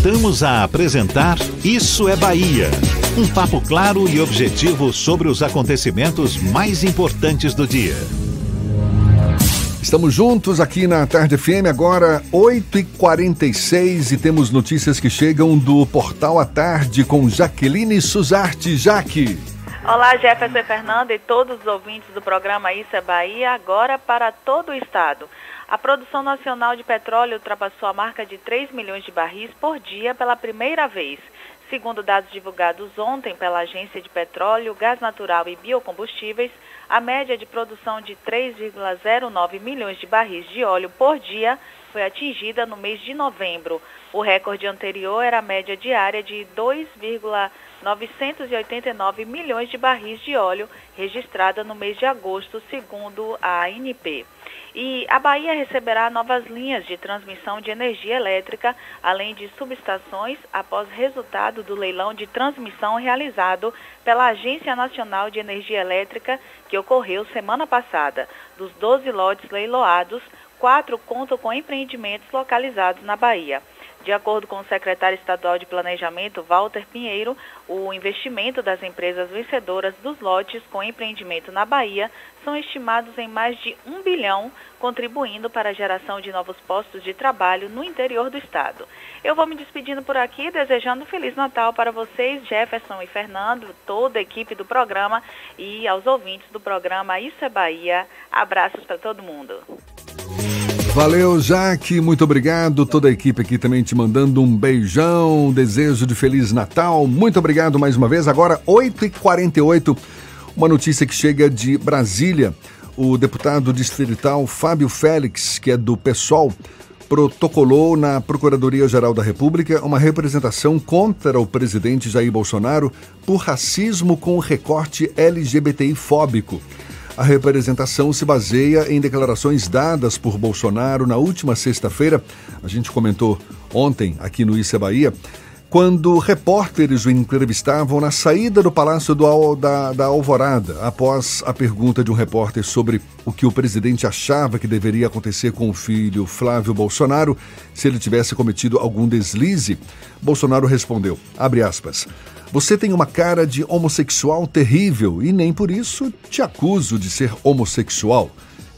Voltamos a apresentar Isso é Bahia. Um papo claro e objetivo sobre os acontecimentos mais importantes do dia. Estamos juntos aqui na Tarde FM, agora 8h46 e temos notícias que chegam do Portal à Tarde com Jaqueline Suzarte. Jaque. Olá, Jefferson Fernando e todos os ouvintes do programa Isso é Bahia, agora para todo o estado. A produção nacional de petróleo ultrapassou a marca de 3 milhões de barris por dia pela primeira vez. Segundo dados divulgados ontem pela Agência de Petróleo, Gás Natural e Biocombustíveis, a média de produção de 3,09 milhões de barris de óleo por dia foi atingida no mês de novembro. O recorde anterior era a média diária de 2,989 milhões de barris de óleo registrada no mês de agosto, segundo a ANP. E a Bahia receberá novas linhas de transmissão de energia elétrica, além de subestações, após resultado do leilão de transmissão realizado pela Agência Nacional de Energia Elétrica, que ocorreu semana passada. Dos 12 lotes leiloados, quatro contam com empreendimentos localizados na Bahia. De acordo com o secretário estadual de Planejamento, Walter Pinheiro, o investimento das empresas vencedoras dos lotes com empreendimento na Bahia são estimados em mais de um bilhão, contribuindo para a geração de novos postos de trabalho no interior do estado. Eu vou me despedindo por aqui, desejando um Feliz Natal para vocês, Jefferson e Fernando, toda a equipe do programa e aos ouvintes do programa Isso é Bahia. Abraços para todo mundo. Valeu, Jaque, muito obrigado. Toda a equipe aqui também te mandando um beijão, um desejo de Feliz Natal. Muito obrigado mais uma vez. Agora, 8h48, uma notícia que chega de Brasília. O deputado distrital Fábio Félix, que é do PSOL, protocolou na Procuradoria-Geral da República uma representação contra o presidente Jair Bolsonaro por racismo com recorte LGBTI-fóbico. A representação se baseia em declarações dadas por Bolsonaro na última sexta-feira. A gente comentou ontem aqui no Issa Bahia, quando repórteres o entrevistavam na saída do Palácio do, da, da Alvorada, após a pergunta de um repórter sobre o que o presidente achava que deveria acontecer com o filho Flávio Bolsonaro se ele tivesse cometido algum deslize. Bolsonaro respondeu, aspas, você tem uma cara de homossexual terrível e nem por isso te acuso de ser homossexual.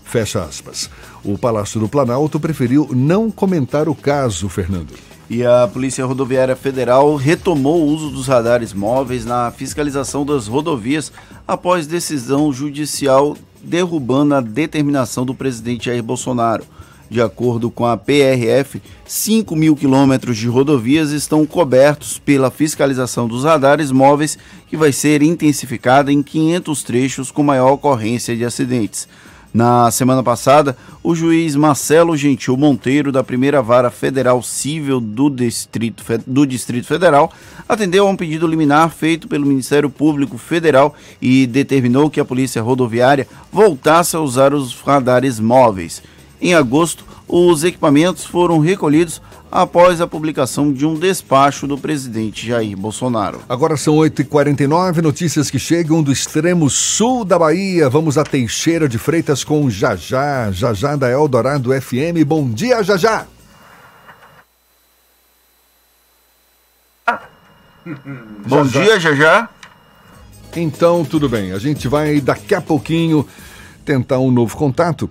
Fecha aspas. O Palácio do Planalto preferiu não comentar o caso, Fernando. E a Polícia Rodoviária Federal retomou o uso dos radares móveis na fiscalização das rodovias após decisão judicial derrubando a determinação do presidente Jair Bolsonaro. De acordo com a PRF, 5 mil quilômetros de rodovias estão cobertos pela fiscalização dos radares móveis, que vai ser intensificada em 500 trechos com maior ocorrência de acidentes. Na semana passada, o juiz Marcelo Gentil Monteiro, da primeira vara federal civil do Distrito, do Distrito Federal, atendeu a um pedido liminar feito pelo Ministério Público Federal e determinou que a Polícia Rodoviária voltasse a usar os radares móveis. Em agosto, os equipamentos foram recolhidos após a publicação de um despacho do presidente Jair Bolsonaro. Agora são 8h49, notícias que chegam do extremo sul da Bahia. Vamos a Teixeira de Freitas com Jajá, Jajá da Eldorado FM. Bom dia, Jajá! Bom dia, Jajá. Então, tudo bem. A gente vai daqui a pouquinho tentar um novo contato.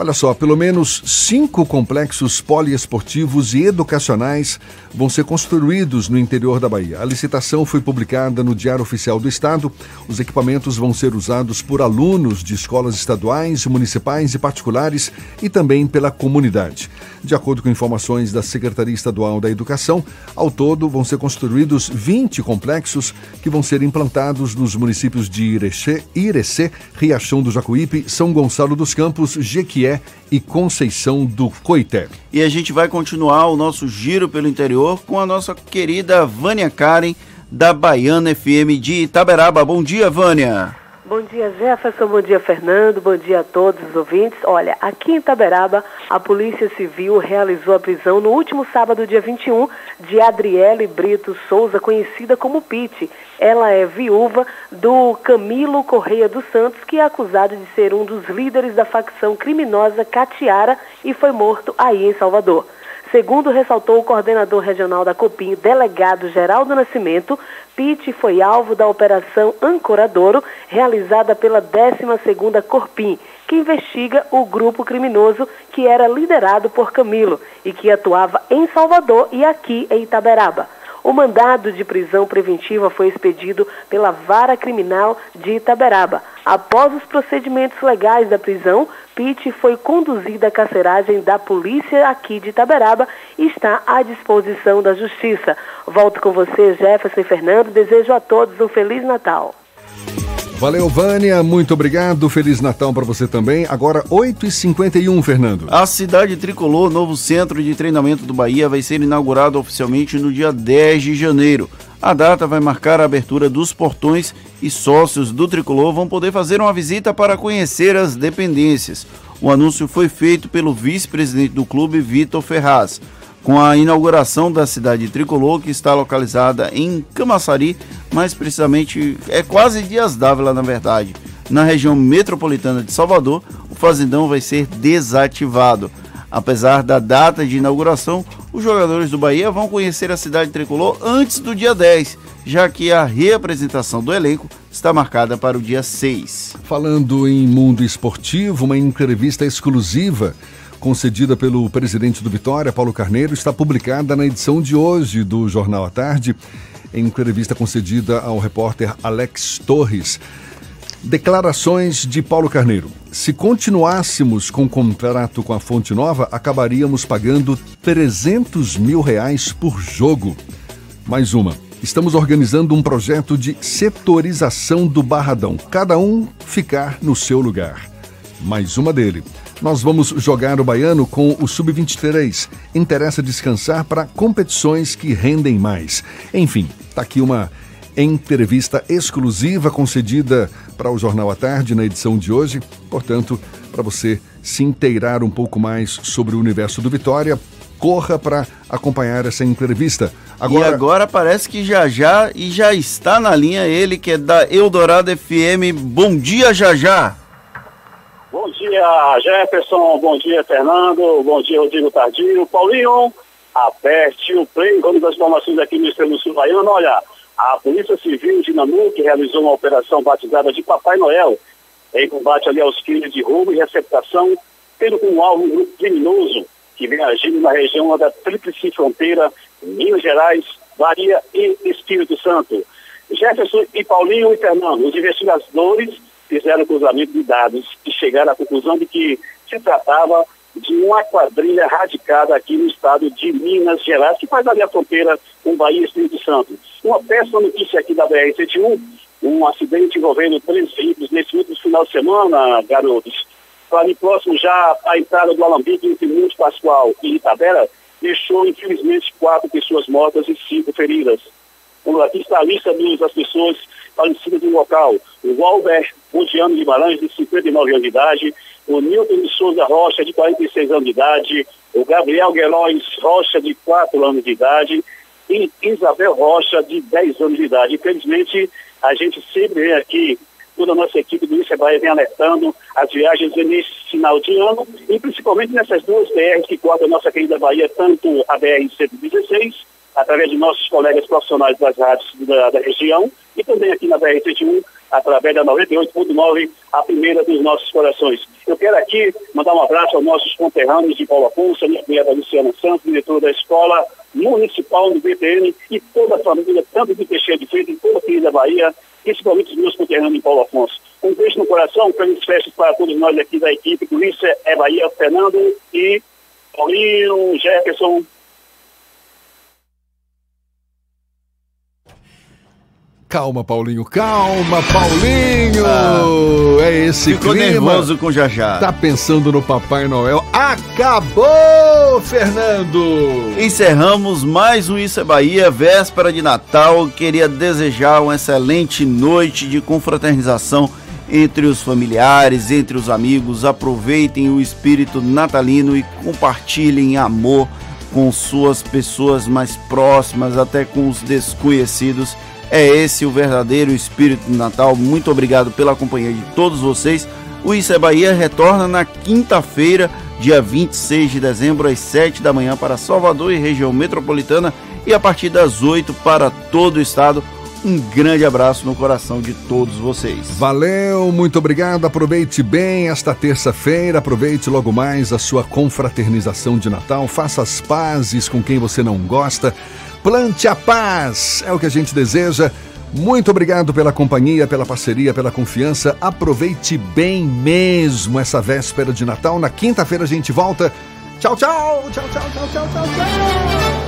Olha só, pelo menos cinco complexos poliesportivos e educacionais vão ser construídos no interior da Bahia. A licitação foi publicada no Diário Oficial do Estado. Os equipamentos vão ser usados por alunos de escolas estaduais, municipais e particulares e também pela comunidade. De acordo com informações da Secretaria Estadual da Educação, ao todo vão ser construídos 20 complexos que vão ser implantados nos municípios de Irecê, Irecê Riachão do Jacuípe, São Gonçalo dos Campos, Jequié e Conceição do Coité. E a gente vai continuar o nosso giro pelo interior com a nossa querida Vânia Karen, da Baiana FM de Itaberaba. Bom dia, Vânia. Bom dia, Jefferson. Bom dia, Fernando. Bom dia a todos os ouvintes. Olha, aqui em Itaberaba, a Polícia Civil realizou a prisão no último sábado, dia 21, de Adriele Brito Souza, conhecida como Pete. Ela é viúva do Camilo Correia dos Santos, que é acusado de ser um dos líderes da facção criminosa Catiara e foi morto aí em Salvador. Segundo ressaltou o coordenador regional da Copim, delegado Geraldo Nascimento, Pitt foi alvo da Operação Ancoradouro, realizada pela 12ª Corpim, que investiga o grupo criminoso que era liderado por Camilo e que atuava em Salvador e aqui em Itaberaba. O mandado de prisão preventiva foi expedido pela Vara Criminal de Itaberaba. Após os procedimentos legais da prisão, Pitt foi conduzida à carceragem da polícia aqui de Itaberaba e está à disposição da Justiça. Volto com você, Jefferson e Fernando. Desejo a todos um Feliz Natal. Valeu, Vânia. Muito obrigado. Feliz Natal para você também. Agora, 8h51, Fernando. A cidade tricolor, novo centro de treinamento do Bahia, vai ser inaugurado oficialmente no dia 10 de janeiro. A data vai marcar a abertura dos portões e sócios do tricolor vão poder fazer uma visita para conhecer as dependências. O anúncio foi feito pelo vice-presidente do clube, Vitor Ferraz com a inauguração da cidade tricolor, que está localizada em Camaçari, mais precisamente é quase Dias Dávila, na verdade. Na região metropolitana de Salvador, o fazendão vai ser desativado. Apesar da data de inauguração, os jogadores do Bahia vão conhecer a cidade tricolor antes do dia 10, já que a reapresentação do elenco está marcada para o dia 6. Falando em mundo esportivo, uma entrevista exclusiva concedida pelo presidente do Vitória, Paulo Carneiro, está publicada na edição de hoje do Jornal à Tarde, em entrevista concedida ao repórter Alex Torres. Declarações de Paulo Carneiro. Se continuássemos com o contrato com a Fonte Nova, acabaríamos pagando 300 mil reais por jogo. Mais uma. Estamos organizando um projeto de setorização do Barradão. Cada um ficar no seu lugar. Mais uma dele. Nós vamos jogar o baiano com o Sub-23. Interessa descansar para competições que rendem mais. Enfim, tá aqui uma entrevista exclusiva concedida para o Jornal à Tarde na edição de hoje. Portanto, para você se inteirar um pouco mais sobre o universo do Vitória, corra para acompanhar essa entrevista. Agora... E agora parece que já já e já está na linha ele que é da Eldorado FM. Bom dia, já já. Bom dia, Jefferson. Bom dia, Fernando. Bom dia, Rodrigo Tardio. Paulinho, aperte o play. Vamos das informações aqui no Extremo Sul Baiano. Olha, a Polícia Civil de Namuque realizou uma operação batizada de Papai Noel em combate ali aos crimes de roubo e receptação, tendo como alvo um grupo criminoso que vem agindo na região da Tríplice Fronteira, Minas Gerais, Bahia e Espírito Santo. Jefferson e Paulinho e Fernando, os investigadores fizeram cruzamento de dados e chegaram à conclusão de que se tratava de uma quadrilha radicada aqui no estado de Minas Gerais, que faz ali a fronteira com Bahia e Espírito Santo. Uma péssima notícia aqui da BR-101, um acidente envolvendo três veículos nesse último final de semana, garotos. Ali próximo já a entrada do Alambique entre Monte Pascoal e Itabera, deixou infelizmente quatro pessoas mortas e cinco feridas. Aqui está a lista das pessoas falecidas no local. O Walber Budiano Guimarães, de 59 anos de idade, o Nilton de Souza Rocha, de 46 anos de idade, o Gabriel Gueróis Rocha, de 4 anos de idade, e Isabel Rocha, de 10 anos de idade. Infelizmente, a gente sempre vem aqui, toda a nossa equipe do ICEBAI vem alertando as viagens nesse final de ano, e principalmente nessas duas BRs que cortam a nossa querida Bahia, tanto a BR-116, através de nossos colegas profissionais das rádios da, da região, e também aqui na BR-31, através da 98.9, a primeira dos nossos corações. Eu quero aqui mandar um abraço aos nossos conterrâneos de Paulo Afonso, minha cunhada Luciana Santos, diretora da Escola Municipal do BPN e toda a família, tanto de Teixeira de em toda a querida Bahia, principalmente os meus conterrâneos de Paulo Afonso. Um beijo no coração, feliz festas para todos nós aqui da equipe, Polícia é Bahia, Fernando e Paulinho, Jefferson, Calma, Paulinho, calma, Paulinho! Ah, é esse ficou clima. nervoso com já já. Tá pensando no Papai Noel? Acabou, Fernando! Encerramos mais um Isso é Bahia, véspera de Natal. Queria desejar uma excelente noite de confraternização entre os familiares, entre os amigos. Aproveitem o espírito natalino e compartilhem amor com suas pessoas mais próximas, até com os desconhecidos é esse o verdadeiro espírito do Natal. Muito obrigado pela companhia de todos vocês. O Isso é Bahia retorna na quinta-feira, dia 26 de dezembro, às 7 da manhã para Salvador e região metropolitana e a partir das 8 para todo o estado. Um grande abraço no coração de todos vocês. Valeu, muito obrigado. Aproveite bem esta terça-feira. Aproveite logo mais a sua confraternização de Natal. Faça as pazes com quem você não gosta. Plante a paz, é o que a gente deseja. Muito obrigado pela companhia, pela parceria, pela confiança. Aproveite bem mesmo essa véspera de Natal. Na quinta-feira a gente volta. Tchau, tchau, tchau, tchau, tchau, tchau, tchau, tchau.